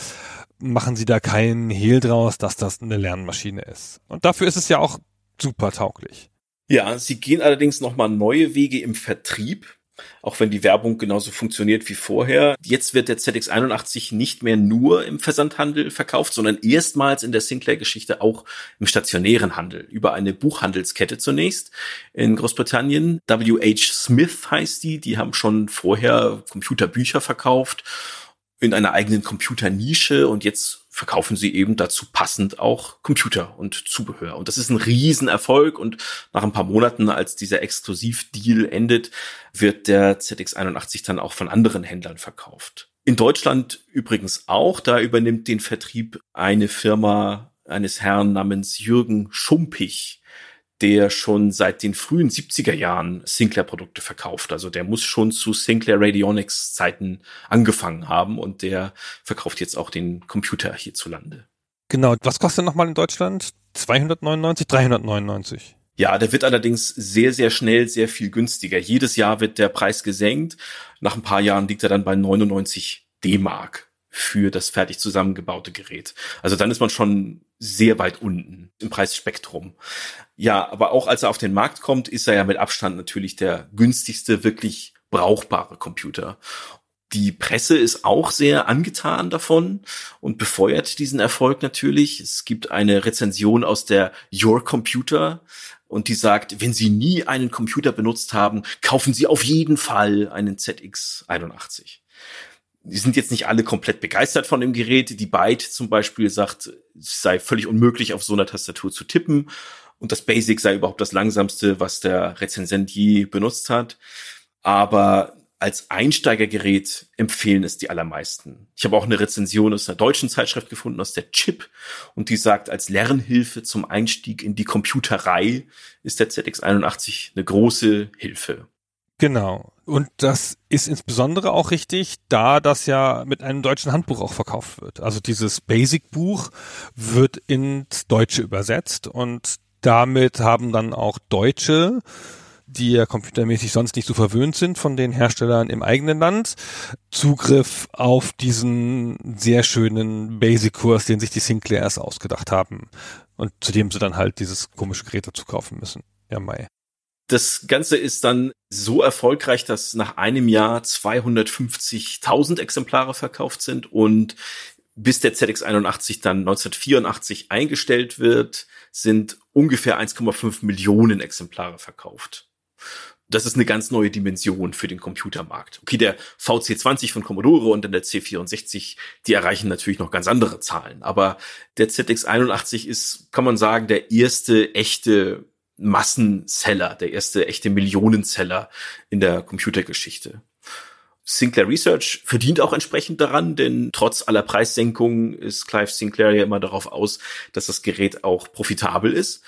A: machen sie da keinen Hehl draus, dass das eine Lernmaschine ist. Und dafür ist es ja auch super tauglich.
B: Ja, sie gehen allerdings nochmal neue Wege im Vertrieb auch wenn die Werbung genauso funktioniert wie vorher. Jetzt wird der ZX81 nicht mehr nur im Versandhandel verkauft, sondern erstmals in der Sinclair-Geschichte auch im stationären Handel über eine Buchhandelskette zunächst in Großbritannien. WH Smith heißt die. Die haben schon vorher Computerbücher verkauft in einer eigenen Computernische und jetzt verkaufen sie eben dazu passend auch Computer und Zubehör. Und das ist ein Riesenerfolg und nach ein paar Monaten, als dieser Exklusivdeal endet, wird der ZX81 dann auch von anderen Händlern verkauft. In Deutschland übrigens auch, da übernimmt den Vertrieb eine Firma eines Herrn namens Jürgen Schumpich, der schon seit den frühen 70er Jahren Sinclair-Produkte verkauft. Also der muss schon zu Sinclair Radionics Zeiten angefangen haben und der verkauft jetzt auch den Computer hierzulande.
A: Genau. Was kostet nochmal in Deutschland? 299, 399?
B: Ja, der wird allerdings sehr, sehr schnell sehr viel günstiger. Jedes Jahr wird der Preis gesenkt. Nach ein paar Jahren liegt er dann bei 99 D-Mark für das fertig zusammengebaute Gerät. Also dann ist man schon sehr weit unten im Preisspektrum. Ja, aber auch als er auf den Markt kommt, ist er ja mit Abstand natürlich der günstigste, wirklich brauchbare Computer. Die Presse ist auch sehr angetan davon und befeuert diesen Erfolg natürlich. Es gibt eine Rezension aus der Your Computer und die sagt, wenn Sie nie einen Computer benutzt haben, kaufen Sie auf jeden Fall einen ZX81 die sind jetzt nicht alle komplett begeistert von dem Gerät. Die Byte zum Beispiel sagt, es sei völlig unmöglich, auf so einer Tastatur zu tippen. Und das Basic sei überhaupt das langsamste, was der Rezensent je benutzt hat. Aber als Einsteigergerät empfehlen es die allermeisten. Ich habe auch eine Rezension aus einer deutschen Zeitschrift gefunden, aus der Chip, und die sagt, als Lernhilfe zum Einstieg in die Computerei ist der ZX81 eine große Hilfe.
A: Genau. Und das ist insbesondere auch richtig, da das ja mit einem deutschen Handbuch auch verkauft wird. Also dieses Basic-Buch wird ins Deutsche übersetzt und damit haben dann auch Deutsche, die ja computermäßig sonst nicht so verwöhnt sind von den Herstellern im eigenen Land, Zugriff auf diesen sehr schönen Basic-Kurs, den sich die Sinclairs ausgedacht haben. Und zu dem sie dann halt dieses komische Gerät dazu kaufen müssen. Ja, Mai.
B: Das Ganze ist dann so erfolgreich, dass nach einem Jahr 250.000 Exemplare verkauft sind und bis der ZX81 dann 1984 eingestellt wird, sind ungefähr 1,5 Millionen Exemplare verkauft. Das ist eine ganz neue Dimension für den Computermarkt. Okay, der VC20 von Commodore und dann der C64, die erreichen natürlich noch ganz andere Zahlen. Aber der ZX81 ist, kann man sagen, der erste echte Massenseller, der erste echte Millionenseller in der Computergeschichte. Sinclair Research verdient auch entsprechend daran, denn trotz aller Preissenkungen ist Clive Sinclair ja immer darauf aus, dass das Gerät auch profitabel ist.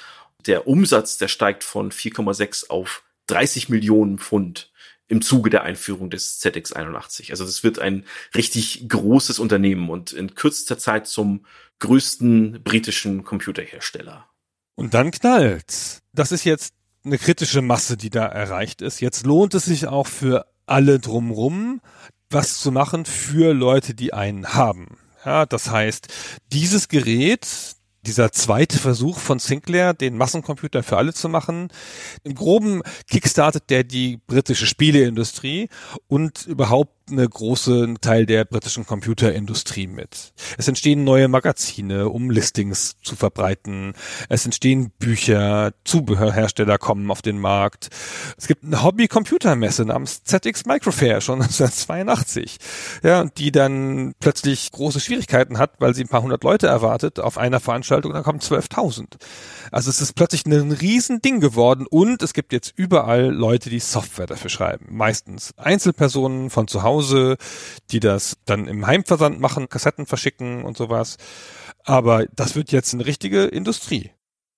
B: Der Umsatz, der steigt von 4,6 auf 30 Millionen Pfund im Zuge der Einführung des ZX81. Also das wird ein richtig großes Unternehmen und in kürzester Zeit zum größten britischen Computerhersteller.
A: Und dann knallt's. Das ist jetzt eine kritische Masse, die da erreicht ist. Jetzt lohnt es sich auch für alle drumrum, was zu machen für Leute, die einen haben. Ja, das heißt, dieses Gerät, dieser zweite Versuch von Sinclair, den Massencomputer für alle zu machen, im Groben kickstartet der die britische Spieleindustrie und überhaupt eine große Teil der britischen Computerindustrie mit. Es entstehen neue Magazine, um Listings zu verbreiten. Es entstehen Bücher, Zubehörhersteller kommen auf den Markt. Es gibt eine Hobby-Computermesse namens ZX Microfair schon (laughs) 1982, ja, die dann plötzlich große Schwierigkeiten hat, weil sie ein paar hundert Leute erwartet auf einer Veranstaltung, dann kommen 12.000. Also es ist plötzlich ein Riesending geworden und es gibt jetzt überall Leute, die Software dafür schreiben. Meistens Einzelpersonen von zu Hause Hause, die das dann im Heimversand machen, Kassetten verschicken und sowas. Aber das wird jetzt eine richtige Industrie.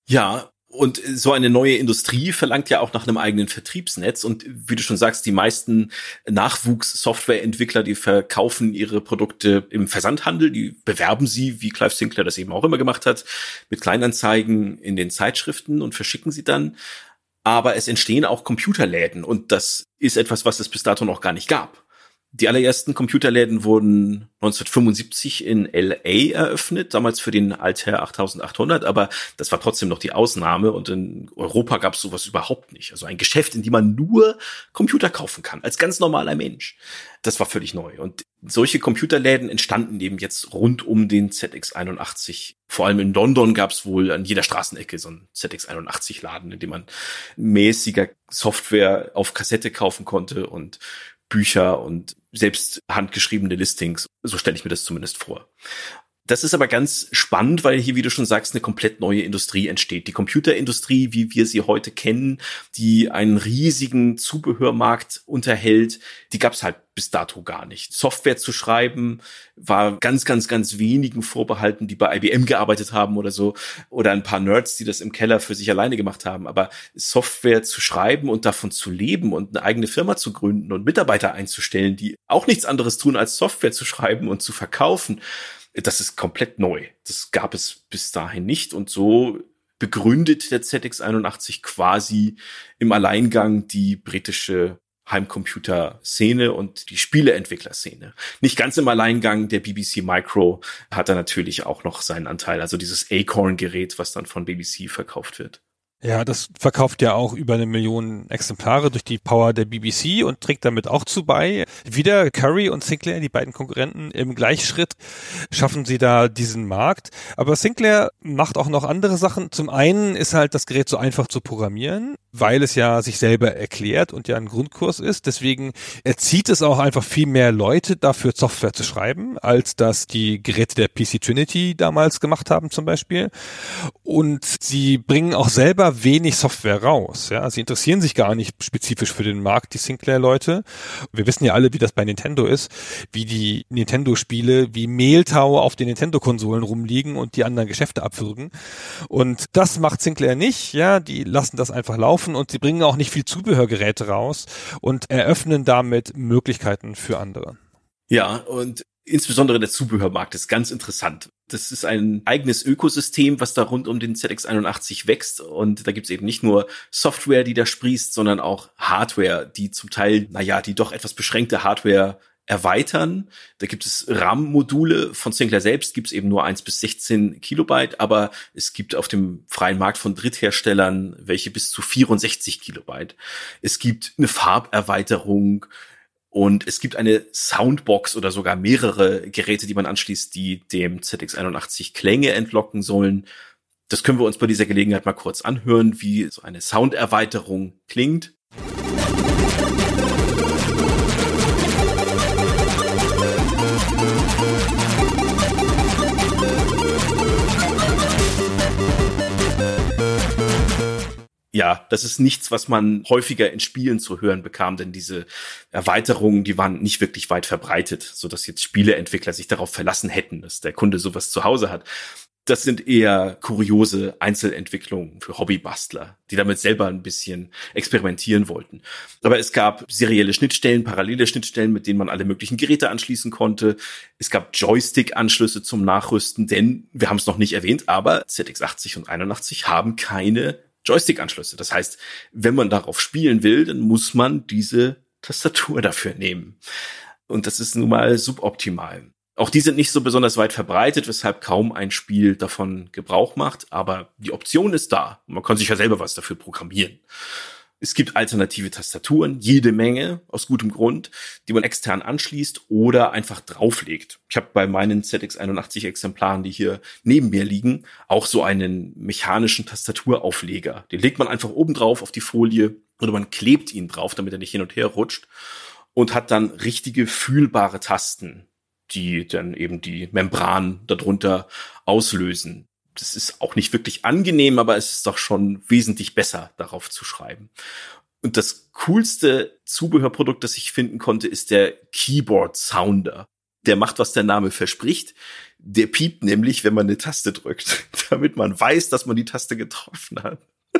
B: Ja, und so eine neue Industrie verlangt ja auch nach einem eigenen Vertriebsnetz. Und wie du schon sagst, die meisten Nachwuchs-Softwareentwickler, die verkaufen ihre Produkte im Versandhandel, die bewerben sie, wie Clive Sinclair das eben auch immer gemacht hat, mit Kleinanzeigen in den Zeitschriften und verschicken sie dann. Aber es entstehen auch Computerläden und das ist etwas, was es bis dato noch gar nicht gab. Die allerersten Computerläden wurden 1975 in LA eröffnet, damals für den Altair 8800, aber das war trotzdem noch die Ausnahme und in Europa gab es sowas überhaupt nicht. Also ein Geschäft, in dem man nur Computer kaufen kann, als ganz normaler Mensch. Das war völlig neu. Und solche Computerläden entstanden eben jetzt rund um den ZX81. Vor allem in London gab es wohl an jeder Straßenecke so einen ZX81-Laden, in dem man mäßiger Software auf Kassette kaufen konnte und Bücher und selbst handgeschriebene Listings. So stelle ich mir das zumindest vor. Das ist aber ganz spannend, weil hier, wie du schon sagst, eine komplett neue Industrie entsteht. Die Computerindustrie, wie wir sie heute kennen, die einen riesigen Zubehörmarkt unterhält, die gab es halt bis dato gar nicht. Software zu schreiben war ganz, ganz, ganz wenigen vorbehalten, die bei IBM gearbeitet haben oder so, oder ein paar Nerds, die das im Keller für sich alleine gemacht haben. Aber Software zu schreiben und davon zu leben und eine eigene Firma zu gründen und Mitarbeiter einzustellen, die auch nichts anderes tun, als Software zu schreiben und zu verkaufen, das ist komplett neu. Das gab es bis dahin nicht und so begründet der ZX81 quasi im Alleingang die britische Heimcomputer-Szene und die Spieleentwickler-Szene. Nicht ganz im Alleingang, der BBC Micro hat da natürlich auch noch seinen Anteil, also dieses Acorn-Gerät, was dann von BBC verkauft wird.
A: Ja, das verkauft ja auch über eine Million Exemplare durch die Power der BBC und trägt damit auch zu bei. Wieder Curry und Sinclair, die beiden Konkurrenten im Gleichschritt, schaffen sie da diesen Markt. Aber Sinclair macht auch noch andere Sachen. Zum einen ist halt das Gerät so einfach zu programmieren, weil es ja sich selber erklärt und ja ein Grundkurs ist. Deswegen erzieht es auch einfach viel mehr Leute dafür, Software zu schreiben, als das die Geräte der PC Trinity damals gemacht haben zum Beispiel. Und sie bringen auch selber wenig Software raus. Ja, sie interessieren sich gar nicht spezifisch für den Markt, die Sinclair-Leute. Wir wissen ja alle, wie das bei Nintendo ist, wie die Nintendo-Spiele wie Mehltau auf den Nintendo-Konsolen rumliegen und die anderen Geschäfte abwürgen. Und das macht Sinclair nicht. Ja, die lassen das einfach laufen und sie bringen auch nicht viel Zubehörgeräte raus und eröffnen damit Möglichkeiten für andere.
B: Ja, und Insbesondere der Zubehörmarkt ist ganz interessant. Das ist ein eigenes Ökosystem, was da rund um den ZX81 wächst. Und da gibt's eben nicht nur Software, die da sprießt, sondern auch Hardware, die zum Teil, naja, die doch etwas beschränkte Hardware erweitern. Da gibt es RAM-Module von Sinclair selbst, gibt's eben nur eins bis 16 Kilobyte, aber es gibt auf dem freien Markt von Drittherstellern welche bis zu 64 Kilobyte. Es gibt eine Farberweiterung, und es gibt eine Soundbox oder sogar mehrere Geräte, die man anschließt, die dem ZX81 Klänge entlocken sollen. Das können wir uns bei dieser Gelegenheit mal kurz anhören, wie so eine Sounderweiterung klingt. Ja, das ist nichts, was man häufiger in Spielen zu hören bekam, denn diese Erweiterungen, die waren nicht wirklich weit verbreitet, so dass jetzt Spieleentwickler sich darauf verlassen hätten, dass der Kunde sowas zu Hause hat. Das sind eher kuriose Einzelentwicklungen für Hobbybastler, die damit selber ein bisschen experimentieren wollten. Aber es gab serielle Schnittstellen, parallele Schnittstellen, mit denen man alle möglichen Geräte anschließen konnte. Es gab Joystick-Anschlüsse zum Nachrüsten, denn wir haben es noch nicht erwähnt, aber ZX80 und 81 haben keine Joystick-Anschlüsse. Das heißt, wenn man darauf spielen will, dann muss man diese Tastatur (laughs) dafür nehmen. Und das ist nun mal suboptimal. Auch die sind nicht so besonders weit verbreitet, weshalb kaum ein Spiel davon Gebrauch macht, aber die Option ist da. Man kann sich ja selber was dafür programmieren. Es gibt alternative Tastaturen, jede Menge, aus gutem Grund, die man extern anschließt oder einfach drauflegt. Ich habe bei meinen ZX81 Exemplaren, die hier neben mir liegen, auch so einen mechanischen Tastaturaufleger. Den legt man einfach oben drauf auf die Folie oder man klebt ihn drauf, damit er nicht hin und her rutscht und hat dann richtige fühlbare Tasten, die dann eben die Membran darunter auslösen das ist auch nicht wirklich angenehm, aber es ist doch schon wesentlich besser, darauf zu schreiben. Und das coolste Zubehörprodukt, das ich finden konnte, ist der Keyboard Sounder. Der macht, was der Name verspricht. Der piept nämlich, wenn man eine Taste drückt, (laughs) damit man weiß, dass man die Taste getroffen hat. (laughs)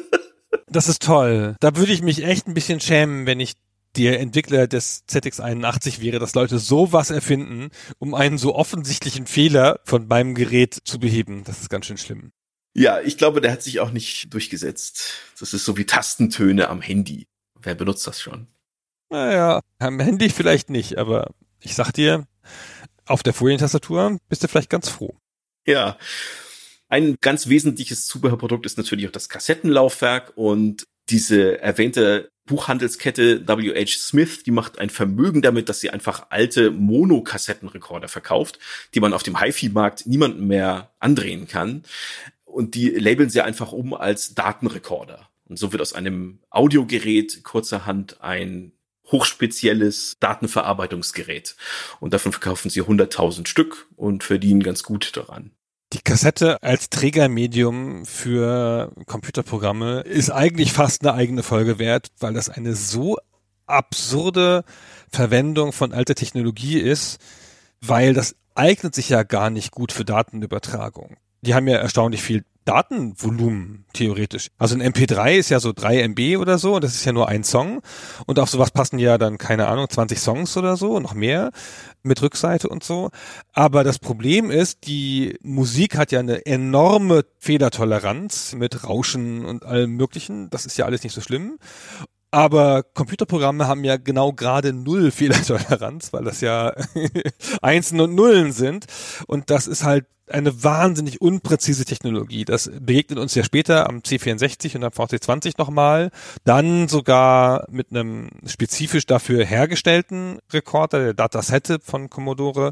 A: Das ist toll. Da würde ich mich echt ein bisschen schämen, wenn ich der Entwickler des ZX81 wäre, dass Leute sowas erfinden, um einen so offensichtlichen Fehler von meinem Gerät zu beheben. Das ist ganz schön schlimm.
B: Ja, ich glaube, der hat sich auch nicht durchgesetzt. Das ist so wie Tastentöne am Handy. Wer benutzt das schon?
A: Naja, am Handy vielleicht nicht, aber ich sag dir, auf der Folientastatur bist du vielleicht ganz froh.
B: Ja. Ein ganz wesentliches Zubehörprodukt ist natürlich auch das Kassettenlaufwerk und diese erwähnte Buchhandelskette WH Smith, die macht ein Vermögen damit, dass sie einfach alte Monokassettenrekorder verkauft, die man auf dem HiFi-Markt niemandem mehr andrehen kann. Und die labeln sie einfach um als Datenrekorder. Und so wird aus einem Audiogerät kurzerhand ein hochspezielles Datenverarbeitungsgerät. Und davon verkaufen sie 100.000 Stück und verdienen ganz gut daran.
A: Die Kassette als Trägermedium für Computerprogramme ist eigentlich fast eine eigene Folge wert, weil das eine so absurde Verwendung von alter Technologie ist, weil das eignet sich ja gar nicht gut für Datenübertragung. Die haben ja erstaunlich viel Datenvolumen theoretisch. Also ein MP3 ist ja so 3 MB oder so und das ist ja nur ein Song und auf sowas passen ja dann keine Ahnung 20 Songs oder so, noch mehr mit Rückseite und so. Aber das Problem ist, die Musik hat ja eine enorme Fehlertoleranz mit Rauschen und allem möglichen. Das ist ja alles nicht so schlimm. Aber Computerprogramme haben ja genau gerade null Fehlertoleranz, weil das ja (laughs) Einsen und Nullen sind. Und das ist halt eine wahnsinnig unpräzise Technologie. Das begegnet uns ja später am C64 und am VC20 nochmal. Dann sogar mit einem spezifisch dafür hergestellten Rekorder, der Datasette von Commodore.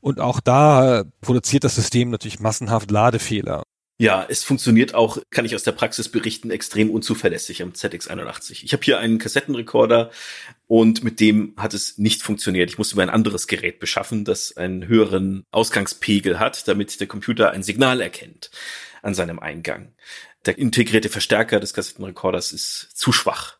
A: Und auch da produziert das System natürlich massenhaft Ladefehler.
B: Ja, es funktioniert auch, kann ich aus der Praxis berichten, extrem unzuverlässig am ZX81. Ich habe hier einen Kassettenrekorder und mit dem hat es nicht funktioniert. Ich musste mir ein anderes Gerät beschaffen, das einen höheren Ausgangspegel hat, damit der Computer ein Signal erkennt an seinem Eingang. Der integrierte Verstärker des Kassettenrekorders ist zu schwach.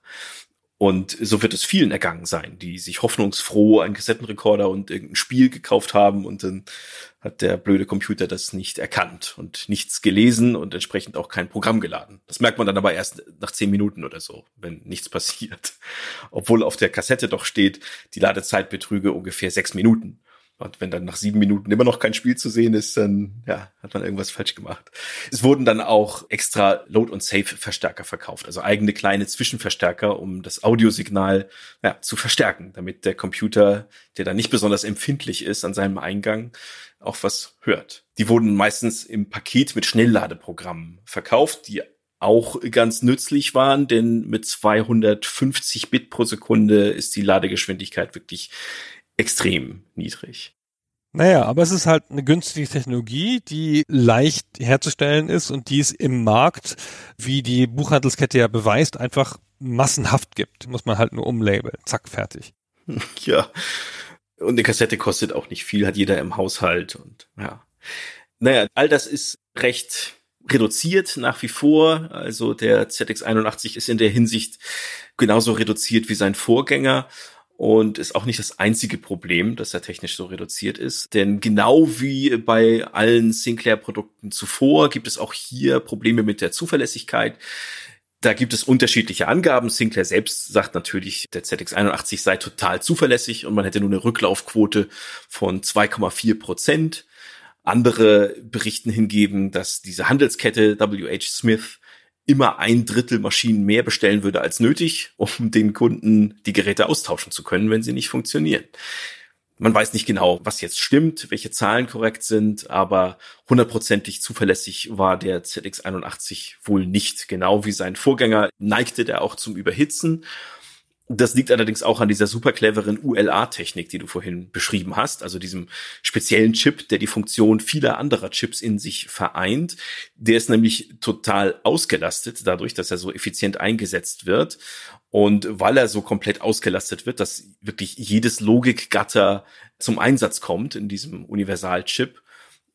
B: Und so wird es vielen ergangen sein, die sich hoffnungsfroh einen Kassettenrekorder und irgendein Spiel gekauft haben und dann hat der blöde Computer das nicht erkannt und nichts gelesen und entsprechend auch kein Programm geladen. Das merkt man dann aber erst nach zehn Minuten oder so, wenn nichts passiert. Obwohl auf der Kassette doch steht, die Ladezeit betrüge ungefähr sechs Minuten. Und wenn dann nach sieben Minuten immer noch kein Spiel zu sehen ist, dann ja, hat man irgendwas falsch gemacht. Es wurden dann auch extra Load- und Save-Verstärker verkauft, also eigene kleine Zwischenverstärker, um das Audiosignal ja, zu verstärken, damit der Computer, der dann nicht besonders empfindlich ist an seinem Eingang, auch was hört. Die wurden meistens im Paket mit Schnellladeprogrammen verkauft, die auch ganz nützlich waren, denn mit 250 Bit pro Sekunde ist die Ladegeschwindigkeit wirklich extrem niedrig.
A: Naja, aber es ist halt eine günstige Technologie, die leicht herzustellen ist und die es im Markt, wie die Buchhandelskette ja beweist, einfach massenhaft gibt. Muss man halt nur umlabeln. Zack, fertig. (laughs)
B: Ja. Und eine Kassette kostet auch nicht viel, hat jeder im Haushalt und ja. Naja, all das ist recht reduziert nach wie vor. Also der ZX81 ist in der Hinsicht genauso reduziert wie sein Vorgänger und ist auch nicht das einzige Problem, dass er technisch so reduziert ist. Denn genau wie bei allen Sinclair-Produkten zuvor gibt es auch hier Probleme mit der Zuverlässigkeit. Da gibt es unterschiedliche Angaben. Sinclair selbst sagt natürlich, der ZX81 sei total zuverlässig und man hätte nur eine Rücklaufquote von 2,4 Prozent. Andere berichten hingegen, dass diese Handelskette WH Smith immer ein Drittel Maschinen mehr bestellen würde als nötig, um (laughs) den Kunden die Geräte austauschen zu können, wenn sie nicht funktionieren. Man weiß nicht genau, was jetzt stimmt, welche Zahlen korrekt sind, aber hundertprozentig zuverlässig war der ZX81 wohl nicht. Genau wie sein Vorgänger neigte der auch zum Überhitzen das liegt allerdings auch an dieser super cleveren ULA-Technik, die du vorhin beschrieben hast, also diesem speziellen Chip, der die Funktion vieler anderer Chips in sich vereint. Der ist nämlich total ausgelastet dadurch, dass er so effizient eingesetzt wird. Und weil er so komplett ausgelastet wird, dass wirklich jedes Logikgatter zum Einsatz kommt in diesem Universalchip,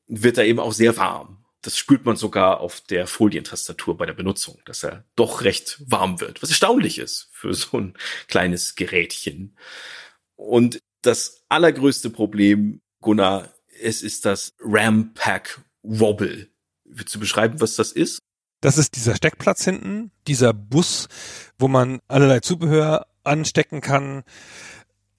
B: wird er eben auch sehr warm das spürt man sogar auf der Folientastatur bei der Benutzung, dass er doch recht warm wird, was erstaunlich ist für so ein kleines Gerätchen. Und das allergrößte Problem, Gunnar, es ist das RAM Pack Wobble. Willst du beschreiben, was das ist?
A: Das ist dieser Steckplatz hinten, dieser Bus, wo man allerlei Zubehör anstecken kann.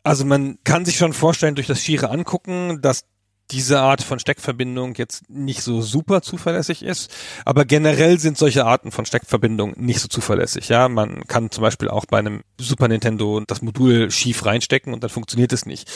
A: Also man kann sich schon vorstellen durch das schiere Angucken, dass diese Art von Steckverbindung jetzt nicht so super zuverlässig ist. Aber generell sind solche Arten von Steckverbindungen nicht so zuverlässig. Ja, man kann zum Beispiel auch bei einem Super Nintendo das Modul schief reinstecken und dann funktioniert es nicht.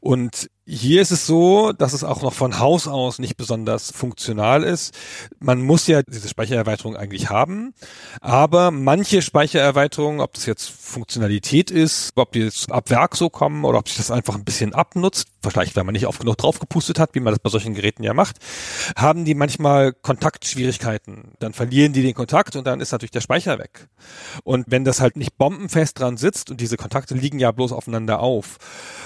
A: Und hier ist es so, dass es auch noch von Haus aus nicht besonders funktional ist. Man muss ja diese Speichererweiterung eigentlich haben, aber manche Speichererweiterungen, ob das jetzt Funktionalität ist, ob die jetzt ab Werk so kommen oder ob sich das einfach ein bisschen abnutzt, vielleicht weil man nicht oft genug draufgepustet hat, wie man das bei solchen Geräten ja macht, haben die manchmal Kontaktschwierigkeiten. Dann verlieren die den Kontakt und dann ist natürlich der Speicher weg. Und wenn das halt nicht bombenfest dran sitzt und diese Kontakte liegen ja bloß aufeinander auf,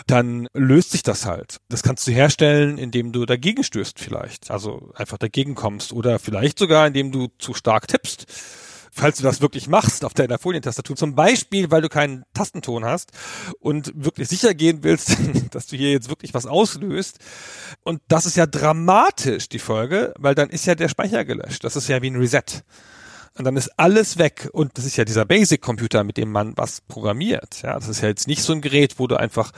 A: dann löst sich das halt. Das kannst du herstellen, indem du dagegen stößt vielleicht. Also einfach dagegen kommst oder vielleicht sogar, indem du zu stark tippst. Falls du das wirklich machst auf deiner Folientastatur, zum Beispiel, weil du keinen Tastenton hast und wirklich sicher gehen willst, (laughs) dass du hier jetzt wirklich was auslöst. Und das ist ja dramatisch, die Folge, weil dann ist ja der Speicher gelöscht. Das ist ja wie ein Reset. Und dann ist alles weg. Und das ist ja dieser Basic-Computer, mit dem man was programmiert. Ja, das ist ja jetzt nicht so ein Gerät, wo du einfach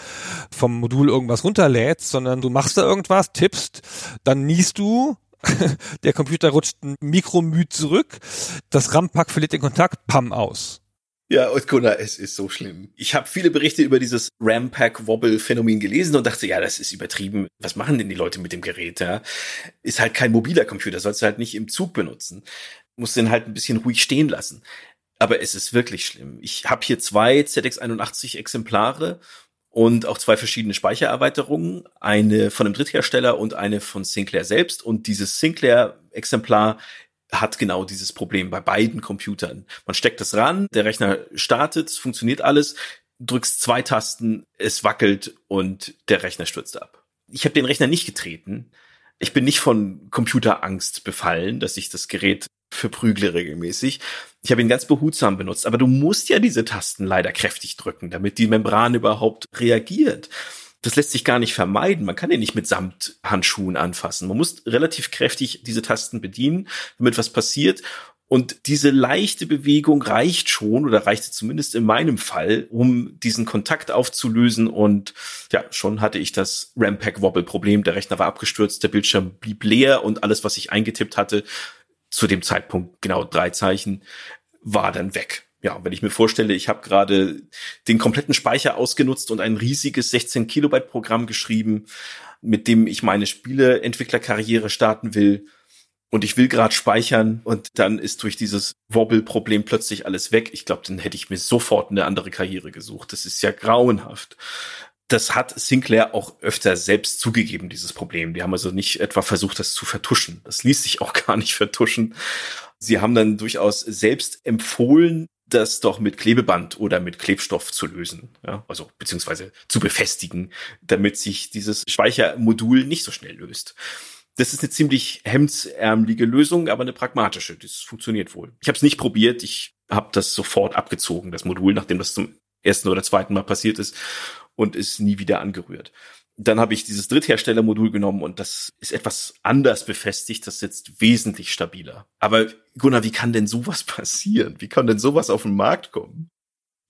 A: vom Modul irgendwas runterlädst, sondern du machst da irgendwas, tippst, dann niest du, (laughs) der Computer rutscht ein Mikromü zurück, das RAM-Pack verliert den Kontakt, pam, aus.
B: Ja, Gunnar, es ist so schlimm. Ich habe viele Berichte über dieses RAM-Pack-Wobble-Phänomen gelesen und dachte, ja, das ist übertrieben. Was machen denn die Leute mit dem Gerät? Ja? Ist halt kein mobiler Computer, sollst du halt nicht im Zug benutzen muss den halt ein bisschen ruhig stehen lassen. Aber es ist wirklich schlimm. Ich habe hier zwei ZX81 Exemplare und auch zwei verschiedene Speichererweiterungen, eine von einem Dritthersteller und eine von Sinclair selbst. Und dieses Sinclair-Exemplar hat genau dieses Problem bei beiden Computern. Man steckt es ran, der Rechner startet, funktioniert alles, drückst zwei Tasten, es wackelt und der Rechner stürzt ab. Ich habe den Rechner nicht getreten. Ich bin nicht von Computerangst befallen, dass ich das Gerät verprügle regelmäßig. Ich habe ihn ganz behutsam benutzt, aber du musst ja diese Tasten leider kräftig drücken, damit die Membran überhaupt reagiert. Das lässt sich gar nicht vermeiden. Man kann den nicht mit Samthandschuhen anfassen. Man muss relativ kräftig diese Tasten bedienen, damit was passiert. Und diese leichte Bewegung reicht schon oder reichte zumindest in meinem Fall, um diesen Kontakt aufzulösen. Und ja, schon hatte ich das Rampack-Wobble-Problem. Der Rechner war abgestürzt, der Bildschirm blieb leer und alles, was ich eingetippt hatte, zu dem Zeitpunkt genau drei Zeichen, war dann weg. Ja, wenn ich mir vorstelle, ich habe gerade den kompletten Speicher ausgenutzt und ein riesiges 16 Kilobyte Programm geschrieben, mit dem ich meine Spieleentwicklerkarriere starten will und ich will gerade speichern und dann ist durch dieses Wobble-Problem plötzlich alles weg. Ich glaube, dann hätte ich mir sofort eine andere Karriere gesucht. Das ist ja grauenhaft das hat Sinclair auch öfter selbst zugegeben, dieses Problem. Die haben also nicht etwa versucht, das zu vertuschen. Das ließ sich auch (laughs) gar nicht vertuschen. Sie haben dann durchaus selbst empfohlen, das doch mit Klebeband oder mit Klebstoff zu lösen, ja, also beziehungsweise zu befestigen, damit sich dieses Speichermodul nicht so schnell löst. Das ist eine ziemlich hemdsärmelige Lösung, aber eine pragmatische. Das funktioniert wohl. Ich habe es nicht probiert. Ich habe das sofort abgezogen, das Modul, nachdem das zum ersten oder zweiten Mal passiert ist und ist nie wieder angerührt. Dann habe ich dieses Drittherstellermodul genommen und das ist etwas anders befestigt, das sitzt wesentlich stabiler. Aber Gunnar, wie kann denn sowas (laughs) passieren? Wie kann denn sowas auf den Markt kommen?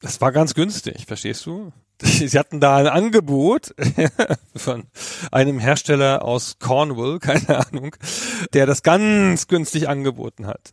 A: Das war ganz günstig, verstehst du? Sie hatten da ein Angebot (laughs) von einem Hersteller aus Cornwall, (laughs) keine Ahnung, der das ganz günstig angeboten hat.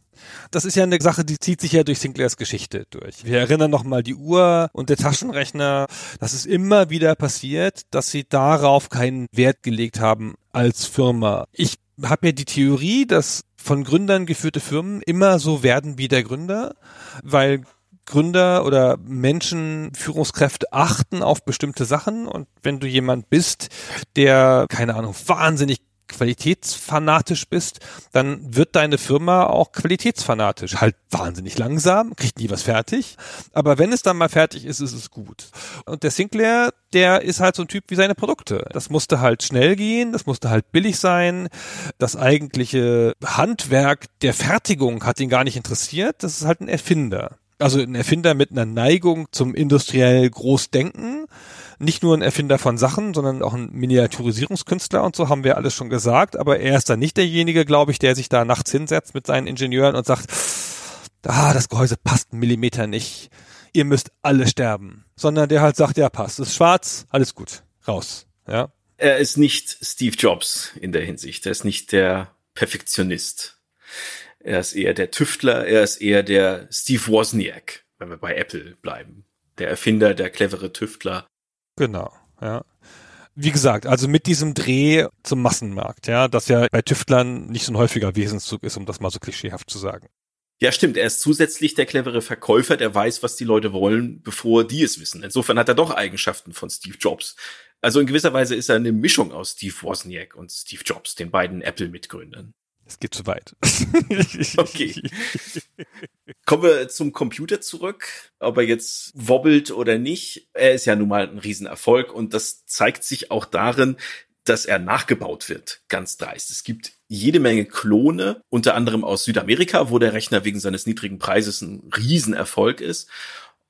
A: Das ist ja eine Sache, die zieht sich ja durch Sinclairs Geschichte durch. Wir erinnern nochmal die Uhr und der Taschenrechner. Das ist immer wieder passiert, dass sie darauf keinen Wert gelegt haben als Firma. Ich habe ja die Theorie, dass von Gründern geführte Firmen immer so werden wie der Gründer, weil Gründer oder Menschen, Führungskräfte achten auf bestimmte Sachen und wenn du jemand bist, der, keine Ahnung, wahnsinnig qualitätsfanatisch bist, dann wird deine Firma auch qualitätsfanatisch. Halt wahnsinnig langsam, kriegt nie was fertig. Aber wenn es dann mal fertig ist, ist es gut. Und der Sinclair, der ist halt so ein Typ wie seine Produkte. Das musste halt schnell gehen, das musste halt billig sein. Das eigentliche Handwerk der Fertigung hat ihn gar nicht interessiert. Das ist halt ein Erfinder also ein Erfinder mit einer Neigung zum industriell Großdenken. Nicht nur ein Erfinder von Sachen, sondern auch ein Miniaturisierungskünstler und so haben wir alles schon gesagt. Aber er ist dann nicht derjenige, glaube ich, der sich da nachts hinsetzt mit seinen Ingenieuren und sagt, ah, das Gehäuse passt einen Millimeter nicht. Ihr müsst alle sterben. Sondern der halt sagt, ja, passt. Ist schwarz, alles gut. Raus. Ja
B: er ist nicht Steve Jobs in der Hinsicht. Er ist nicht der Perfektionist. Er ist eher der Tüftler, er ist eher der Steve Wozniak, wenn wir bei Apple bleiben. Der Erfinder, der clevere Tüftler.
A: Genau, ja. Wie gesagt, also mit diesem Dreh zum Massenmarkt, ja, das ja bei Tüftlern nicht so ein häufiger Wesenszug ist, um das mal so klischeehaft zu sagen.
B: Ja, stimmt. Er ist zusätzlich der clevere Verkäufer, der weiß, was die Leute wollen, bevor die es wissen. Insofern hat er doch Eigenschaften von Steve Jobs. Also in gewisser Weise ist er eine Mischung aus Steve Wozniak und Steve Jobs, den beiden Apple-Mitgründern.
A: Es geht zu weit. (laughs)
B: okay. Kommen wir zum Computer zurück. Ob er jetzt wobbelt oder nicht, er ist ja nun mal ein Riesenerfolg und das zeigt sich auch darin, dass er nachgebaut wird. Ganz dreist. Es gibt jede Menge Klone, unter anderem aus Südamerika, wo der Rechner wegen seines niedrigen Preises ein Riesenerfolg ist.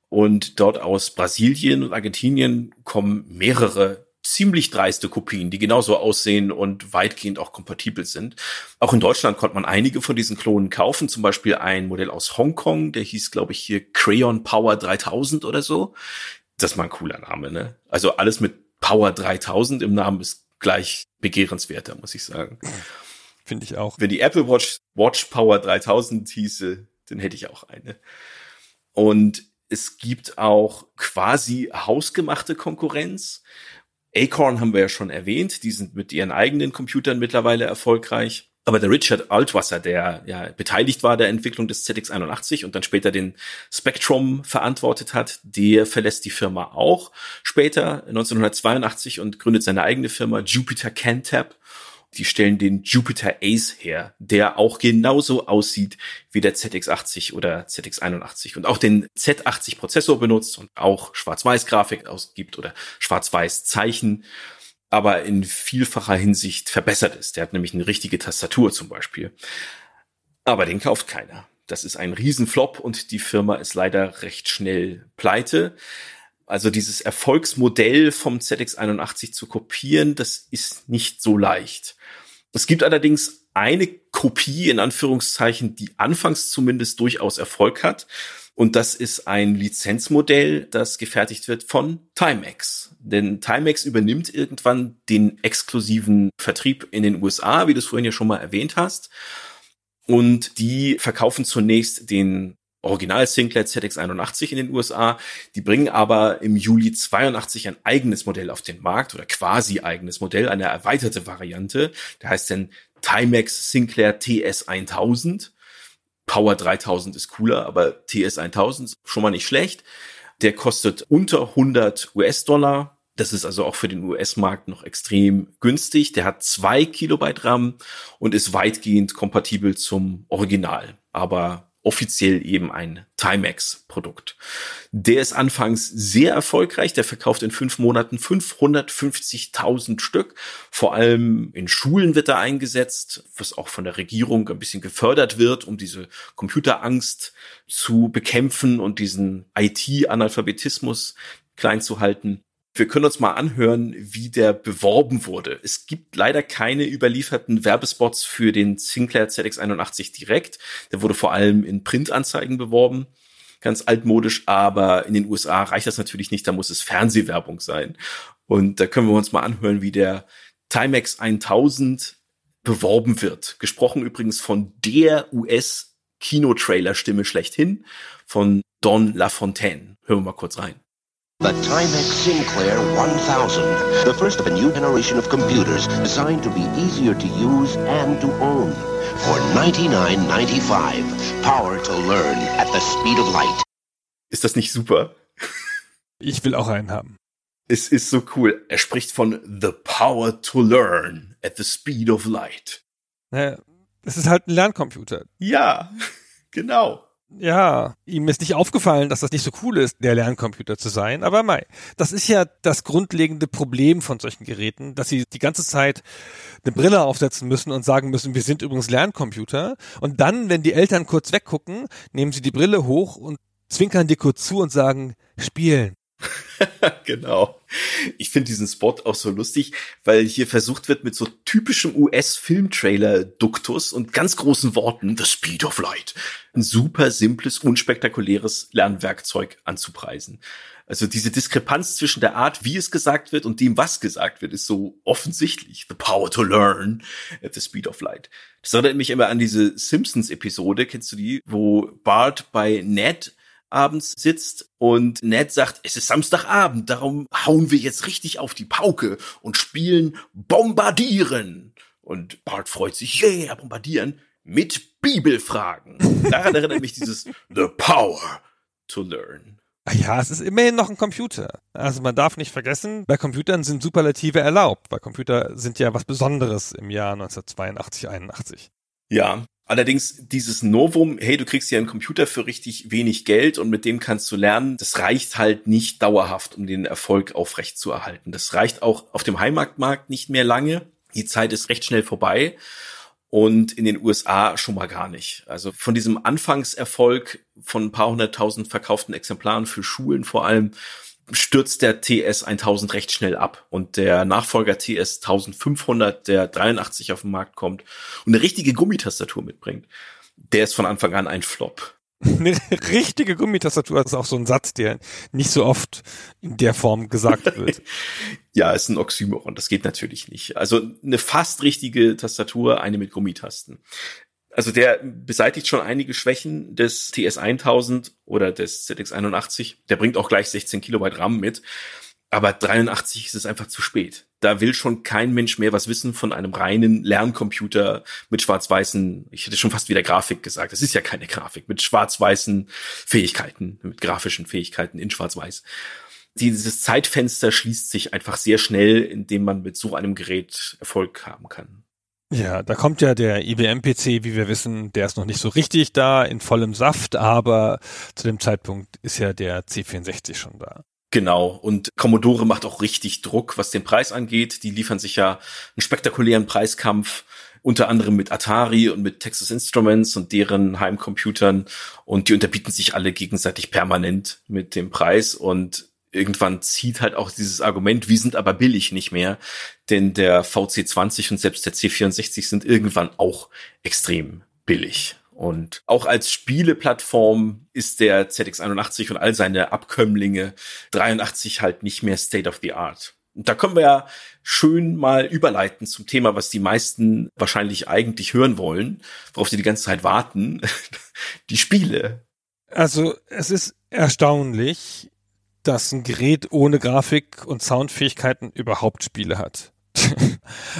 B: Und dort aus Brasilien und Argentinien kommen mehrere ziemlich dreiste Kopien, die genauso aussehen und weitgehend auch kompatibel sind. Auch in Deutschland konnte man einige von diesen Klonen kaufen, zum Beispiel ein Modell aus Hongkong, der hieß, glaube ich, hier Crayon Power 3000 oder so. Das war ein cooler Name, ne? Also alles mit Power 3000 im Namen ist gleich begehrenswerter, muss ich sagen.
A: Finde ich auch.
B: Wenn die Apple Watch Watch Power 3000 hieße, dann hätte ich auch eine. Und es gibt auch quasi hausgemachte Konkurrenz. Acorn haben wir ja schon erwähnt, die sind mit ihren eigenen Computern mittlerweile erfolgreich. Aber der Richard Altwasser, der ja beteiligt war der Entwicklung des ZX81 und dann später den Spectrum verantwortet hat, der verlässt die Firma auch später 1982 und gründet seine eigene Firma Jupiter Cantab die stellen den Jupiter Ace her, der auch genauso aussieht wie der ZX80 oder ZX81 und auch den Z80 Prozessor benutzt und auch Schwarz-Weiß-Grafik ausgibt oder Schwarz-Weiß-Zeichen, aber in vielfacher Hinsicht verbessert ist. Der hat nämlich eine richtige Tastatur zum Beispiel. Aber den kauft keiner. Das ist ein Riesenflop und die Firma ist leider recht schnell pleite. Also dieses Erfolgsmodell vom ZX81 zu kopieren, das ist nicht so leicht. Es gibt allerdings eine Kopie in Anführungszeichen, die anfangs zumindest durchaus Erfolg hat. Und das ist ein Lizenzmodell, das gefertigt wird von Timex. Denn Timex übernimmt irgendwann den exklusiven Vertrieb in den USA, wie du es vorhin ja schon mal erwähnt hast. Und die verkaufen zunächst den Original Sinclair ZX81 in den USA. Die bringen aber im Juli 82 ein eigenes Modell auf den Markt oder quasi eigenes Modell, eine erweiterte Variante. Der heißt dann Timex Sinclair TS 1000. Power 3000 ist cooler, aber TS 1000 schon mal nicht schlecht. Der kostet unter 100 US-Dollar. Das ist also auch für den US-Markt noch extrem günstig. Der hat zwei Kilobyte RAM und ist weitgehend kompatibel zum Original. Aber offiziell eben ein Timex-Produkt. Der ist anfangs sehr erfolgreich. Der verkauft in fünf Monaten 550.000 Stück. Vor allem in Schulen wird er eingesetzt, was auch von der Regierung ein bisschen gefördert wird, um diese Computerangst zu bekämpfen und diesen IT-Analphabetismus klein zu halten. Wir können uns mal anhören, wie der beworben wurde. Es gibt leider keine überlieferten Werbespots für den Sinclair ZX81 direkt. Der wurde vor allem in Printanzeigen beworben. Ganz altmodisch, aber in den USA reicht das natürlich nicht. Da muss es Fernsehwerbung sein. Und da können wir uns mal anhören, wie der Timex 1000 beworben wird. Gesprochen übrigens von der US-Kinotrailer-Stimme schlechthin, von Don LaFontaine. Hören wir mal kurz rein.
E: The Timex Sinclair 1000, the first of a new generation of computers designed to be easier to use and to own. For $99.95, power to learn at the speed of light.
B: Ist das nicht super?
A: Ich will auch einen haben.
B: Es ist so cool. Er spricht von the power to learn at the speed of light.
A: Naja, es ist halt ein Lerncomputer.
B: Ja, (laughs) genau
A: ja, ihm ist nicht aufgefallen, dass das nicht so cool ist, der Lerncomputer zu sein. Aber mei, das ist ja das grundlegende Problem von solchen Geräten, dass sie die ganze Zeit eine Brille aufsetzen müssen und sagen müssen, wir sind übrigens Lerncomputer. Und dann, wenn die Eltern kurz weggucken, nehmen sie die Brille hoch und zwinkern dir kurz zu und sagen, spielen. (laughs)
B: genau. Ich finde diesen Spot auch so lustig, weil hier versucht wird mit so typischem US-Filmtrailer-Duktus und ganz großen Worten, The Speed of Light, ein super simples, unspektakuläres Lernwerkzeug anzupreisen. Also diese Diskrepanz zwischen der Art, wie es gesagt wird und dem, was gesagt wird, ist so offensichtlich. The power to learn at the speed of light. Das erinnert mich immer an diese Simpsons-Episode, kennst du die, wo Bart bei Ned abends sitzt und Ned sagt, es ist Samstagabend, darum hauen wir jetzt richtig auf die Pauke und spielen Bombardieren. Und Bart freut sich, yeah, bombardieren mit Bibelfragen. Daran erinnert mich dieses The Power to Learn.
A: Ah ja, es ist immerhin noch ein Computer. Also man darf nicht vergessen, bei Computern sind Superlative erlaubt, weil Computer sind ja was Besonderes im Jahr 1982, 81.
B: Ja, allerdings dieses Novum, hey, du kriegst ja einen Computer für richtig wenig Geld und mit dem kannst du lernen, das reicht halt nicht dauerhaft, um den Erfolg aufrechtzuerhalten. Das reicht auch auf dem Heimatmarkt nicht mehr lange. Die Zeit ist recht schnell vorbei und in den USA schon mal gar nicht. Also von diesem Anfangserfolg von ein paar hunderttausend verkauften Exemplaren für Schulen vor allem stürzt der TS 1000 recht schnell ab und der Nachfolger TS 1500, der 83 auf den Markt kommt und eine richtige Gummitastatur mitbringt, der ist von Anfang an ein Flop. (laughs)
A: Eine richtige Gummitastatur ist auch so ein Satz, der nicht so oft in der Form gesagt (laughs) wird.
B: ja, ist ein Oxymoron, das geht natürlich nicht. Also eine fast richtige Tastatur, eine mit Gummitasten. Also der beseitigt schon einige Schwächen des TS1000 oder des ZX81. Der bringt auch gleich 16 Kilobyte RAM mit. Aber 83 ist es einfach zu spät. Da will schon kein Mensch mehr was wissen von einem reinen Lerncomputer mit schwarz-weißen, ich hätte schon fast wieder Grafik gesagt. Das ist ja keine Grafik, mit schwarz-weißen Fähigkeiten, mit grafischen Fähigkeiten in schwarz-weiß. Dieses Zeitfenster schließt sich einfach sehr schnell, indem man mit so einem Gerät Erfolg haben kann.
A: Ja, da kommt ja der IBM-PC, wie wir wissen, der ist noch nicht so richtig da, in vollem Saft, aber zu dem Zeitpunkt ist ja der C64 schon da.
B: Genau. Und Commodore macht auch richtig Druck, was den Preis angeht. Die liefern sich ja einen spektakulären Preiskampf unter anderem mit Atari und mit Texas Instruments und deren Heimcomputern und die unterbieten sich alle gegenseitig permanent mit dem Preis und irgendwann zieht halt auch dieses Argument, wir sind aber billig nicht mehr, denn der VC20 und selbst der C64 sind irgendwann auch extrem billig. Und auch als Spieleplattform ist der ZX81 und all seine Abkömmlinge 83 halt nicht mehr State of the Art. Und da können wir ja schön mal überleiten zum Thema, was die meisten wahrscheinlich eigentlich hören wollen, worauf sie die ganze Zeit warten. (laughs) die Spiele.
A: Also es ist erstaunlich, dass ein Gerät ohne Grafik und Soundfähigkeiten überhaupt Spiele hat. (laughs)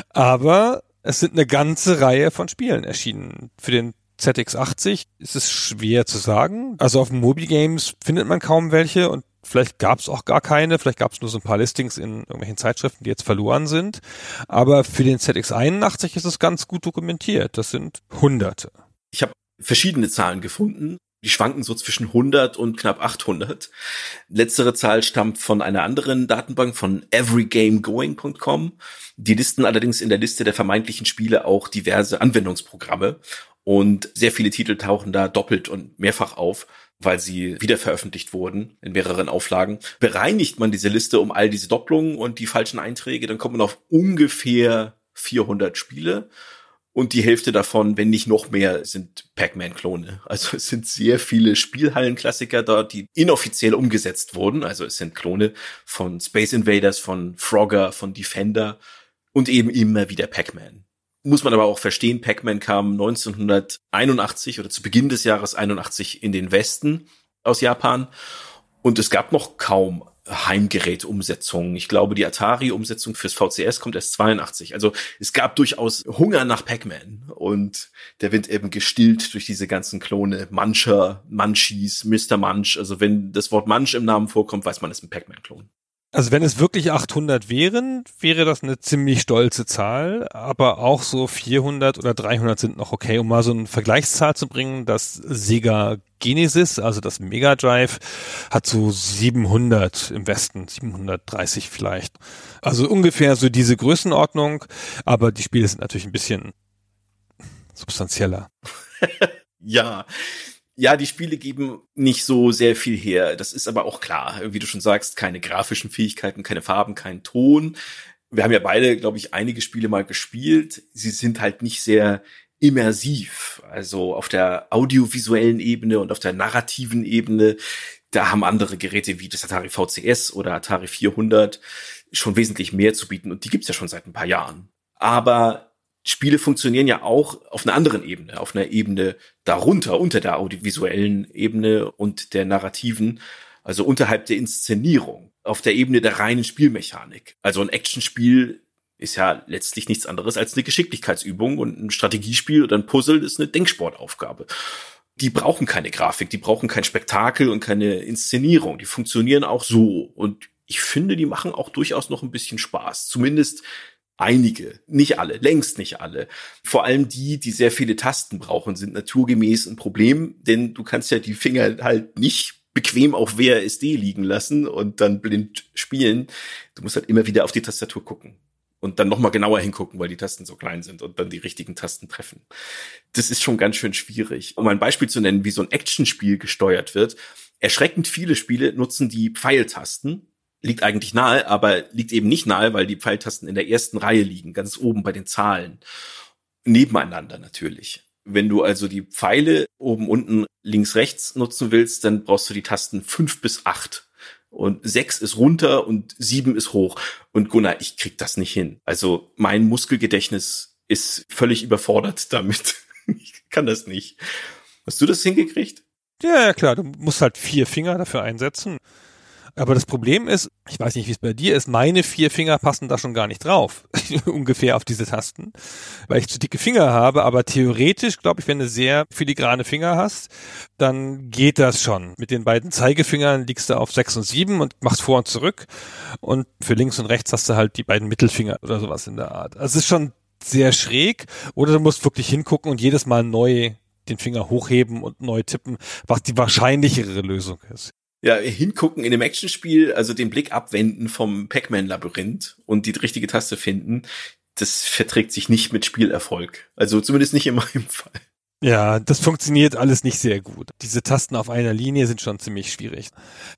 A: Aber es sind eine ganze Reihe von Spielen erschienen. Für den ZX80 ist es schwer zu sagen. Also auf Mobi Games findet man kaum welche und vielleicht gab es auch gar keine, vielleicht gab es nur so ein paar Listings in irgendwelchen Zeitschriften, die jetzt verloren sind. Aber für den ZX81 ist es ganz gut dokumentiert. Das sind Hunderte.
B: Ich habe verschiedene Zahlen gefunden. Die schwanken so zwischen 100 und knapp 800. Letztere Zahl stammt von einer anderen Datenbank von everygamegoing.com. Die listen allerdings in der Liste der vermeintlichen Spiele auch diverse Anwendungsprogramme und sehr viele Titel tauchen da doppelt und mehrfach auf, weil sie wieder veröffentlicht wurden in mehreren Auflagen. Bereinigt man diese Liste um all diese Doppelungen und die falschen Einträge, dann kommt man auf ungefähr 400 Spiele. Und die Hälfte davon, wenn nicht noch mehr, sind Pac-Man-Klone. Also es sind sehr viele Spielhallenklassiker dort, die inoffiziell umgesetzt wurden. Also es sind Klone von Space Invaders, von Frogger, von Defender und eben immer wieder Pac-Man muss man aber auch verstehen, Pac-Man kam 1981 oder zu Beginn des Jahres 81 in den Westen aus Japan und es gab noch kaum Heimgerätumsetzungen. Ich glaube, die Atari-Umsetzung fürs VCS kommt erst 82. Also es gab durchaus Hunger nach Pac-Man und der wird eben gestillt durch diese ganzen Klone. Muncher, Munchies, Mr. Munch. Also wenn das Wort Munch im Namen vorkommt, weiß man, es ist ein Pac-Man-Klon.
A: Also wenn es wirklich 800 wären, wäre das eine ziemlich stolze Zahl, aber auch so 400 oder 300 sind noch okay, um mal so eine Vergleichszahl zu bringen. Das Sega Genesis, also das Mega Drive, hat so 700 im Westen, 730 vielleicht. Also ungefähr so diese Größenordnung, aber die Spiele sind natürlich ein bisschen substanzieller. (laughs)
B: ja, ja, die Spiele geben nicht so sehr viel her. Das ist aber auch klar. Wie du schon sagst, keine grafischen Fähigkeiten, keine Farben, kein Ton. Wir haben ja beide, glaube ich, einige Spiele mal gespielt. Sie sind halt nicht sehr immersiv. Also auf der audiovisuellen Ebene und auf der narrativen Ebene Da haben andere Geräte wie das Atari VCS oder Atari 400 schon wesentlich mehr zu bieten und die gibt's ja schon seit ein paar Jahren. Aber Spiele funktionieren ja auch auf einer anderen Ebene, auf einer Ebene darunter, unter der audiovisuellen Ebene und der narrativen, also unterhalb der Inszenierung, auf der Ebene der reinen Spielmechanik. Also ein Actionspiel ist ja letztlich nichts anderes als eine Geschicklichkeitsübung und ein Strategiespiel oder ein Puzzle ist eine Denksportaufgabe. Die brauchen keine Grafik, die brauchen kein Spektakel und keine Inszenierung. Die funktionieren auch so. Und ich finde, die machen auch durchaus noch ein bisschen Spaß. Zumindest Einige, nicht alle, längst nicht alle. Vor allem die, die sehr viele Tasten brauchen, sind naturgemäß ein Problem, denn du kannst ja die Finger halt nicht bequem auf WASD liegen lassen und dann blind spielen. Du musst halt immer wieder auf die Tastatur gucken und dann nochmal genauer hingucken, weil die Tasten so klein sind und dann die richtigen Tasten treffen. Das ist schon ganz schön schwierig. Um ein Beispiel zu nennen, wie so ein Actionspiel gesteuert wird. Erschreckend viele Spiele nutzen die Pfeiltasten liegt eigentlich nahe, aber liegt eben nicht nahe, weil die Pfeiltasten in der ersten Reihe liegen, ganz oben bei den Zahlen. Nebeneinander natürlich. Wenn du also die Pfeile oben, unten, links, rechts nutzen willst, dann brauchst du die Tasten fünf bis acht. Und sechs ist runter und sieben ist hoch. Und Gunnar, ich krieg das nicht hin. Also mein Muskelgedächtnis ist völlig überfordert damit. (laughs) ich kann das nicht. Hast du das hingekriegt?
A: Ja, ja, klar. Du musst halt vier Finger dafür einsetzen. Aber das Problem ist, ich weiß nicht, wie es bei dir ist, meine vier Finger passen da schon gar nicht drauf, (laughs) ungefähr auf diese Tasten, weil ich zu dicke Finger habe. Aber theoretisch, glaube ich, wenn du sehr filigrane Finger hast, dann geht das schon. Mit den beiden Zeigefingern liegst du auf sechs und sieben und machst vor und zurück. Und für links und rechts hast du halt die beiden Mittelfinger oder sowas in der Art. Also es ist schon sehr schräg. Oder du musst wirklich hingucken und jedes Mal neu den Finger hochheben und neu tippen, was die wahrscheinlichere Lösung ist
B: ja, hingucken in dem Actionspiel, also den Blick abwenden vom Pac-Man-Labyrinth und die richtige Taste finden, das verträgt sich nicht mit Spielerfolg. Also zumindest nicht in meinem Fall.
A: Ja, das funktioniert alles nicht sehr gut. Diese Tasten auf einer Linie sind schon ziemlich schwierig.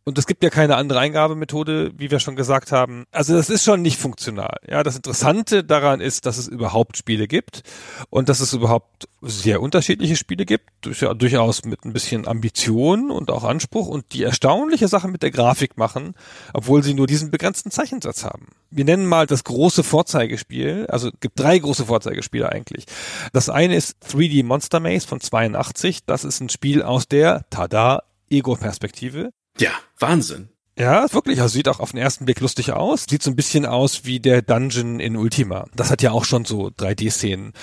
A: Und es gibt ja keine andere Eingabemethode, wie wir schon gesagt haben. Also das ist schon nicht funktional. Ja, das Interessante daran ist, dass es überhaupt Spiele gibt und dass es überhaupt sehr unterschiedliche Spiele gibt, durchaus mit ein bisschen Ambition und auch Anspruch und die erstaunliche Sache mit der Grafik machen, obwohl sie nur diesen begrenzten Zeichensatz haben. Wir nennen mal das große Vorzeigespiel, also gibt drei große Vorzeigespiele eigentlich. Das eine ist 3D Monster Maze von 82, das ist ein Spiel aus der, tada, Ego-Perspektive.
B: Ja, Wahnsinn.
A: Ja, wirklich. Also sieht auch auf den ersten Blick lustig aus. Sieht so ein bisschen aus wie der Dungeon in Ultima. Das hat ja auch schon so 3D-Szenen.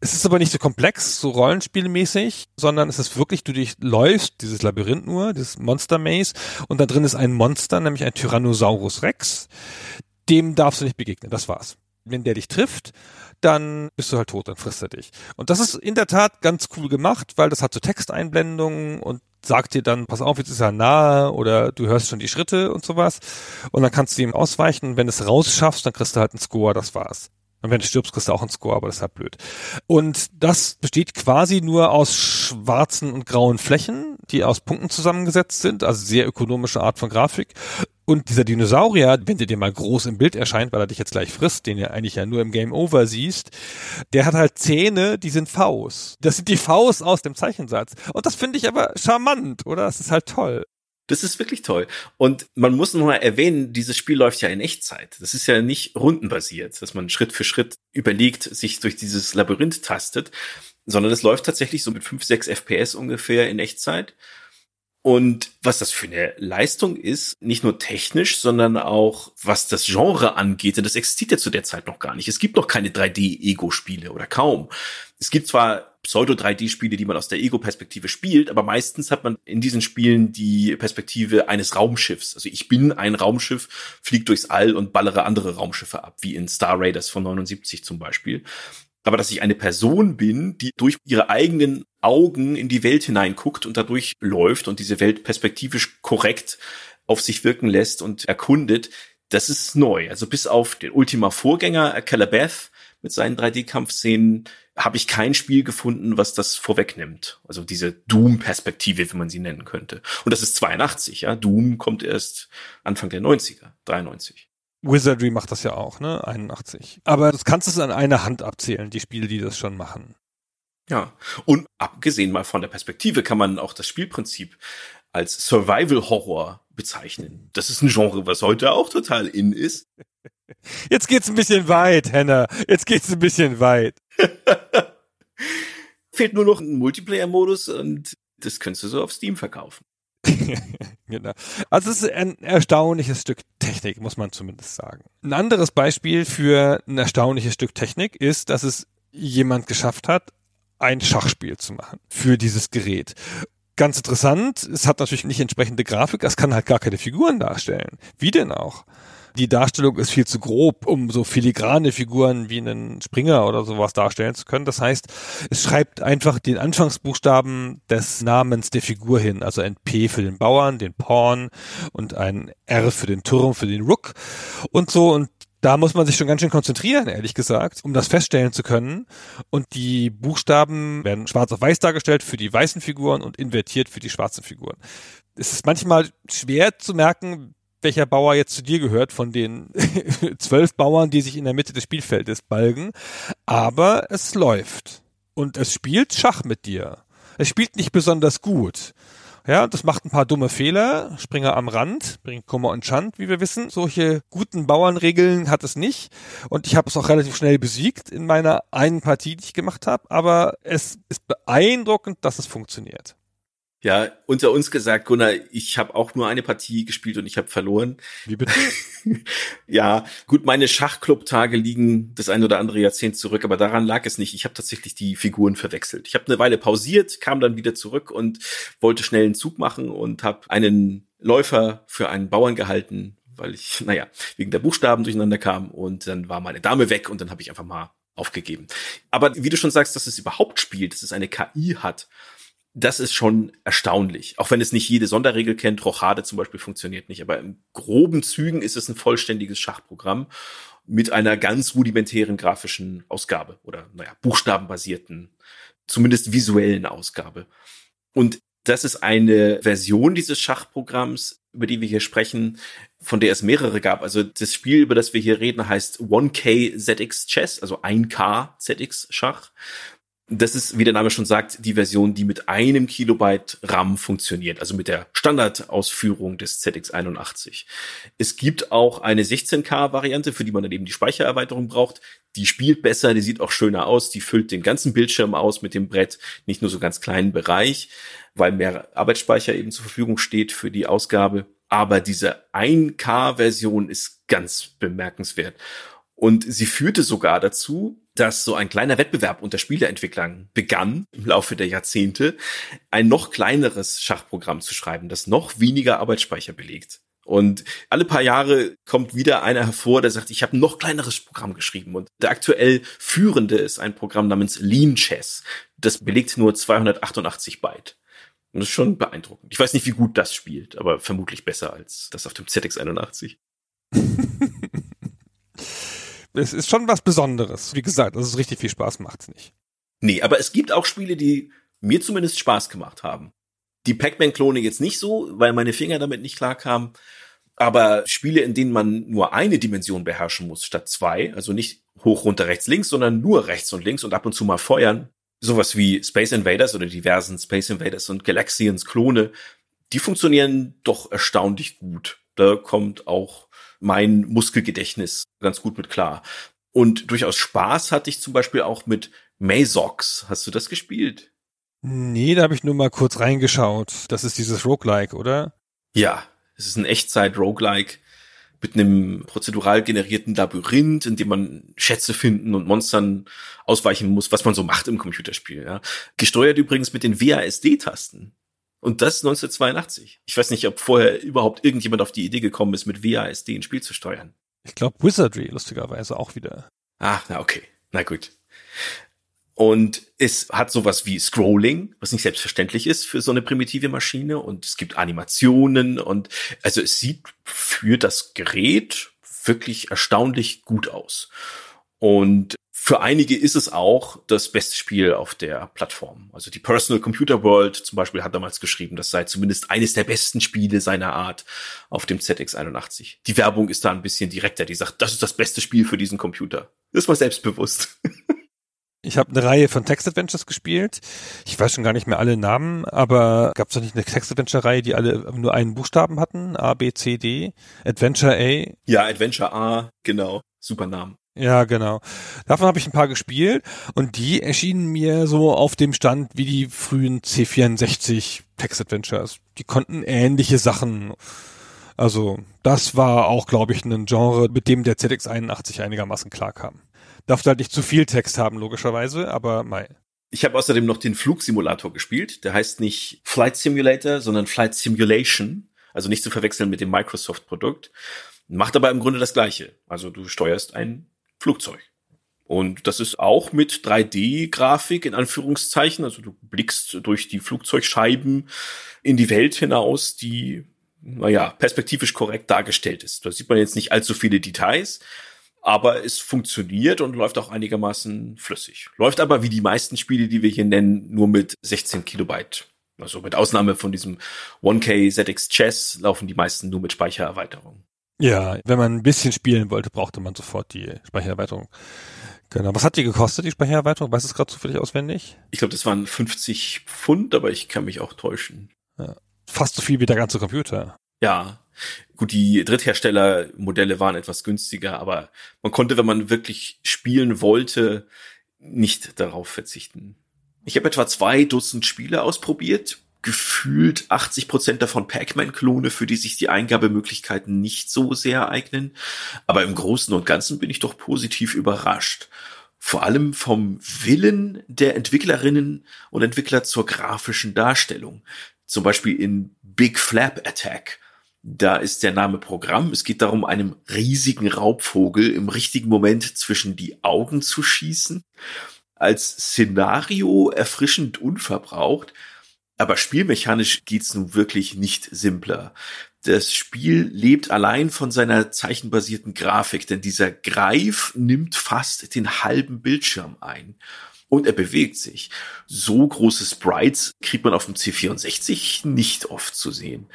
A: Es ist aber nicht so komplex, so rollenspielmäßig, sondern es ist wirklich, du durchläufst dieses Labyrinth nur, dieses Monster Maze, und da drin ist ein Monster, nämlich ein Tyrannosaurus Rex. Dem darfst du nicht begegnen, das war's. Wenn der dich trifft, dann bist du halt tot, dann frisst er dich. Und das ist in der Tat ganz cool gemacht, weil das hat so Texteinblendungen und sagt dir dann, pass auf, jetzt ist er nahe oder du hörst schon die Schritte und sowas. Und dann kannst du ihm ausweichen. Wenn du es rausschaffst, dann kriegst du halt einen Score, das war's. Und wenn du stirbst, kriegst du auch einen Score, aber das ist halt blöd. Und das besteht quasi nur aus schwarzen und grauen Flächen, die aus Punkten zusammengesetzt sind, also sehr ökonomische Art von Grafik. Und dieser Dinosaurier, wenn der dir mal groß im Bild erscheint, weil er dich jetzt gleich frisst, den du eigentlich ja nur im Game Over siehst, der hat halt Zähne, die sind Vs. Das sind die Vs aus dem Zeichensatz. Und das finde ich aber charmant, oder? Das ist halt toll.
B: Das ist wirklich toll. Und man muss noch mal erwähnen, dieses Spiel läuft ja in Echtzeit. Das ist ja nicht rundenbasiert, dass man Schritt für Schritt überlegt, sich durch dieses Labyrinth tastet, sondern es läuft tatsächlich so mit 5, 6 FPS ungefähr in Echtzeit. Und was das für eine Leistung ist, nicht nur technisch, sondern auch was das Genre angeht, denn das existiert ja zu der Zeit noch gar nicht. Es gibt noch keine 3D-Ego-Spiele oder kaum. Es gibt zwar Pseudo-3D-Spiele, die man aus der Ego-Perspektive spielt, aber meistens hat man in diesen Spielen die Perspektive eines Raumschiffs. Also ich bin ein Raumschiff, fliege durchs All und ballere andere Raumschiffe ab, wie in Star Raiders von 79 zum Beispiel. Aber dass ich eine Person bin, die durch ihre eigenen Augen in die Welt hineinguckt und dadurch läuft und diese Welt perspektivisch korrekt auf sich wirken lässt und erkundet, das ist neu. Also bis auf den Ultima-Vorgänger Calabeth mit seinen 3D-Kampfszenen habe ich kein Spiel gefunden, was das vorwegnimmt. Also diese Doom-Perspektive, wie man sie nennen könnte. Und das ist 82, ja. Doom kommt erst Anfang der 90er, 93.
A: Wizardry macht das ja auch, ne? 81. Aber das kannst du an einer Hand abzählen, die Spiele, die das schon machen.
B: Ja. Und abgesehen mal von der Perspektive kann man auch das Spielprinzip als Survival Horror bezeichnen. Das ist ein Genre, was heute auch total in ist. (laughs)
A: Jetzt geht's ein bisschen weit, Henna. Jetzt geht's ein bisschen weit. (laughs)
B: Fehlt nur noch ein Multiplayer-Modus und das könntest du so auf Steam verkaufen. (laughs)
A: genau. Also es ist ein erstaunliches Stück Technik, muss man zumindest sagen. Ein anderes Beispiel für ein erstaunliches Stück Technik ist, dass es jemand geschafft hat, ein Schachspiel zu machen für dieses Gerät. Ganz interessant, es hat natürlich nicht entsprechende Grafik, es kann halt gar keine Figuren darstellen. Wie denn auch? Die Darstellung ist viel zu grob, um so filigrane Figuren wie einen Springer oder sowas darstellen zu können. Das heißt, es schreibt einfach den Anfangsbuchstaben des Namens der Figur hin, also ein P für den Bauern, den Pawn und ein R für den Turm, für den Rook und so und da muss man sich schon ganz schön konzentrieren, ehrlich gesagt, um das feststellen zu können. Und die Buchstaben werden schwarz auf weiß dargestellt für die weißen Figuren und invertiert für die schwarzen Figuren. Es ist manchmal schwer zu merken, welcher Bauer jetzt zu dir gehört von den (laughs) zwölf Bauern, die sich in der Mitte des Spielfeldes balgen. Aber es läuft. Und es spielt Schach mit dir. Es spielt nicht besonders gut. Ja, das macht ein paar dumme Fehler. Springer am Rand, bringt Kummer und Schand, wie wir wissen. Solche guten Bauernregeln hat es nicht. Und ich habe es auch relativ schnell besiegt in meiner einen Partie, die ich gemacht habe. Aber es ist beeindruckend, dass es funktioniert.
B: Ja, unter uns gesagt, Gunnar, ich habe auch nur eine Partie gespielt und ich habe verloren.
A: Wie bitte? (laughs)
B: ja, gut, meine Schachclub-Tage liegen das ein oder andere Jahrzehnt zurück, aber daran lag es nicht. Ich habe tatsächlich die Figuren verwechselt. Ich habe eine Weile pausiert, kam dann wieder zurück und wollte schnell einen Zug machen und habe einen Läufer für einen Bauern gehalten, weil ich, naja, wegen der Buchstaben durcheinander kam und dann war meine Dame weg und dann habe ich einfach mal aufgegeben. Aber wie du schon sagst, dass es überhaupt spielt, dass es eine KI hat, das ist schon erstaunlich. Auch wenn es nicht jede Sonderregel kennt, Rochade zum Beispiel funktioniert nicht, aber in groben Zügen ist es ein vollständiges Schachprogramm mit einer ganz rudimentären grafischen Ausgabe oder, naja, buchstabenbasierten, zumindest visuellen Ausgabe. Und das ist eine Version dieses Schachprogramms, über die wir hier sprechen, von der es mehrere gab. Also das Spiel, über das wir hier reden, heißt 1K ZX Chess, also 1K ZX Schach. Das ist, wie der Name schon sagt, die Version, die mit einem Kilobyte RAM funktioniert, also mit der Standardausführung des ZX81. Es gibt auch eine 16K-Variante, für die man dann eben die Speichererweiterung braucht. Die spielt besser, die sieht auch schöner aus, die füllt den ganzen Bildschirm aus mit dem Brett, nicht nur so ganz kleinen Bereich, weil mehr Arbeitsspeicher eben zur Verfügung steht für die Ausgabe. Aber diese 1K-Version ist ganz bemerkenswert. Und sie führte sogar dazu, dass so ein kleiner Wettbewerb unter Spieleentwicklern begann im Laufe der Jahrzehnte, ein noch kleineres Schachprogramm zu schreiben, das noch weniger Arbeitsspeicher belegt. Und alle paar Jahre kommt wieder einer hervor, der sagt, ich habe ein noch kleineres Programm geschrieben. Und der aktuell führende ist ein Programm namens Lean Chess. Das belegt nur 288 Byte. Und das ist schon beeindruckend. Ich weiß nicht, wie gut das spielt, aber vermutlich besser als das auf dem ZX81. (laughs)
A: es ist schon was Besonderes. Wie gesagt, also es ist richtig viel Spaß macht's nicht.
B: Nee, aber es gibt auch Spiele, die mir zumindest Spaß gemacht haben. Die Pac-Man-Klone jetzt nicht so, weil meine Finger damit nicht klar kamen. Aber Spiele, in denen man nur eine Dimension beherrschen muss statt zwei, also nicht hoch, runter, rechts, links, sondern nur rechts und links und ab und zu mal feuern, sowas wie Space Invaders oder diversen Space Invaders und Galaxians Klone, die funktionieren doch erstaunlich gut. Da kommt auch mein Muskelgedächtnis ganz gut mit klar. Und durchaus Spaß hatte ich zum Beispiel auch mit Mazox. Hast du das gespielt?
A: Nee, da habe ich nur mal kurz reingeschaut. Das ist dieses Roguelike, oder?
B: Ja, es ist ein Echtzeit-Roguelike mit einem prozedural generierten Labyrinth, in dem man Schätze finden und Monstern ausweichen muss, was man so macht im Computerspiel. Ja. Gesteuert übrigens mit den WASD-Tasten. Und das 1982. Ich weiß nicht, ob vorher überhaupt irgendjemand auf die Idee gekommen ist, mit WASD ein Spiel zu steuern.
A: Ich glaube Wizardry lustigerweise auch wieder.
B: Ah, na okay. Na gut. Und es hat sowas wie Scrolling, was nicht selbstverständlich ist für so eine primitive Maschine. Und es gibt Animationen und also es sieht für das Gerät wirklich erstaunlich gut aus. Und für einige ist es auch das beste Spiel auf der Plattform. Also die Personal Computer World zum Beispiel hat damals geschrieben, das sei zumindest eines der besten Spiele seiner Art auf dem ZX81. Die Werbung ist da ein bisschen direkter. Die sagt, das ist das beste Spiel für diesen Computer. Das war selbstbewusst. (laughs)
A: Ich habe eine Reihe von Text-Adventures gespielt. Ich weiß schon gar nicht mehr alle Namen, aber gab es doch nicht eine Text-Adventure-Reihe, die alle nur einen Buchstaben hatten? A, B, C, D, Adventure A?
B: Ja, Adventure A, genau. Super Namen.
A: Ja, genau. Davon habe ich ein paar gespielt und die erschienen mir so auf dem Stand wie die frühen C64 Text-Adventures. Die konnten ähnliche Sachen. Also das war auch, glaube ich, ein Genre, mit dem der ZX81 einigermaßen klarkam. Darf halt nicht zu viel Text haben, logischerweise, aber mei.
B: Ich habe außerdem noch den Flugsimulator gespielt. Der heißt nicht Flight Simulator, sondern Flight Simulation. Also nicht zu verwechseln mit dem Microsoft-Produkt. Macht aber im Grunde das Gleiche. Also du steuerst ein Flugzeug. Und das ist auch mit 3D-Grafik in Anführungszeichen. Also du blickst durch die Flugzeugscheiben in die Welt hinaus, die, naja, perspektivisch korrekt dargestellt ist. Da sieht man jetzt nicht allzu viele Details, aber es funktioniert und läuft auch einigermaßen flüssig. Läuft aber wie die meisten Spiele, die wir hier nennen, nur mit 16 Kilobyte. Also mit Ausnahme von diesem 1K ZX Chess laufen die meisten nur mit Speichererweiterung.
A: Ja, wenn man ein bisschen spielen wollte, brauchte man sofort die Speichererweiterung. Genau. Was hat die gekostet, die Speichererweiterung? Weißt du es gerade zufällig auswendig?
B: Ich glaube, das waren 50 Pfund, aber ich kann mich auch täuschen.
A: Ja. Fast so viel wie der ganze Computer.
B: Ja. Gut, die Drittherstellermodelle waren etwas günstiger, aber man konnte, wenn man wirklich spielen wollte, nicht darauf verzichten. Ich habe etwa zwei Dutzend Spiele ausprobiert, gefühlt 80 Prozent davon Pac-Man-Klone, für die sich die Eingabemöglichkeiten nicht so sehr eignen. Aber im Großen und Ganzen bin ich doch positiv überrascht. Vor allem vom Willen der Entwicklerinnen und Entwickler zur grafischen Darstellung. Zum Beispiel in Big Flap Attack. Da ist der Name Programm. Es geht darum, einem riesigen Raubvogel im richtigen Moment zwischen die Augen zu schießen. Als Szenario erfrischend unverbraucht aber spielmechanisch geht's nun wirklich nicht simpler. Das Spiel lebt allein von seiner zeichenbasierten Grafik, denn dieser Greif nimmt fast den halben Bildschirm ein. Und er bewegt sich. So große Sprites kriegt man auf dem C64 nicht oft zu sehen.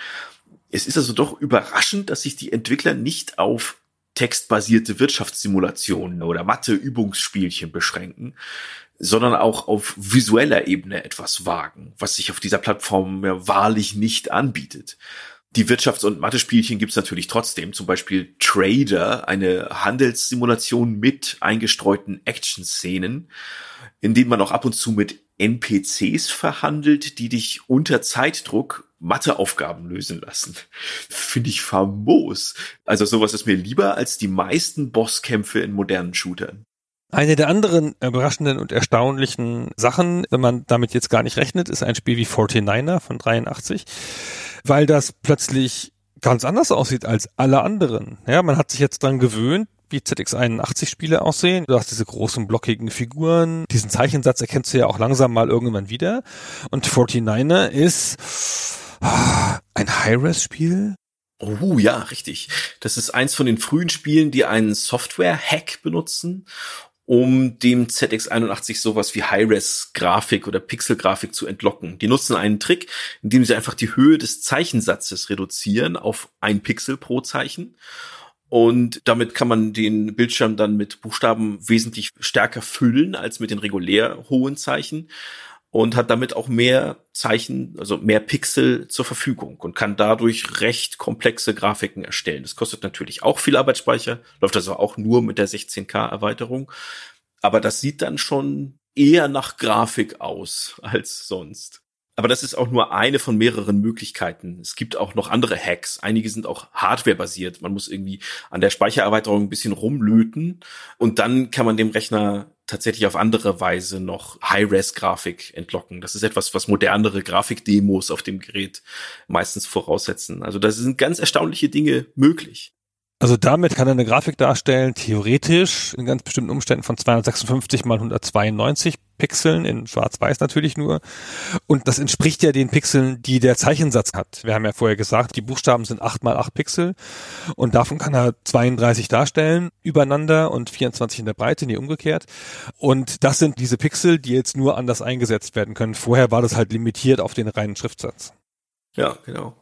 B: Es ist also doch überraschend, dass sich die Entwickler nicht auf textbasierte Wirtschaftssimulationen oder Mathe-Übungsspielchen beschränken, sondern auch auf visueller Ebene etwas wagen, was sich auf dieser Plattform ja wahrlich nicht anbietet. Die Wirtschafts- und Mathe-Spielchen gibt's natürlich trotzdem, zum Beispiel Trader, eine Handelssimulation mit eingestreuten Action-Szenen, in denen man auch ab und zu mit NPCs verhandelt, die dich unter Zeitdruck Matheaufgaben lösen lassen. (laughs) Finde ich famos. Also sowas ist mir lieber als die meisten Bosskämpfe in modernen Shootern.
A: Eine der anderen überraschenden und erstaunlichen Sachen, wenn man damit jetzt gar nicht rechnet, ist ein Spiel wie 49er von 83, weil das plötzlich ganz anders aussieht als alle anderen. Ja, man hat sich jetzt dran gewöhnt, wie ZX81 Spiele aussehen. Du hast diese großen blockigen Figuren. Diesen Zeichensatz erkennst du ja auch langsam mal irgendwann wieder. Und 49er ist ah, ein High-Res-Spiel
B: Oh ja, richtig. Das ist eins von den frühen Spielen, die einen Software-Hack benutzen um dem ZX81 sowas wie High-Res-Grafik oder Pixel-Grafik zu entlocken. Die nutzen einen Trick, indem sie einfach die Höhe des Zeichensatzes reduzieren auf ein Pixel pro Zeichen. Und damit kann man den Bildschirm dann mit Buchstaben wesentlich stärker füllen als mit den regulär hohen Zeichen und hat damit auch mehr Zeichen, also mehr Pixel zur Verfügung und kann dadurch recht komplexe Grafiken erstellen. Das kostet natürlich auch viel Arbeitsspeicher, läuft also auch nur mit der 16K Erweiterung. Aber das sieht dann schon eher nach Grafik aus als sonst. Aber das ist auch nur eine von mehreren Möglichkeiten. Es gibt auch noch andere Hacks. Einige sind auch hardwarebasiert. Man muss irgendwie an der Speichererweiterung ein bisschen rumlöten und dann kann man dem Rechner tatsächlich auf andere Weise noch High-Res-Grafik entlocken. Das ist etwas, was modernere Grafikdemos auf dem Gerät meistens voraussetzen. Also da sind ganz erstaunliche Dinge möglich.
A: Also damit kann er eine Grafik darstellen, theoretisch in ganz bestimmten Umständen von 256 mal 192 Pixeln, in schwarz-weiß natürlich nur. Und das entspricht ja den Pixeln, die der Zeichensatz hat. Wir haben ja vorher gesagt, die Buchstaben sind 8 mal 8 Pixel und davon kann er 32 darstellen übereinander und 24 in der Breite, nie umgekehrt. Und das sind diese Pixel, die jetzt nur anders eingesetzt werden können. Vorher war das halt limitiert auf den reinen Schriftsatz.
B: Ja, genau.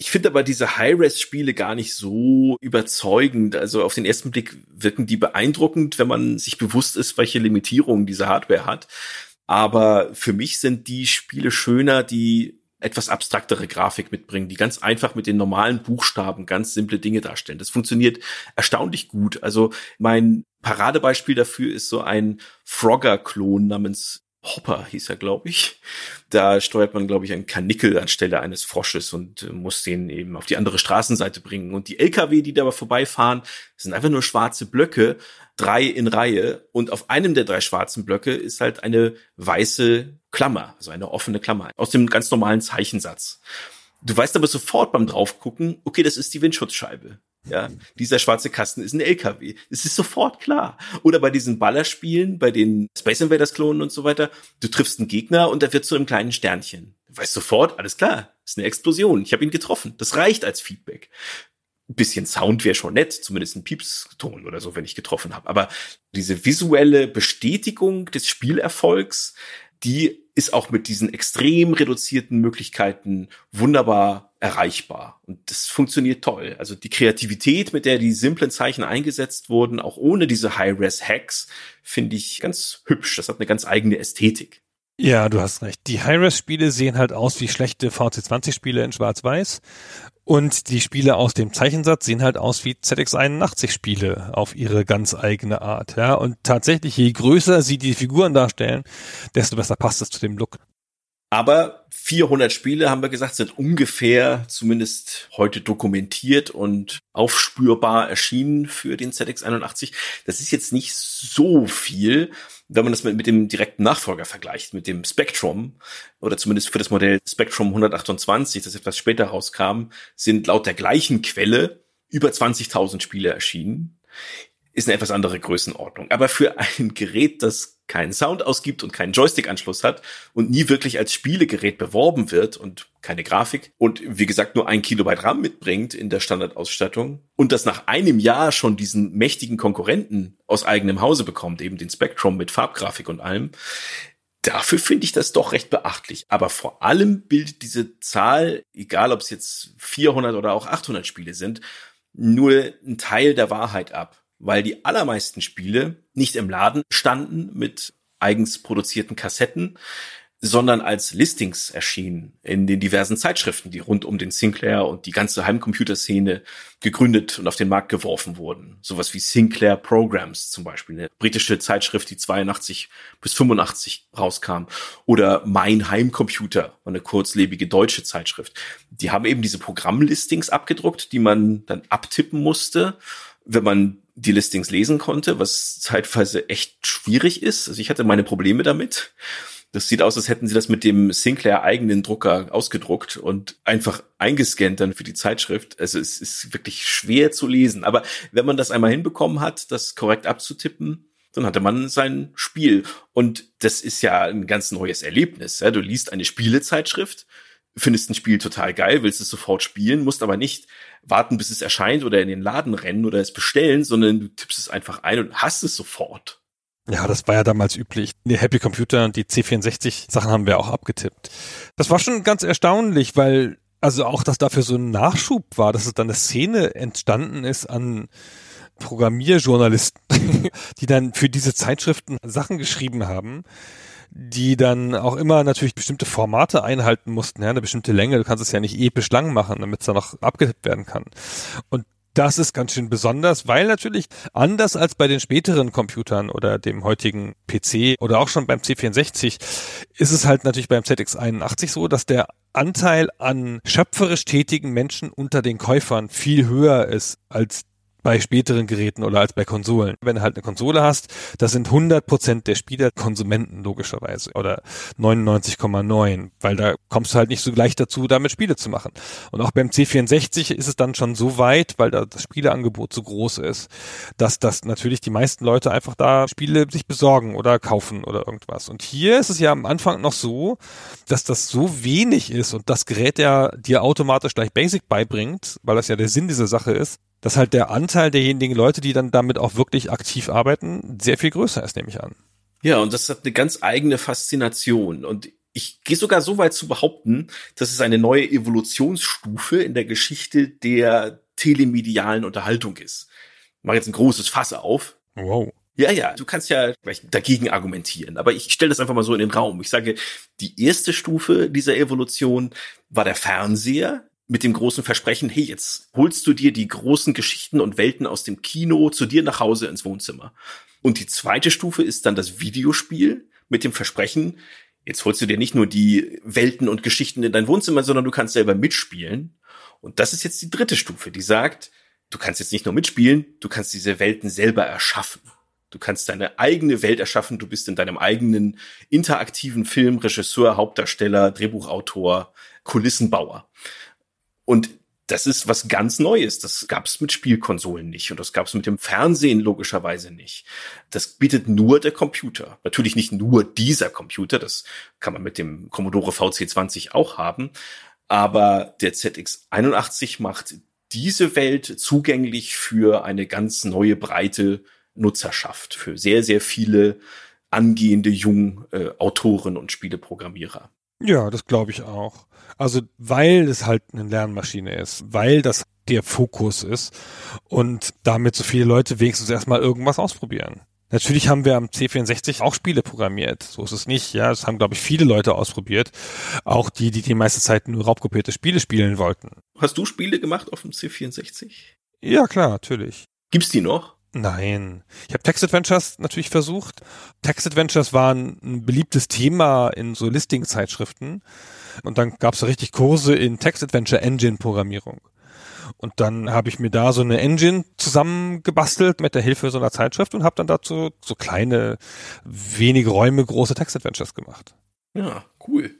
B: Ich finde aber diese High-Res-Spiele gar nicht so überzeugend. Also auf den ersten Blick wirken die beeindruckend, wenn man sich bewusst ist, welche Limitierungen diese Hardware hat. Aber für mich sind die Spiele schöner, die etwas abstraktere Grafik mitbringen, die ganz einfach mit den normalen Buchstaben ganz simple Dinge darstellen. Das funktioniert erstaunlich gut. Also mein Paradebeispiel dafür ist so ein Frogger-Klon namens Hopper hieß er, glaube ich. Da steuert man, glaube ich, einen Kanickel anstelle eines Frosches und äh, muss den eben auf die andere Straßenseite bringen. Und die LKW, die da vorbeifahren, sind einfach nur schwarze Blöcke, drei in Reihe. Und auf einem der drei schwarzen Blöcke ist halt eine weiße Klammer, also eine offene Klammer aus dem ganz normalen Zeichensatz. Du weißt aber sofort beim draufgucken, okay, das ist die Windschutzscheibe. Ja, dieser schwarze Kasten ist ein LKW. Es ist sofort klar. Oder bei diesen Ballerspielen, bei den Space Invaders Klonen und so weiter, du triffst einen Gegner und der wird zu einem kleinen Sternchen. Du weißt sofort, alles klar, ist eine Explosion. Ich habe ihn getroffen. Das reicht als Feedback. Ein bisschen Sound wäre schon nett, zumindest ein Piepston oder so, wenn ich getroffen habe. Aber diese visuelle Bestätigung des Spielerfolgs, die ist auch mit diesen extrem reduzierten Möglichkeiten wunderbar erreichbar. Und das funktioniert toll. Also die Kreativität, mit der die simplen Zeichen eingesetzt wurden, auch ohne diese High-Res-Hacks, finde ich ganz hübsch. Das hat eine ganz eigene Ästhetik.
A: Ja, du hast recht. Die High-Res-Spiele sehen halt aus wie schlechte VC20-Spiele in Schwarz-Weiß. Und die Spiele aus dem Zeichensatz sehen halt aus wie ZX81-Spiele auf ihre ganz eigene Art. Ja, und tatsächlich, je größer sie die Figuren darstellen, desto besser passt es zu dem Look.
B: Aber 400 Spiele, haben wir gesagt, sind ungefähr zumindest heute dokumentiert und aufspürbar erschienen für den ZX81. Das ist jetzt nicht so viel wenn man das mit, dem direkten Nachfolger vergleicht, mit dem Spectrum, oder zumindest für das Modell Spectrum 128, das etwas später rauskam, sind laut der gleichen Quelle über 20.000 Spiele erschienen. Ist eine etwas andere Größenordnung. Aber für ein Gerät, das keinen Sound ausgibt und keinen Joystick-Anschluss hat und nie wirklich als Spielegerät beworben wird und keine Grafik und wie gesagt nur ein Kilobyte RAM mitbringt in der Standardausstattung und das nach einem Jahr schon diesen mächtigen Konkurrenten aus eigenem Hause bekommt, eben den Spectrum mit Farbgrafik und allem, dafür finde ich das doch recht beachtlich. Aber vor allem bildet diese Zahl, egal ob es jetzt 400 oder auch 800 Spiele sind, nur ein Teil der Wahrheit ab weil die allermeisten Spiele nicht im Laden standen mit eigens produzierten Kassetten, sondern als Listings erschienen in den diversen Zeitschriften, die rund um den Sinclair und die ganze Heimcomputerszene gegründet und auf den Markt geworfen wurden. Sowas wie Sinclair Programs zum Beispiel, eine britische Zeitschrift, die 82 bis 85 rauskam. Oder Mein Heimcomputer, eine kurzlebige deutsche Zeitschrift. Die haben eben diese Programmlistings abgedruckt, die man dann abtippen musste, wenn man die Listings lesen konnte, was zeitweise echt schwierig ist. Also ich hatte meine Probleme damit. Das sieht aus, als hätten sie das mit dem Sinclair eigenen Drucker ausgedruckt und einfach eingescannt dann für die Zeitschrift. Also es ist wirklich schwer zu lesen. Aber wenn man das einmal hinbekommen hat, das korrekt abzutippen, dann hatte man sein Spiel. Und das ist ja ein ganz neues Erlebnis. Du liest eine Spielezeitschrift, findest ein Spiel total geil, willst es sofort spielen, musst aber nicht warten, bis es erscheint oder in den Laden rennen oder es bestellen, sondern du tippst es einfach ein und hast es sofort.
A: Ja, das war ja damals üblich. Die Happy Computer und die C64 Sachen haben wir auch abgetippt. Das war schon ganz erstaunlich, weil also auch, dass dafür so ein Nachschub war, dass es dann eine Szene entstanden ist an Programmierjournalisten, (laughs) die dann für diese Zeitschriften Sachen geschrieben haben, die dann auch immer natürlich bestimmte Formate einhalten mussten, ja, eine bestimmte Länge. Du kannst es ja nicht episch lang machen, damit es dann noch abgetippt werden kann. Und das ist ganz schön besonders, weil natürlich anders als bei den späteren Computern oder dem heutigen PC oder auch schon beim C64 ist es halt natürlich beim ZX81 so, dass der Anteil an schöpferisch tätigen Menschen unter den Käufern viel höher ist als bei späteren Geräten oder als bei Konsolen. Wenn du halt eine Konsole hast, das sind 100 Prozent der Spieler Konsumenten logischerweise oder 99,9, weil da kommst du halt nicht so gleich dazu, damit Spiele zu machen. Und auch beim C64 ist es dann schon so weit, weil da das Spieleangebot so groß ist, dass das natürlich die meisten Leute einfach da Spiele sich besorgen oder kaufen oder irgendwas. Und hier ist es ja am Anfang noch so, dass das so wenig ist und das Gerät ja dir automatisch gleich Basic beibringt, weil das ja der Sinn dieser Sache ist, dass halt der Anteil derjenigen Leute, die dann damit auch wirklich aktiv arbeiten, sehr viel größer ist, nehme ich an.
B: Ja, und das hat eine ganz eigene Faszination. Und Ich gehe sogar so weit zu behaupten, dass es eine neue Evolutionsstufe in der Geschichte der telemedialen Unterhaltung ist. Ich mache jetzt ein großes Fass auf.
A: Wow.
B: Ja, ja, du kannst ja gleich dagegen argumentieren, aber ich stelle das einfach mal so in den Raum. Ich sage, die erste Stufe dieser Evolution war der Fernseher mit dem großen Versprechen, hey, jetzt holst du dir die großen Geschichten und Welten aus dem Kino zu dir nach Hause ins Wohnzimmer. Und die zweite Stufe ist dann das Videospiel mit dem Versprechen, jetzt holst du dir nicht nur die Welten und Geschichten in dein Wohnzimmer, sondern du kannst selber mitspielen. Und das ist jetzt die dritte Stufe, die sagt, du kannst jetzt nicht nur mitspielen, du kannst diese Welten selber erschaffen. Du kannst deine eigene Welt erschaffen. Du bist in deinem eigenen interaktiven Film Regisseur, Hauptdarsteller, Drehbuchautor, Kulissenbauer. Und das ist was ganz Neues. Das gab es mit Spielkonsolen nicht und das gab es mit dem Fernsehen logischerweise nicht. Das bietet nur der Computer. Natürlich nicht nur dieser Computer, das kann man mit dem Commodore VC20 auch haben, aber der ZX81 macht diese Welt zugänglich für eine ganz neue breite Nutzerschaft, für sehr, sehr viele angehende jungen äh, Autoren und Spieleprogrammierer.
A: Ja, das glaube ich auch. Also weil es halt eine Lernmaschine ist, weil das der Fokus ist und damit so viele Leute wenigstens erstmal irgendwas ausprobieren. Natürlich haben wir am C64 auch Spiele programmiert. So ist es nicht. Ja, das haben, glaube ich, viele Leute ausprobiert. Auch die, die die meiste Zeit nur raubkopierte Spiele spielen wollten.
B: Hast du Spiele gemacht auf dem C64?
A: Ja, klar, natürlich.
B: Gibt's die noch?
A: Nein. Ich habe Text Adventures natürlich versucht. Text Adventures waren ein beliebtes Thema in so Listing-Zeitschriften. Und dann gab es richtig Kurse in Text Adventure Engine Programmierung. Und dann habe ich mir da so eine Engine zusammengebastelt mit der Hilfe so einer Zeitschrift und habe dann dazu so kleine, wenige Räume große Text Adventures gemacht.
B: Ja, cool.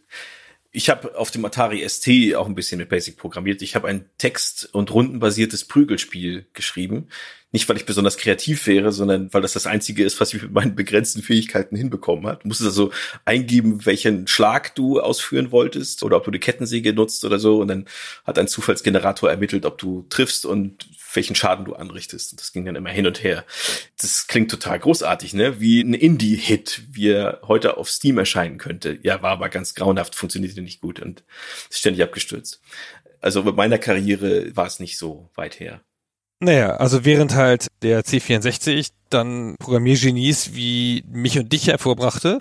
B: Ich habe auf dem Atari ST auch ein bisschen mit Basic programmiert. Ich habe ein text- und rundenbasiertes Prügelspiel geschrieben. Nicht, weil ich besonders kreativ wäre, sondern weil das das Einzige ist, was ich mit meinen begrenzten Fähigkeiten hinbekommen hat. Du musstest also eingeben, welchen Schlag du ausführen wolltest oder ob du die Kettensäge nutzt oder so. Und dann hat ein Zufallsgenerator ermittelt, ob du triffst und welchen Schaden du anrichtest. Und das ging dann immer hin und her. Das klingt total großartig, ne? Wie ein Indie-Hit, wie er heute auf Steam erscheinen könnte. Ja, war aber ganz grauenhaft, funktionierte nicht gut und ist ständig abgestürzt. Also mit meiner Karriere war es nicht so weit her.
A: Naja, also während halt der C64 dann Programmiergenies wie mich und dich hervorbrachte,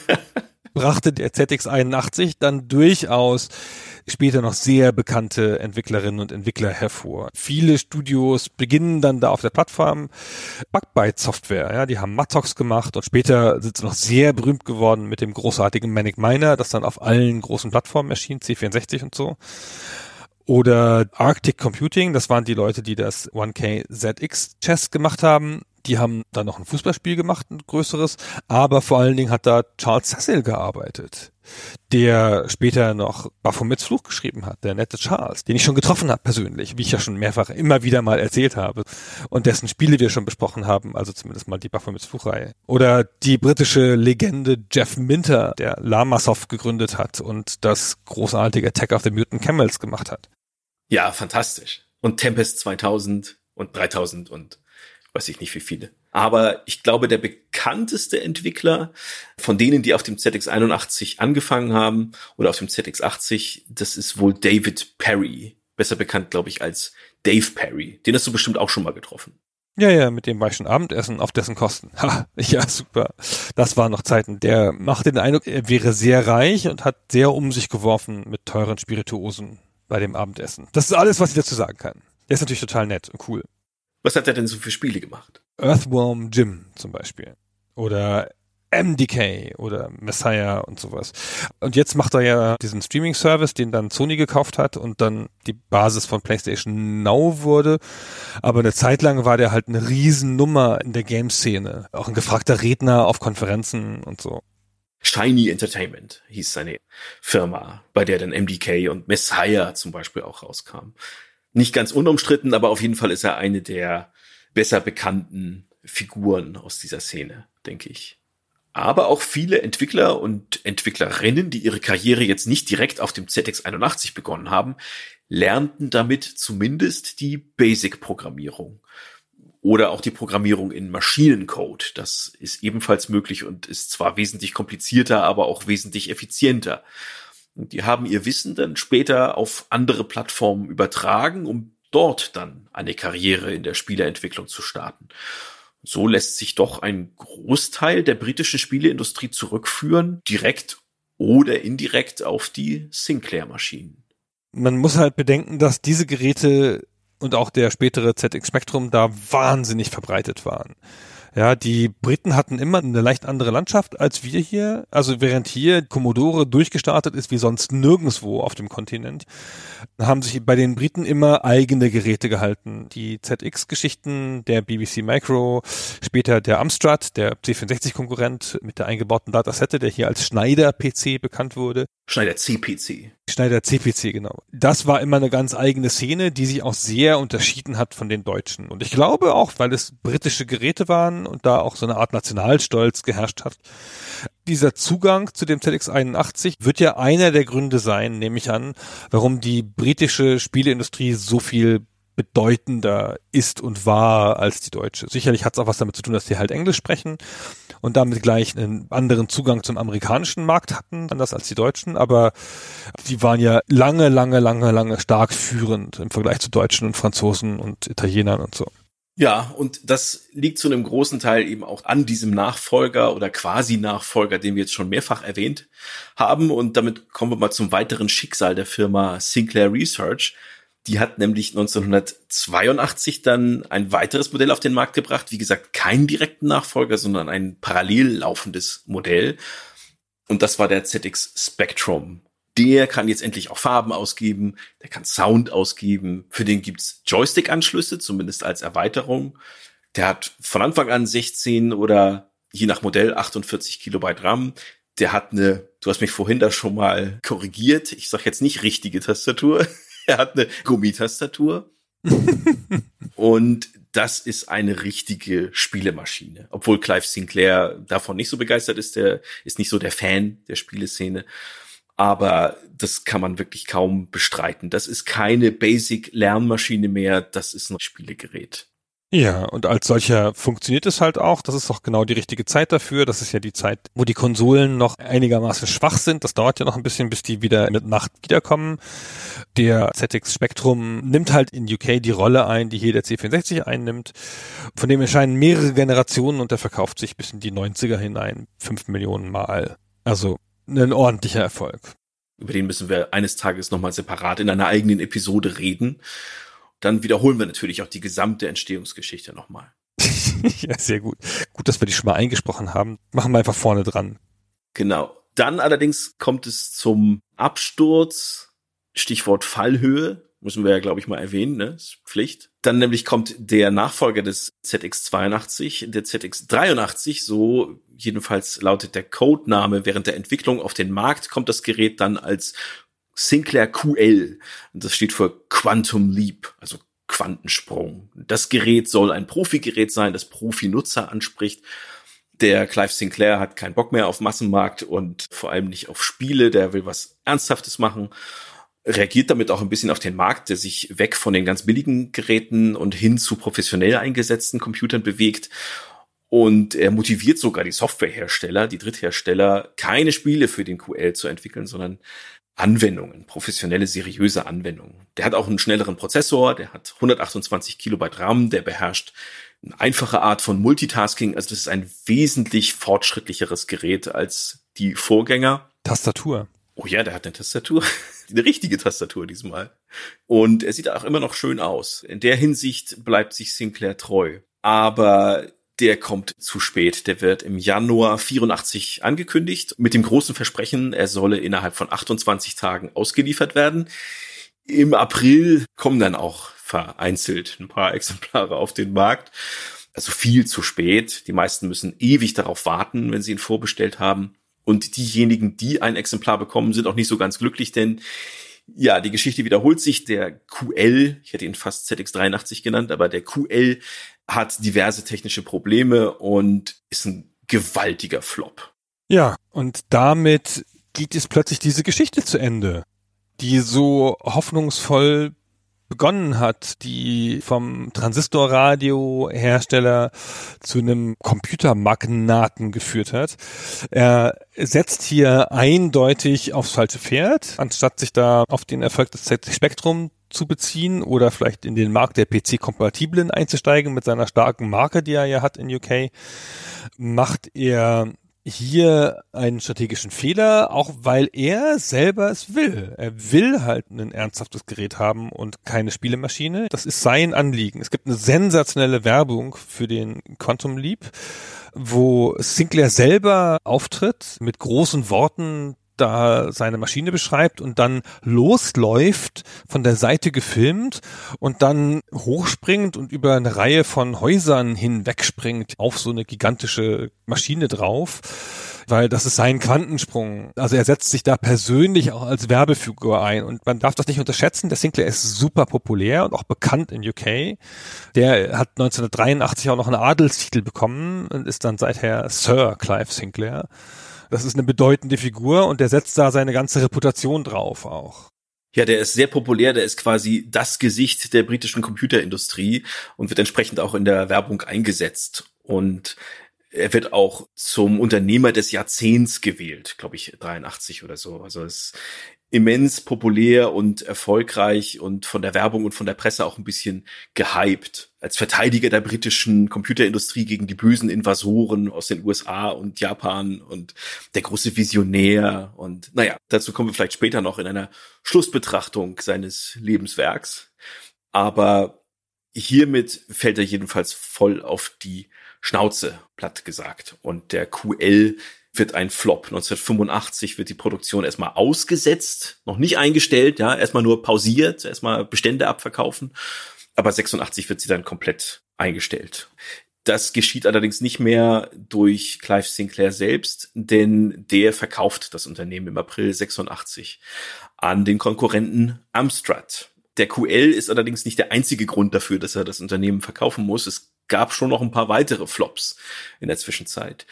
A: (laughs) brachte der ZX81 dann durchaus später noch sehr bekannte Entwicklerinnen und Entwickler hervor. Viele Studios beginnen dann da auf der Plattform Bugbyte Software, ja, die haben Mattox gemacht und später sind sie noch sehr berühmt geworden mit dem großartigen Manic Miner, das dann auf allen großen Plattformen erschien, C64 und so. Oder Arctic Computing, das waren die Leute, die das 1K ZX Chess gemacht haben. Die haben da noch ein Fußballspiel gemacht, ein größeres, aber vor allen Dingen hat da Charles Cecil gearbeitet, der später noch Baphomets Fluch geschrieben hat, der nette Charles, den ich schon getroffen habe persönlich, wie ich ja schon mehrfach immer wieder mal erzählt habe und dessen Spiele wir schon besprochen haben, also zumindest mal die Baphomets Fluchreihe. Oder die britische Legende Jeff Minter, der Lamasoft gegründet hat und das großartige Attack of the Mutant Camels gemacht hat.
B: Ja, fantastisch. Und Tempest 2000 und 3000 und weiß ich nicht wie viele. Aber ich glaube, der bekannteste Entwickler von denen, die auf dem ZX81 angefangen haben oder auf dem ZX80, das ist wohl David Perry. Besser bekannt, glaube ich, als Dave Perry. Den hast du bestimmt auch schon mal getroffen.
A: Ja, ja, mit dem war ich schon Abendessen auf dessen Kosten. (laughs) Ha, ja, super. Das waren noch Zeiten. Der macht den Eindruck, er wäre sehr reich und hat sehr um sich geworfen mit teuren Spirituosen bei dem Abendessen. Das ist alles, was ich dazu sagen kann. Der ist natürlich total nett und cool.
B: Was hat er denn so für Spiele gemacht?
A: Earthworm Jim zum Beispiel. Oder MDK oder Messiah und sowas. Und jetzt macht er ja diesen Streaming-Service, den dann Sony gekauft hat und dann die Basis von PlayStation Now wurde. Aber eine Zeit lang war der halt eine Riesennummer in der Game-Szene. Auch ein gefragter Redner auf Konferenzen und so.
B: Shiny Entertainment hieß seine Firma, bei der dann MDK und Messiah zum Beispiel auch rauskam. Nicht ganz unumstritten, aber auf jeden Fall ist er eine der besser bekannten Figuren aus dieser Szene, denke ich. Aber auch viele Entwickler und Entwicklerinnen, die ihre Karriere jetzt nicht direkt auf dem ZX81 begonnen haben, lernten damit zumindest die Basic-Programmierung Oder auch die Programmierung in Maschinencode. Das ist ebenfalls möglich und ist zwar wesentlich komplizierter, aber auch wesentlich effizienter. Und die haben ihr Wissen dann später auf andere Plattformen übertragen, um dort dann eine Karriere in der Spieleentwicklung zu starten. So lässt sich doch ein Großteil der britischen Spieleindustrie zurückführen, direkt oder indirekt auf die Sinclair-Maschinen.
A: Man muss halt bedenken, dass diese Geräte und auch der spätere ZX Spectrum da wahnsinnig verbreitet waren. Ja, die Briten hatten immer eine leicht andere Landschaft als wir hier. Also während hier Commodore durchgestartet ist wie sonst nirgendwo auf dem Kontinent, haben sich bei den Briten immer eigene Geräte gehalten. Die ZX-Geschichten, der BBC Micro, später der Amstrad, der C64-Konkurrent mit der eingebauten Datasette, der hier als Schneider-PC bekannt wurde.
B: Schneider CPC.
A: Schneider CPC, genau. Das war immer eine ganz eigene Szene, die sich auch sehr unterschieden hat von den Deutschen. Und ich glaube auch, weil es britische Geräte waren und da auch so eine Art Nationalstolz geherrscht hat. Dieser Zugang zu dem ZX81 wird ja einer der Gründe sein, nehme ich an, warum die britische Spieleindustrie so viel bedeutender ist und war als die deutsche. Sicherlich hat es auch was damit zu tun, dass die halt Englisch sprechen und damit gleich einen anderen Zugang zum amerikanischen Markt hatten, anders als die Deutschen, aber die waren ja lange, lange, lange, lange stark führend im Vergleich zu Deutschen und Franzosen und Italienern und so.
B: Ja, und das liegt zu einem großen Teil eben auch an diesem Nachfolger oder quasi Nachfolger, den wir jetzt schon mehrfach erwähnt haben. Und damit kommen wir mal zum weiteren Schicksal der Firma Sinclair Research. Die hat nämlich 1982 dann ein weiteres Modell auf den Markt gebracht. Wie gesagt, keinen direkten Nachfolger, sondern ein parallel laufendes Modell. Und das war der ZX Spectrum. Der kann jetzt endlich auch Farben ausgeben, der kann Sound ausgeben. Für den gibt's Joystick-Anschlüsse, zumindest als Erweiterung. Der hat von Anfang an 16 oder je nach Modell 48 Kilobyte RAM. Der hat eine, du hast mich vorhin da schon mal korrigiert, ich sag jetzt nicht richtige Tastatur. (laughs) er hat eine Gummitastatur. (laughs) und das ist eine richtige Spielemaschine. Obwohl Clive Sinclair davon nicht so begeistert ist, der ist nicht so der Fan der Spieleszene. Aber das kann man wirklich kaum bestreiten. Das ist keine Basic-Lernmaschine mehr, das ist ein Spielegerät.
A: Ja, und als solcher funktioniert es halt auch. Das ist auch genau die richtige Zeit dafür. Das ist ja die Zeit, wo die Konsolen noch einigermaßen schwach sind. Das dauert ja noch ein bisschen, bis die wieder mit Nacht wiederkommen. Der ZX Spectrum nimmt halt in UK die Rolle ein, die hier der C64 einnimmt. Von dem erscheinen mehrere Generationen und der verkauft sich bis in die 90er hinein fünf Millionen Mal. Also ein ordentlicher Erfolg.
B: Über den müssen wir eines Tages nochmal separat in einer eigenen Episode reden dann wiederholen wir natürlich auch die gesamte Entstehungsgeschichte nochmal. (laughs)
A: ja, sehr gut. Gut, dass wir die schon mal eingesprochen haben. Machen wir einfach vorne dran.
B: Genau. Dann allerdings kommt es zum Absturz. Stichwort Fallhöhe. Müssen wir ja, glaube ich, mal erwähnen, ne? Ist Pflicht. Dann nämlich kommt der Nachfolger des ZX82, der ZX83, so jedenfalls lautet der Codename während der Entwicklung auf den Markt, kommt das Gerät dann als Sinclair QL. Und das steht für Quantum Leap, also Quantensprung. Das Gerät soll ein Profi-Gerät sein, das Profi-Nutzer anspricht. Der Clive Sinclair hat keinen Bock mehr auf Massenmarkt und vor allem nicht auf Spiele. Der will was Ernsthaftes machen. Reagiert damit auch ein bisschen auf den Markt, der sich weg von den ganz billigen Geräten und hin zu professionell eingesetzten Computern bewegt. Und er motiviert sogar die Softwarehersteller, die Dritthersteller, keine Spiele für den QL zu entwickeln, sondern Anwendungen, professionelle, seriöse Anwendungen. Der hat auch einen schnelleren Prozessor, der hat 128 Kilobyte RAM, der beherrscht eine einfache Art von Multitasking. Also das ist ein wesentlich fortschrittlicheres Gerät als die Vorgänger.
A: Tastatur.
B: Oh ja, der hat eine Tastatur. (laughs) eine richtige Tastatur diesmal. Und er sieht auch immer noch schön aus. In der Hinsicht bleibt sich Sinclair treu. Aber der kommt zu spät. Der wird im Januar 84 angekündigt mit dem großen Versprechen, er solle innerhalb von 28 Tagen ausgeliefert werden. Im April kommen dann auch vereinzelt ein paar Exemplare auf den Markt. Also viel zu spät. Die meisten müssen ewig darauf warten, wenn sie ihn vorbestellt haben. Und diejenigen, die ein Exemplar bekommen, sind auch nicht so ganz glücklich, denn ja, die Geschichte wiederholt sich. Der QL, ich hätte ihn fast ZX83 genannt, aber der QL hat diverse technische Probleme und ist ein gewaltiger Flop.
A: Ja, und damit geht es plötzlich diese Geschichte zu Ende, die so hoffnungsvoll begonnen hat, die vom Transistorradiohersteller zu einem Computermagnaten geführt hat. Er setzt hier eindeutig aufs falsche Pferd, anstatt sich da auf den Erfolg des Z-Spektrum zu beziehen oder vielleicht in den Markt der PC-Kompatiblen einzusteigen mit seiner starken Marke, die er ja hat in UK, macht er hier einen strategischen Fehler, auch weil er selber es will. Er will halt ein ernsthaftes Gerät haben und keine Spielemaschine. Das ist sein Anliegen. Es gibt eine sensationelle Werbung für den Quantum Leap, wo Sinclair selber auftritt mit großen Worten da seine Maschine beschreibt und dann losläuft, von der Seite gefilmt und dann hochspringt und über eine Reihe von Häusern hinwegspringt auf so eine gigantische Maschine drauf weil das ist sein Quantensprung. Also er setzt sich da persönlich auch als Werbefigur ein und man darf das nicht unterschätzen. Der Sinclair ist super populär und auch bekannt in UK. Der hat 1983 auch noch einen Adelstitel bekommen und ist dann seither Sir Clive Sinclair. Das ist eine bedeutende Figur und der setzt da seine ganze Reputation drauf auch.
B: Ja, der ist sehr populär, der ist quasi das Gesicht der britischen Computerindustrie und wird entsprechend auch in der Werbung eingesetzt. Und er wird auch zum Unternehmer des Jahrzehnts gewählt, glaube ich, 83 oder so. Also es immens populär und erfolgreich und von der Werbung und von der Presse auch ein bisschen gehypt. Als Verteidiger der britischen Computerindustrie gegen die bösen Invasoren aus den USA und Japan und der große Visionär. Und naja, dazu kommen wir vielleicht später noch in einer Schlussbetrachtung seines Lebenswerks. Aber hiermit fällt er jedenfalls voll auf die Schnauze, platt gesagt. Und der QL wird ein Flop. 1985 wird die Produktion erstmal ausgesetzt, noch nicht eingestellt, ja, erstmal nur pausiert, erstmal Bestände abverkaufen. Aber 86 wird sie dann komplett eingestellt. Das geschieht allerdings nicht mehr durch Clive Sinclair selbst, denn der verkauft das Unternehmen im April 86 an den Konkurrenten Amstrad. Der QL ist allerdings nicht der einzige Grund dafür, dass er das Unternehmen verkaufen muss. Es gab schon noch ein paar weitere Flops in der Zwischenzeit.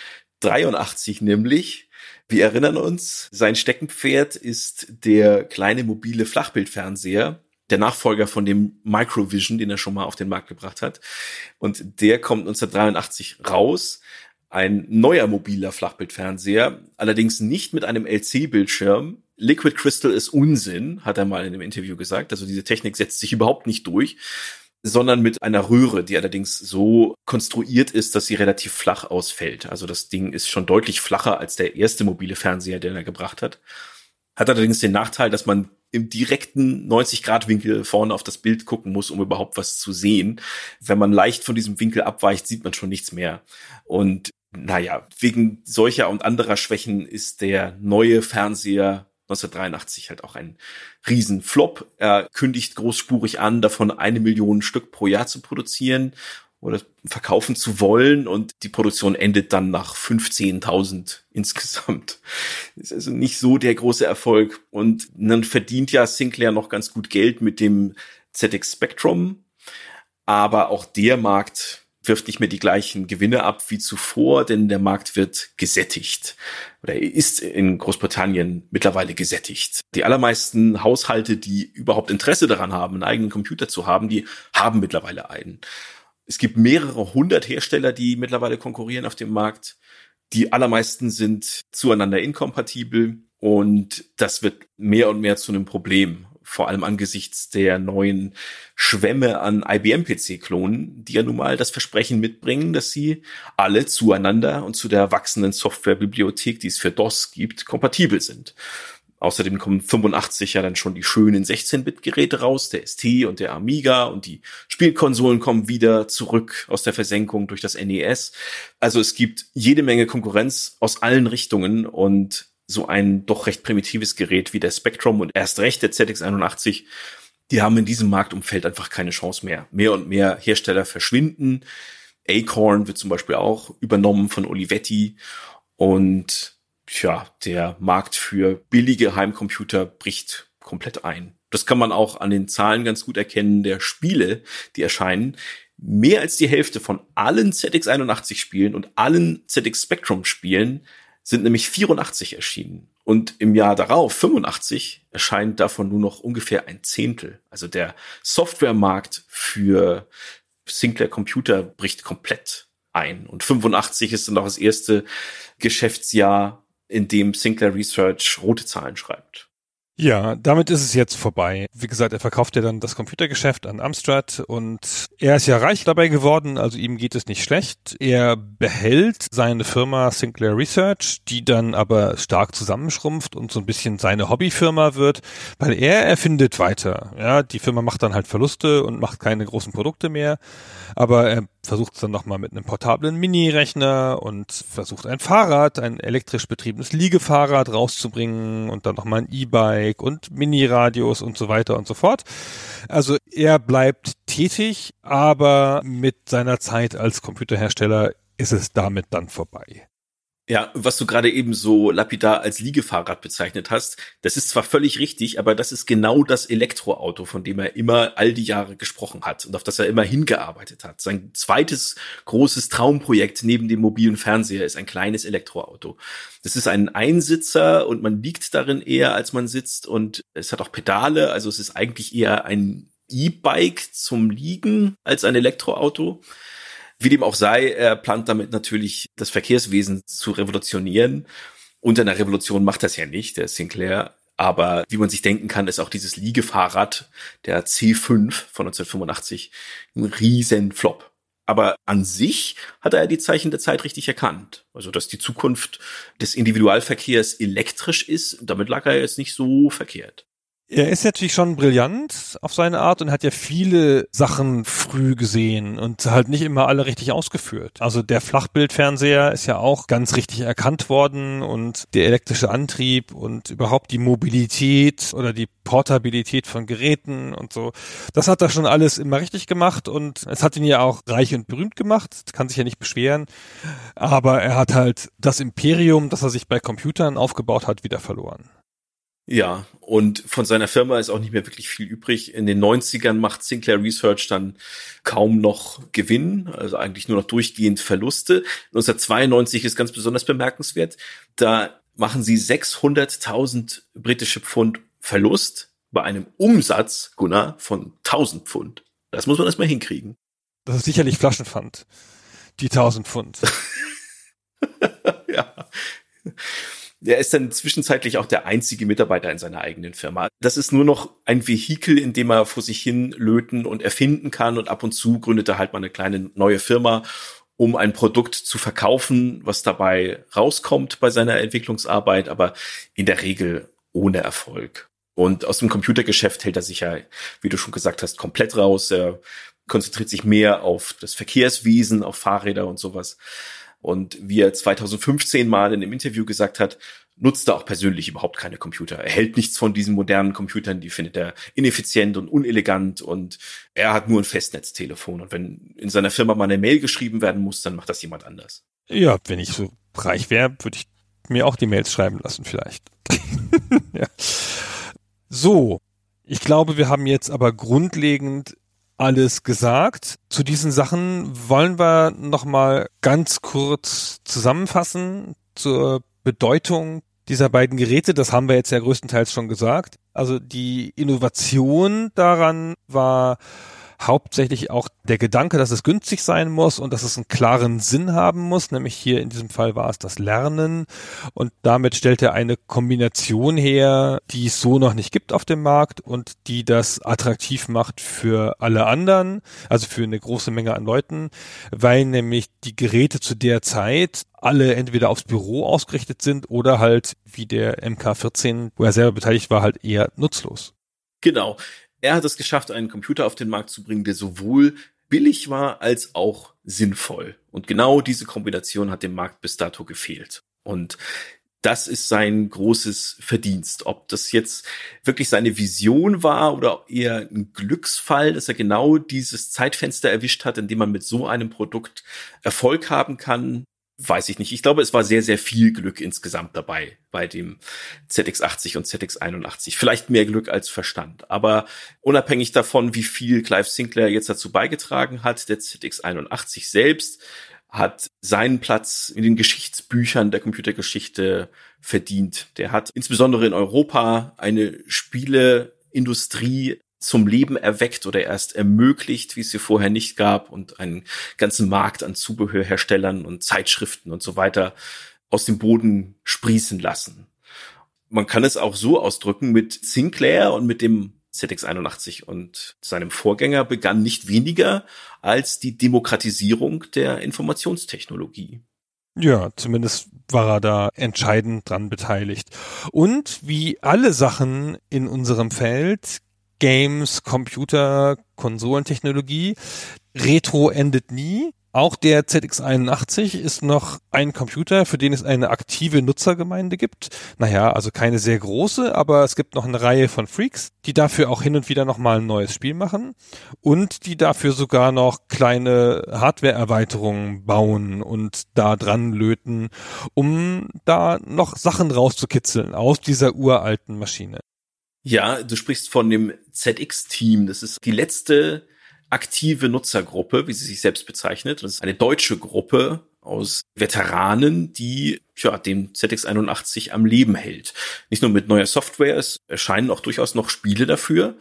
B: 83 nämlich. Wir erinnern uns, sein Steckenpferd ist der kleine mobile Flachbildfernseher, der Nachfolger von dem Microvision, den er schon mal auf den Markt gebracht hat. Und der kommt 1983 raus. Ein neuer mobiler Flachbildfernseher, allerdings nicht mit einem LC-Bildschirm. Liquid Crystal ist Unsinn, hat er mal in einem Interview gesagt. Also diese Technik setzt sich überhaupt nicht durch sondern mit einer Röhre, die allerdings so konstruiert ist, dass sie relativ flach ausfällt. Also das Ding ist schon deutlich flacher als der erste mobile Fernseher, den er gebracht hat. Hat allerdings den Nachteil, dass man im direkten 90-Grad-Winkel vorne auf das Bild gucken muss, um überhaupt was zu sehen. Wenn man leicht von diesem Winkel abweicht, sieht man schon nichts mehr. Und naja, wegen solcher und anderer Schwächen ist der neue Fernseher 1983 halt auch ein Riesenflop. Er kündigt großspurig an, davon eine Million Stück pro Jahr zu produzieren oder verkaufen zu wollen und die Produktion endet dann nach 15.000 insgesamt. (laughs) Ist also nicht so der große Erfolg und dann verdient ja Sinclair noch ganz gut Geld mit dem ZX Spectrum, aber auch der Markt wirft nicht mehr die gleichen Gewinne ab wie zuvor, denn der Markt wird gesättigt oder ist in Großbritannien mittlerweile gesättigt. Die allermeisten Haushalte, die überhaupt Interesse daran haben, einen eigenen Computer zu haben, die haben mittlerweile einen. Es gibt mehrere hundert Hersteller, die mittlerweile konkurrieren auf dem Markt. Die allermeisten sind zueinander inkompatibel und das wird mehr und mehr zu einem Problem vor allem angesichts der neuen Schwämme an IBM-PC-Klonen, die ja nun mal das Versprechen mitbringen, dass sie alle zueinander und zu der wachsenden Softwarebibliothek, die es für DOS gibt, kompatibel sind. Außerdem kommen 85 ja dann schon die schönen 16-Bit-Geräte raus, der ST und der Amiga und die Spielkonsolen kommen wieder zurück aus der Versenkung durch das NES. Also es gibt jede Menge Konkurrenz aus allen Richtungen und so ein doch recht primitives Gerät wie der Spectrum und erst recht der ZX81, die haben in diesem Marktumfeld einfach keine Chance mehr. Mehr und mehr Hersteller verschwinden. Acorn wird zum Beispiel auch übernommen von Olivetti und ja, der Markt für billige Heimcomputer bricht komplett ein. Das kann man auch an den Zahlen ganz gut erkennen der Spiele, die erscheinen. Mehr als die Hälfte von allen ZX81 Spielen und allen ZX Spectrum Spielen sind nämlich 84 erschienen. Und im Jahr darauf, 85, erscheint davon nur noch ungefähr ein Zehntel. Also der Softwaremarkt für Sinclair Computer bricht komplett ein. Und 85 ist dann auch das erste Geschäftsjahr, in dem Sinclair Research rote Zahlen schreibt.
A: Ja, damit ist es jetzt vorbei. Wie gesagt, er verkauft ja dann das Computergeschäft an Amstrad und er ist ja reich dabei geworden, also ihm geht es nicht schlecht. Er behält seine Firma Sinclair Research, die dann aber stark zusammenschrumpft und so ein bisschen seine Hobbyfirma wird, weil er erfindet weiter. Ja, die Firma macht dann halt Verluste und macht keine großen Produkte mehr, aber er versucht es dann nochmal mit einem portablen Mini-Rechner und versucht ein Fahrrad, ein elektrisch betriebenes Liegefahrrad rauszubringen und dann nochmal ein E-Bike und Mini-Radios und so weiter und so fort. Also er bleibt tätig, aber mit seiner Zeit als Computerhersteller ist es damit dann vorbei.
B: Ja, was du gerade eben so lapidar als Liegefahrrad bezeichnet hast, das ist zwar völlig richtig, aber das ist genau das Elektroauto, von dem er immer all die Jahre gesprochen hat und auf das er immer hingearbeitet hat. Sein zweites großes Traumprojekt neben dem mobilen Fernseher ist ein kleines Elektroauto. Das ist ein Einsitzer und man liegt darin eher, als man sitzt und es hat auch Pedale, also es ist eigentlich eher ein E-Bike zum Liegen als ein Elektroauto. Wie dem auch sei, er plant damit natürlich das Verkehrswesen zu revolutionieren. Und einer Revolution macht das ja nicht, der Sinclair. Aber wie man sich denken kann, ist auch dieses Liegefahrrad, der C5 von 1985, ein riesen Flop. Aber an sich hat er die Zeichen der Zeit richtig erkannt. Also, dass die Zukunft des Individualverkehrs elektrisch ist, damit lag er jetzt nicht so verkehrt.
A: Er ist natürlich schon brillant auf seine Art und hat ja viele Sachen früh gesehen und halt nicht immer alle richtig ausgeführt. Also der Flachbildfernseher ist ja auch ganz richtig erkannt worden und der elektrische Antrieb und überhaupt die Mobilität oder die Portabilität von Geräten und so. Das hat er schon alles immer richtig gemacht und es hat ihn ja auch reich und berühmt gemacht, kann sich ja nicht beschweren. Aber er hat halt das Imperium, das er sich bei Computern aufgebaut hat, wieder verloren.
B: Ja, und von seiner Firma ist auch nicht mehr wirklich viel übrig. In den 90ern macht Sinclair Research dann kaum noch Gewinn, also eigentlich nur noch durchgehend Verluste. 1992 ist ganz besonders bemerkenswert. Da machen sie 600.000 britische Pfund Verlust bei einem Umsatz, Gunnar, von 1000 Pfund. Das muss man erstmal hinkriegen.
A: Das ist sicherlich Flaschenpfand. Die 1000 Pfund. (laughs)
B: ja. Er ist dann zwischenzeitlich auch der einzige Mitarbeiter in seiner eigenen Firma. Das ist nur noch ein Vehikel, in dem er vor sich hin löten und erfinden kann und ab und zu gründet er halt mal eine kleine neue Firma, um ein Produkt zu verkaufen, was dabei rauskommt bei seiner Entwicklungsarbeit, aber in der Regel ohne Erfolg. Und aus dem Computergeschäft hält er sich ja, wie du schon gesagt hast, komplett raus. Er konzentriert sich mehr auf das Verkehrswesen, auf Fahrräder und sowas. Und wie er 2015 mal in einem Interview gesagt hat, nutzt er auch persönlich überhaupt keine Computer. Er hält nichts von diesen modernen Computern, die findet er ineffizient und unelegant und er hat nur ein Festnetztelefon. Und wenn in seiner Firma mal eine Mail geschrieben werden muss, dann macht das jemand anders.
A: Ja, wenn ich so reich wäre, würde ich mir auch die Mails schreiben lassen vielleicht. (laughs) ja. So, ich glaube, wir haben jetzt aber grundlegend alles gesagt. Zu diesen Sachen wollen wir nochmal ganz kurz zusammenfassen zur Bedeutung dieser beiden Geräte. Das haben wir jetzt ja größtenteils schon gesagt. Also die Innovation daran war hauptsächlich auch der Gedanke, dass es günstig sein muss und dass es einen klaren Sinn haben muss, nämlich hier in diesem Fall war es das Lernen und damit stellt er eine Kombination her, die es so noch nicht gibt auf dem Markt und die das attraktiv macht für alle anderen, also für eine große Menge an Leuten, weil nämlich die Geräte zu der Zeit alle entweder aufs Büro ausgerichtet sind oder halt wie der MK14, wo er selber beteiligt war, halt eher nutzlos.
B: Genau. Er hat es geschafft, einen Computer auf den Markt zu bringen, der sowohl billig war als auch sinnvoll. Und genau diese Kombination hat dem Markt bis dato gefehlt. Und das ist sein großes Verdienst. Ob das jetzt wirklich seine Vision war oder eher ein Glücksfall, dass er genau dieses Zeitfenster erwischt hat, in dem man mit so einem Produkt Erfolg haben kann, weiß ich nicht. Ich glaube, es war sehr, sehr viel Glück insgesamt dabei bei dem ZX80 und ZX81. Vielleicht mehr Glück als Verstand. Aber unabhängig davon, wie viel Clive Sinclair jetzt dazu beigetragen hat, der ZX81 selbst hat seinen Platz in den Geschichtsbüchern der Computergeschichte verdient. Der hat insbesondere in Europa eine Spieleindustrie zum Leben erweckt oder erst ermöglicht, wie es sie vorher nicht gab und einen ganzen Markt an Zubehörherstellern und Zeitschriften und so weiter aus dem Boden sprießen lassen. Man kann es auch so ausdrücken, mit Sinclair und mit dem ZX81 und seinem Vorgänger begann nicht weniger als die Demokratisierung der Informationstechnologie.
A: Ja, zumindest war er da entscheidend dran beteiligt. Und wie alle Sachen in unserem Feld, Games, Computer, Konsolentechnologie, Retro endet nie. Auch der ZX81 ist noch ein Computer, für den es eine aktive Nutzergemeinde gibt. Naja, also keine sehr große, aber es gibt noch eine Reihe von Freaks, die dafür auch hin und wieder nochmal ein neues Spiel machen und die dafür sogar noch kleine Hardware-Erweiterungen bauen und da dran löten, um da noch Sachen rauszukitzeln aus dieser uralten Maschine.
B: Ja, du sprichst von dem ZX-Team. Das ist die letzte aktive Nutzergruppe, wie sie sich selbst bezeichnet. Das ist eine deutsche Gruppe aus Veteranen, die ja, den ZX81 am Leben hält. Nicht nur mit neuer Software, es erscheinen auch durchaus noch Spiele dafür.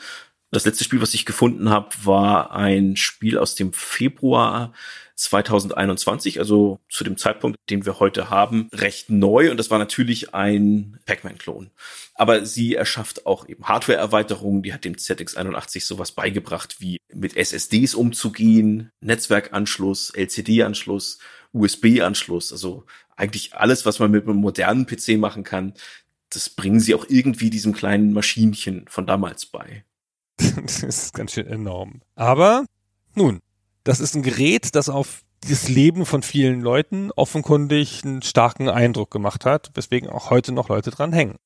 B: Das letzte Spiel, was ich gefunden habe, war ein Spiel aus dem Februar 2021, also zu dem Zeitpunkt, den wir heute haben, recht neu und das war natürlich ein Pac-Man-Klon. Aber sie erschafft auch eben Hardware-Erweiterungen, die hat dem ZX81 sowas beigebracht, wie mit SSDs umzugehen, Netzwerkanschluss, LCD-Anschluss, USB-Anschluss, also eigentlich alles, was man mit einem modernen PC machen kann, das bringen sie auch irgendwie diesem kleinen Maschinchen von damals bei. (laughs)
A: das ist ganz schön enorm. Aber nun, das ist ein Gerät, das auf das Leben von vielen Leuten offenkundig einen starken Eindruck gemacht hat, weswegen auch heute noch Leute dran hängen.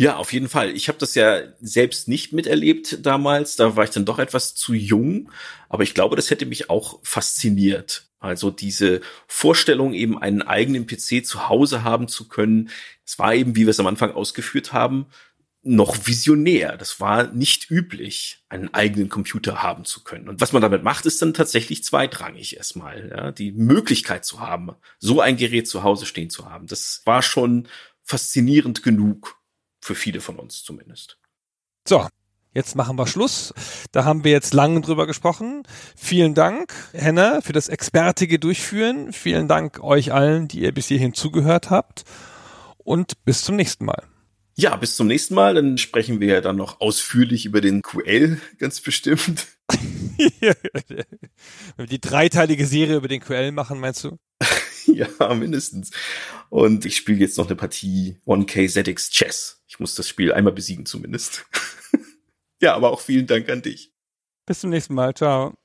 B: Ja, auf jeden Fall. Ich habe das ja selbst nicht miterlebt damals. Da war ich dann doch etwas zu jung. Aber ich glaube, das hätte mich auch fasziniert. Also diese Vorstellung, eben einen eigenen PC zu Hause haben zu können. Es war eben, wie wir es am Anfang ausgeführt haben, noch visionär. Das war nicht üblich, einen eigenen Computer haben zu können. Und was man damit macht, ist dann tatsächlich zweitrangig erstmal. Ja? Die Möglichkeit zu haben, so ein Gerät zu Hause stehen zu haben, das war schon faszinierend genug. Für viele von uns zumindest.
A: So, Jetzt machen wir Schluss. Da haben wir jetzt lange drüber gesprochen. Vielen Dank, Henna, für das expertige Durchführen. Vielen Dank euch allen, die ihr bis hierhin zugehört habt. Und bis zum nächsten Mal.
B: Ja, bis zum nächsten Mal. Dann sprechen wir ja dann noch ausführlich über den QL, ganz bestimmt.
A: Wenn (laughs) wir die dreiteilige Serie über den QL machen, meinst du? (laughs)
B: ja, mindestens. Und ich spiele jetzt noch eine Partie 1K ZX Chess. Ich muss das Spiel einmal besiegen zumindest. (laughs) ja, aber auch vielen Dank an dich.
A: Bis zum nächsten Mal. Ciao.